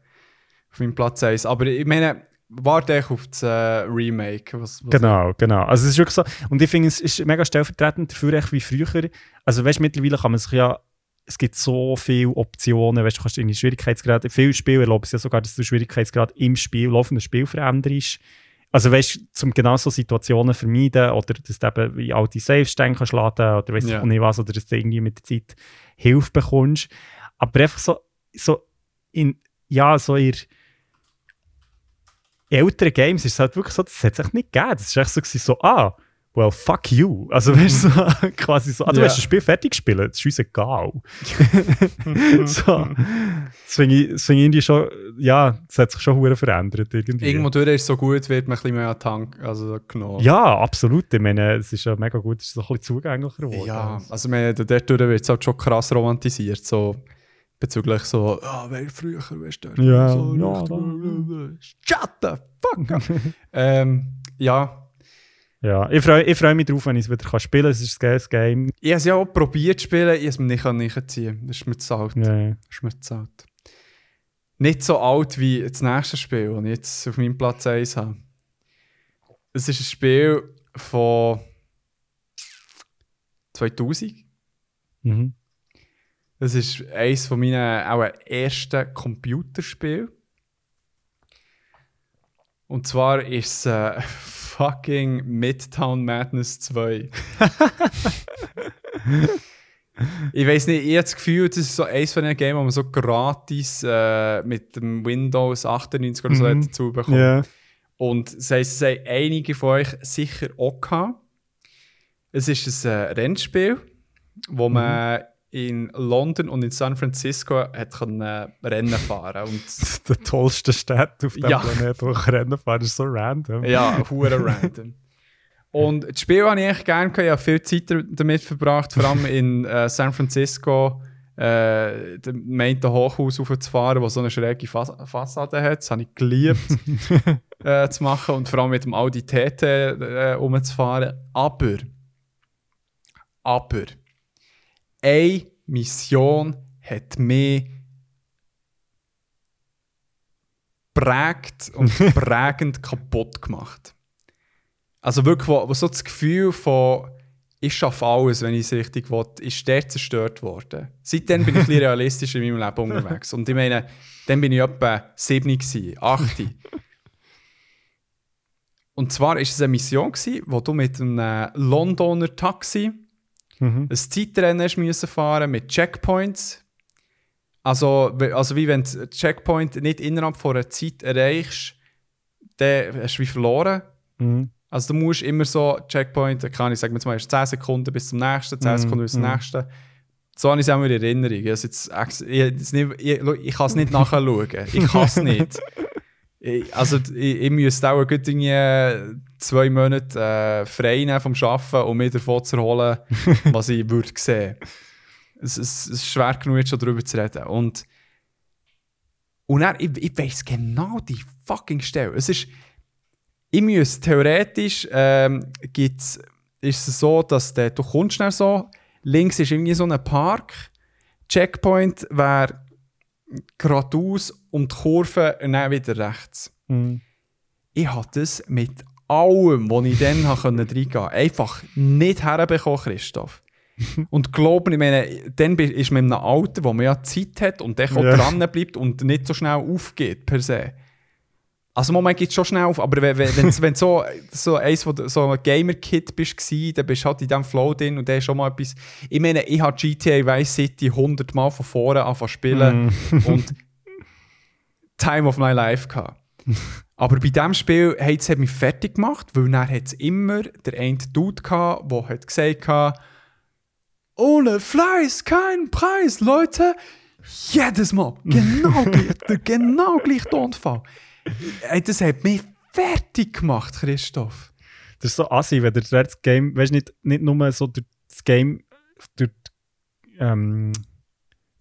auf meinem Platz 1. Aber ich meine, warte ich auf das äh, Remake. Was, was Genau, genau. Also es ist wirklich so, und ich finde, es ist mega stellvertretend dafür, wie früher. Also weißt du, mittlerweile kann man sich ja, es gibt so viele Optionen, weißt du, kannst in die Schwierigkeitsgrad, viele Spiele erlauben es ja sogar, dass du Schwierigkeitsgrad im Spiel, laufenden Spiel veränderst. also weißt du, um genau so Situationen vermeiden oder dass du eben wie alte Saves dann kannst laden oder weißt du nicht was, oder dass du irgendwie mit der Zeit Hilfe bekommst. Aber einfach so, so in, ja, so in älteren Games ist es halt wirklich so, das hat es echt nicht gegeben. Das ist echt so, so ah, well, fuck you. Also weißt du, so, quasi so, ah, du Ja. hast das Spiel fertig gespielt, das ist uns egal. so, das finde ich, das finde ich irgendwie schon, ja, das hat sich schon hure verändert irgendwie. Irgendwo durch ist so gut, wird man ein bisschen mehr an Tank also genommen. Ja, absolut. Ich meine, es ist ja mega gut, es ist so ein bisschen zugänglicher geworden. Ja, also man, dort wird es halt schon krass romantisiert, so bezüglich so, ah, wer früher, weißt du, Ja, so, ja, shut the fuck up. ähm, ja, Ja, ich freue ich freu mich drauf, wenn ich es wieder kann spielen kann. Es ist ein geiles Game. ich habe es ja auch probiert zu spielen, ich habe es mir nicht nachziehen Das ist mir zu alt. Ja. Das ist mir zu alt. Nicht so alt wie das nächste Spiel, das ich jetzt auf meinem Platz 1 habe. Es ist ein Spiel von 2000. Mhm. Das ist eines von meinen auch ersten Computerspielen. Und zwar ist es äh, fucking Midtown Madness 2. ich weiß nicht, ich habe das Gefühl, das ist so eins von den Games, wo man so gratis äh, mit dem Windows 98 oder so Mhm. dazu bekommt. Ja. Und das heisst, es haben einige von euch sicher auch gehabt. Es ist ein äh, Rennspiel, wo Mhm. In London und in San Francisco hat können, äh, Rennen fahren und der tollste Stadt auf dem Ja. Planeten, wo ich Rennen fahren, ist so random. ja, hure random. Und das Spiel habe ich echt gerne gehabt. Ich habe viel Zeit damit verbracht, vor allem in äh, San Francisco, äh, dem meinte Hochhaus raufzufahren, das so eine schräge Fas Fassade hat. Das habe ich geliebt äh, zu machen und vor allem mit dem Audi TT äh, rumzufahren. Aber, aber, eine Mission hat mich prägt und prägend kaputt gemacht. Also wirklich, wo, wo so das Gefühl von ich schaffe alles, wenn ich es richtig will, ist der zerstört worden. Seitdem bin ich ein bisschen realistisch in meinem Leben unterwegs. Und ich meine, dann bin ich etwa 7, gewesen, 8. Und zwar war es eine Mission, wo du mit einem Londoner Taxi Mhm. ein Zeitrennen müssen fahren mit Checkpoints. Also, also wie wenn du Checkpoint nicht innerhalb von einer Zeit erreichst, dann hast du wie verloren. Mhm. Also du musst immer so Checkpoint, kann ich sagen, jetzt mal erst 10 Sekunden bis zum nächsten, 10 Mhm, Sekunden bis zum mhm. nächsten. So habe ich es auch in Erinnerung. Es jetzt, jetzt nicht, ich, ich kann es nicht nachschauen. Ich kann es nicht. Ich, also ich, ich müsste auch irgendwie zwei Monate äh, frei nehmen vom Arbeiten, um mich davon zu erholen, was ich würde sehen. Es, es, es ist schwer genug, jetzt schon darüber zu reden. Und, und dann, ich, ich weiß genau die fucking Stelle. Es ist, ich müsste theoretisch, ähm, gibt's, ist es so, dass der, du kommst dann so, links ist irgendwie so ein Park, Checkpoint wäre geradeaus um die Kurve und dann wieder rechts. Mhm. Ich habe das mit allem, was ich dann reingehen konnte, einfach nicht herbekommen, Christoph. Und glauben, ich meine, dann ist man in einem Alter, wo man ja Zeit hat und dann auch Ja. dran bleibt und nicht so schnell aufgeht, per se. Also, Moment geht es schon schnell auf, aber wenn, wenn, wenn's- wenn du so, so, eins, von der- so ein Gamer-Kid bist, dann bist du halt in diesem Flow drin und dann ist schon mal etwas. Ich meine, ich habe GTA Vice City 100 Mal von vorne angefangen zu spielen Mhm. und Time of my life gehabt. Aber bei diesem Spiel hat es mich fertig gemacht, weil dann hat es immer der eine Dude gehabt, der hat gesagt hat, ohne Fleiß kein Preis, Leute. Jedes Mal. Genau gleich, der genau gleich Tonfall. Ey, das hat mich fertig gemacht, Christoph. Das ist so assi, wenn du das Game, weißt du, nicht, nicht nur so durch das Game, durch, ähm,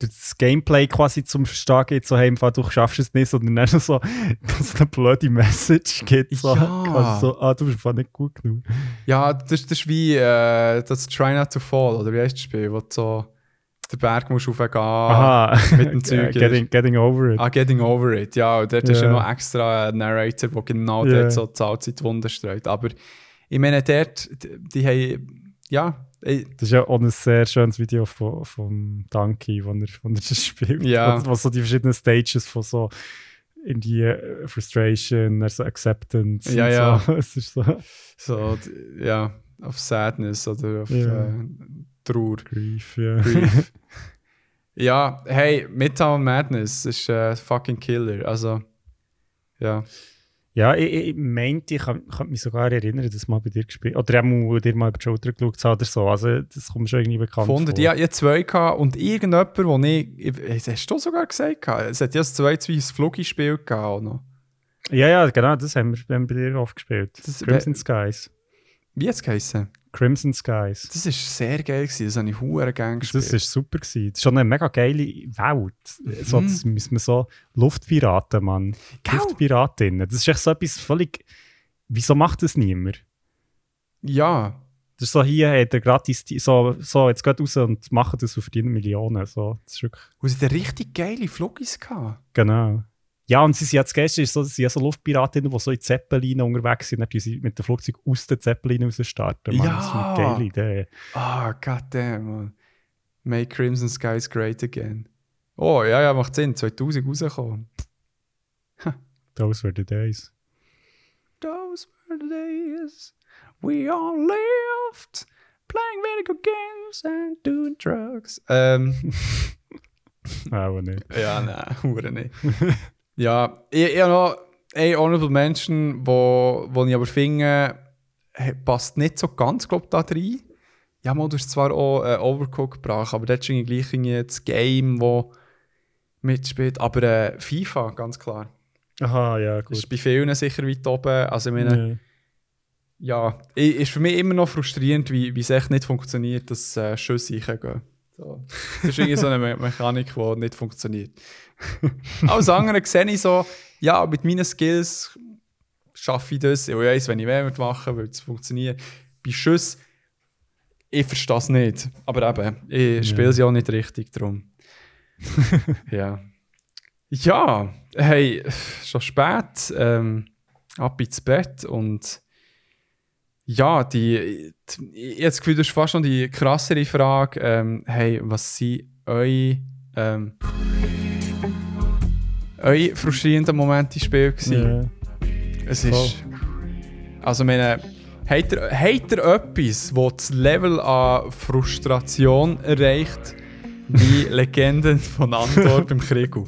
das Gameplay quasi zum Verstehen geht, so, hey, im Fall, du schaffst es nicht, sondern dann so, dass eine blöde Message gibt, so, Ja. quasi so, ah, du bist einfach nicht gut genug. Ja, das, das ist wie äh, das Try Not to Fall, oder wie heißt das Spiel, wo du so den Berg musst raufgehen Aha, mit dem Zeug. getting, getting over it. Ah, Getting Over It, ja. Und dort ist ja noch extra ein Narrator, der genau Ja. dort so die Allzeitwunder streut. Aber ich meine, dort, die, die haben, ja, ey, Das ist ja auch ein sehr schönes Video von, von Donkey, wo er, wo er das spielt. Ja. Wo so die verschiedenen Stages von so irgendwie äh, Frustration, dann so Acceptance. Ja, ja. So. Es ist so So, ja, auf Sadness oder auf Ja. äh, Trauer. Grief, ja. Grief. ja, hey, Midtown Madness ist äh, fucking Killer. Also, ja. Ja, ich, ich meinte, ich kann, kann mich sogar erinnern, dass mal bei dir gespielt Oder auch dir mal über die Schulter geschaut habe oder so. Also, das kommt schon irgendwie bekannt Gefunden. vor. Ja, ich hatte zwei gehabt und irgendjemand, wo ich, ich. Hast du sogar gesagt? gehabt? Es hat ja ein zweites Fluggespiel gehabt. auch noch. ja, ja, genau, das haben wir, haben wir bei dir oft gespielt. Das- Crimson Skies. Wie hat es geheißen? Crimson Skies. Das war sehr geil. Gewesen. Das habe ich hure gerne gespielt. Das war super. Gewesen. Das ist schon eine mega geile Welt. So, Mhm. das müssen wir so Luftpiraten, Mann. Gell? Luftpiratinnen. Das ist echt so etwas völlig. Wieso macht das niemand? ja, Das ist so, hier hat er gratis, so, so, jetzt geht raus und machen das und verdienen Millionen. So, das ist wirklich, und sie hatten richtig geile Flugis gehabt. genau. Ja, und sie sind jetzt gestern ist so, sie sind ja so Luftpiratinnen, die so in Zeppelinen unterwegs sind, tun sie mit dem Flugzeug aus den Zeppelinen raus starten. Mann. Das ist Ja. eine geile Idee. Ah, goddamn, man. Make Crimson Skies great again. Oh, ja, ja, macht Sinn. 2000 rausgekommen. Those were the days. Those were the days we all lived playing video games and doing drugs. Ähm, Auch nicht. ja, nein, hure nicht. Ja, ich, ich habe noch eine Honorable Mention, wo, wo ich aber finde, passt nicht so ganz, glaube ich, da rein. Ja, mal, du hast zwar auch äh, Overcooked gebracht, aber das ist gleich irgendwie das Game, das mitspielt. Aber äh, FIFA, ganz klar. Aha, ja, gut. ist bei vielen sicher weit oben. Also, ich meine, Ja. ja, ist für mich immer noch frustrierend, wie, wie es echt nicht funktioniert, dass äh, Schüsse reingehen. So. Das ist irgendwie so eine Me Mechanik, die nicht funktioniert. Alles andere sehe ich so, ja, mit meinen Skills schaffe ich das. Ich weiß, wenn ich mehr machen will, es funktioniert. Bei Schüssen, ich verstehe es nicht. Aber eben, ich spiele sie auch nicht richtig drum. ja. Ja, hey, schon spät. Ähm, ab ins Bett und ja, die, die, ich habe das Gefühl, das ist fast noch die krassere Frage. Ähm, hey, was sind eure, ähm, eure frustrierenden Momente im Spiel gewesen? Ja. Es ist. Also, meine, habt ihr, habt ihr etwas, das das Level an Frustration erreicht, wie Legenden von Andor beim Krieg?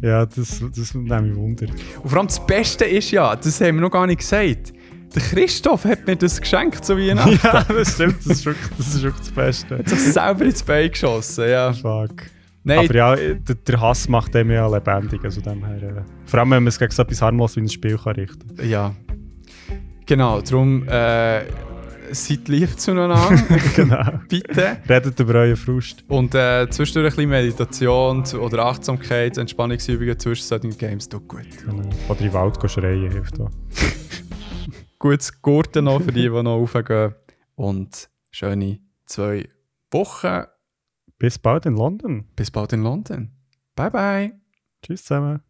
Ja, das, das nimmt mich Wunder. Und vor allem das Beste ist ja, das haben wir noch gar nicht gesagt. Der Christoph hat mir das geschenkt zu Weihnachten. ja, das stimmt, das ist wirklich das, ist wirklich das Beste. hat sich selber ins Bein geschossen, ja. Fuck. Nein, Aber ja, der, der Hass macht dem ja lebendig. Also dem her, äh, vor allem, wenn man es gegen so etwas harmlos wie ein Spiel kann richten ja. Genau, darum äh, seid lieb zueinander, Genau. bitte. Redet über euren Frust. Und äh, zwischendurch ein bisschen Meditation oder Achtsamkeit, Entspannungsübungen zwischen solchen Games tut gut. Genau. Oder in den Wald gehen schreien hilft auch. Gutes Gurten noch für die, die noch raufgehen. Und schöne zwei Wochen. Bis bald in London. Bis bald in London. Bye bye. Tschüss zusammen.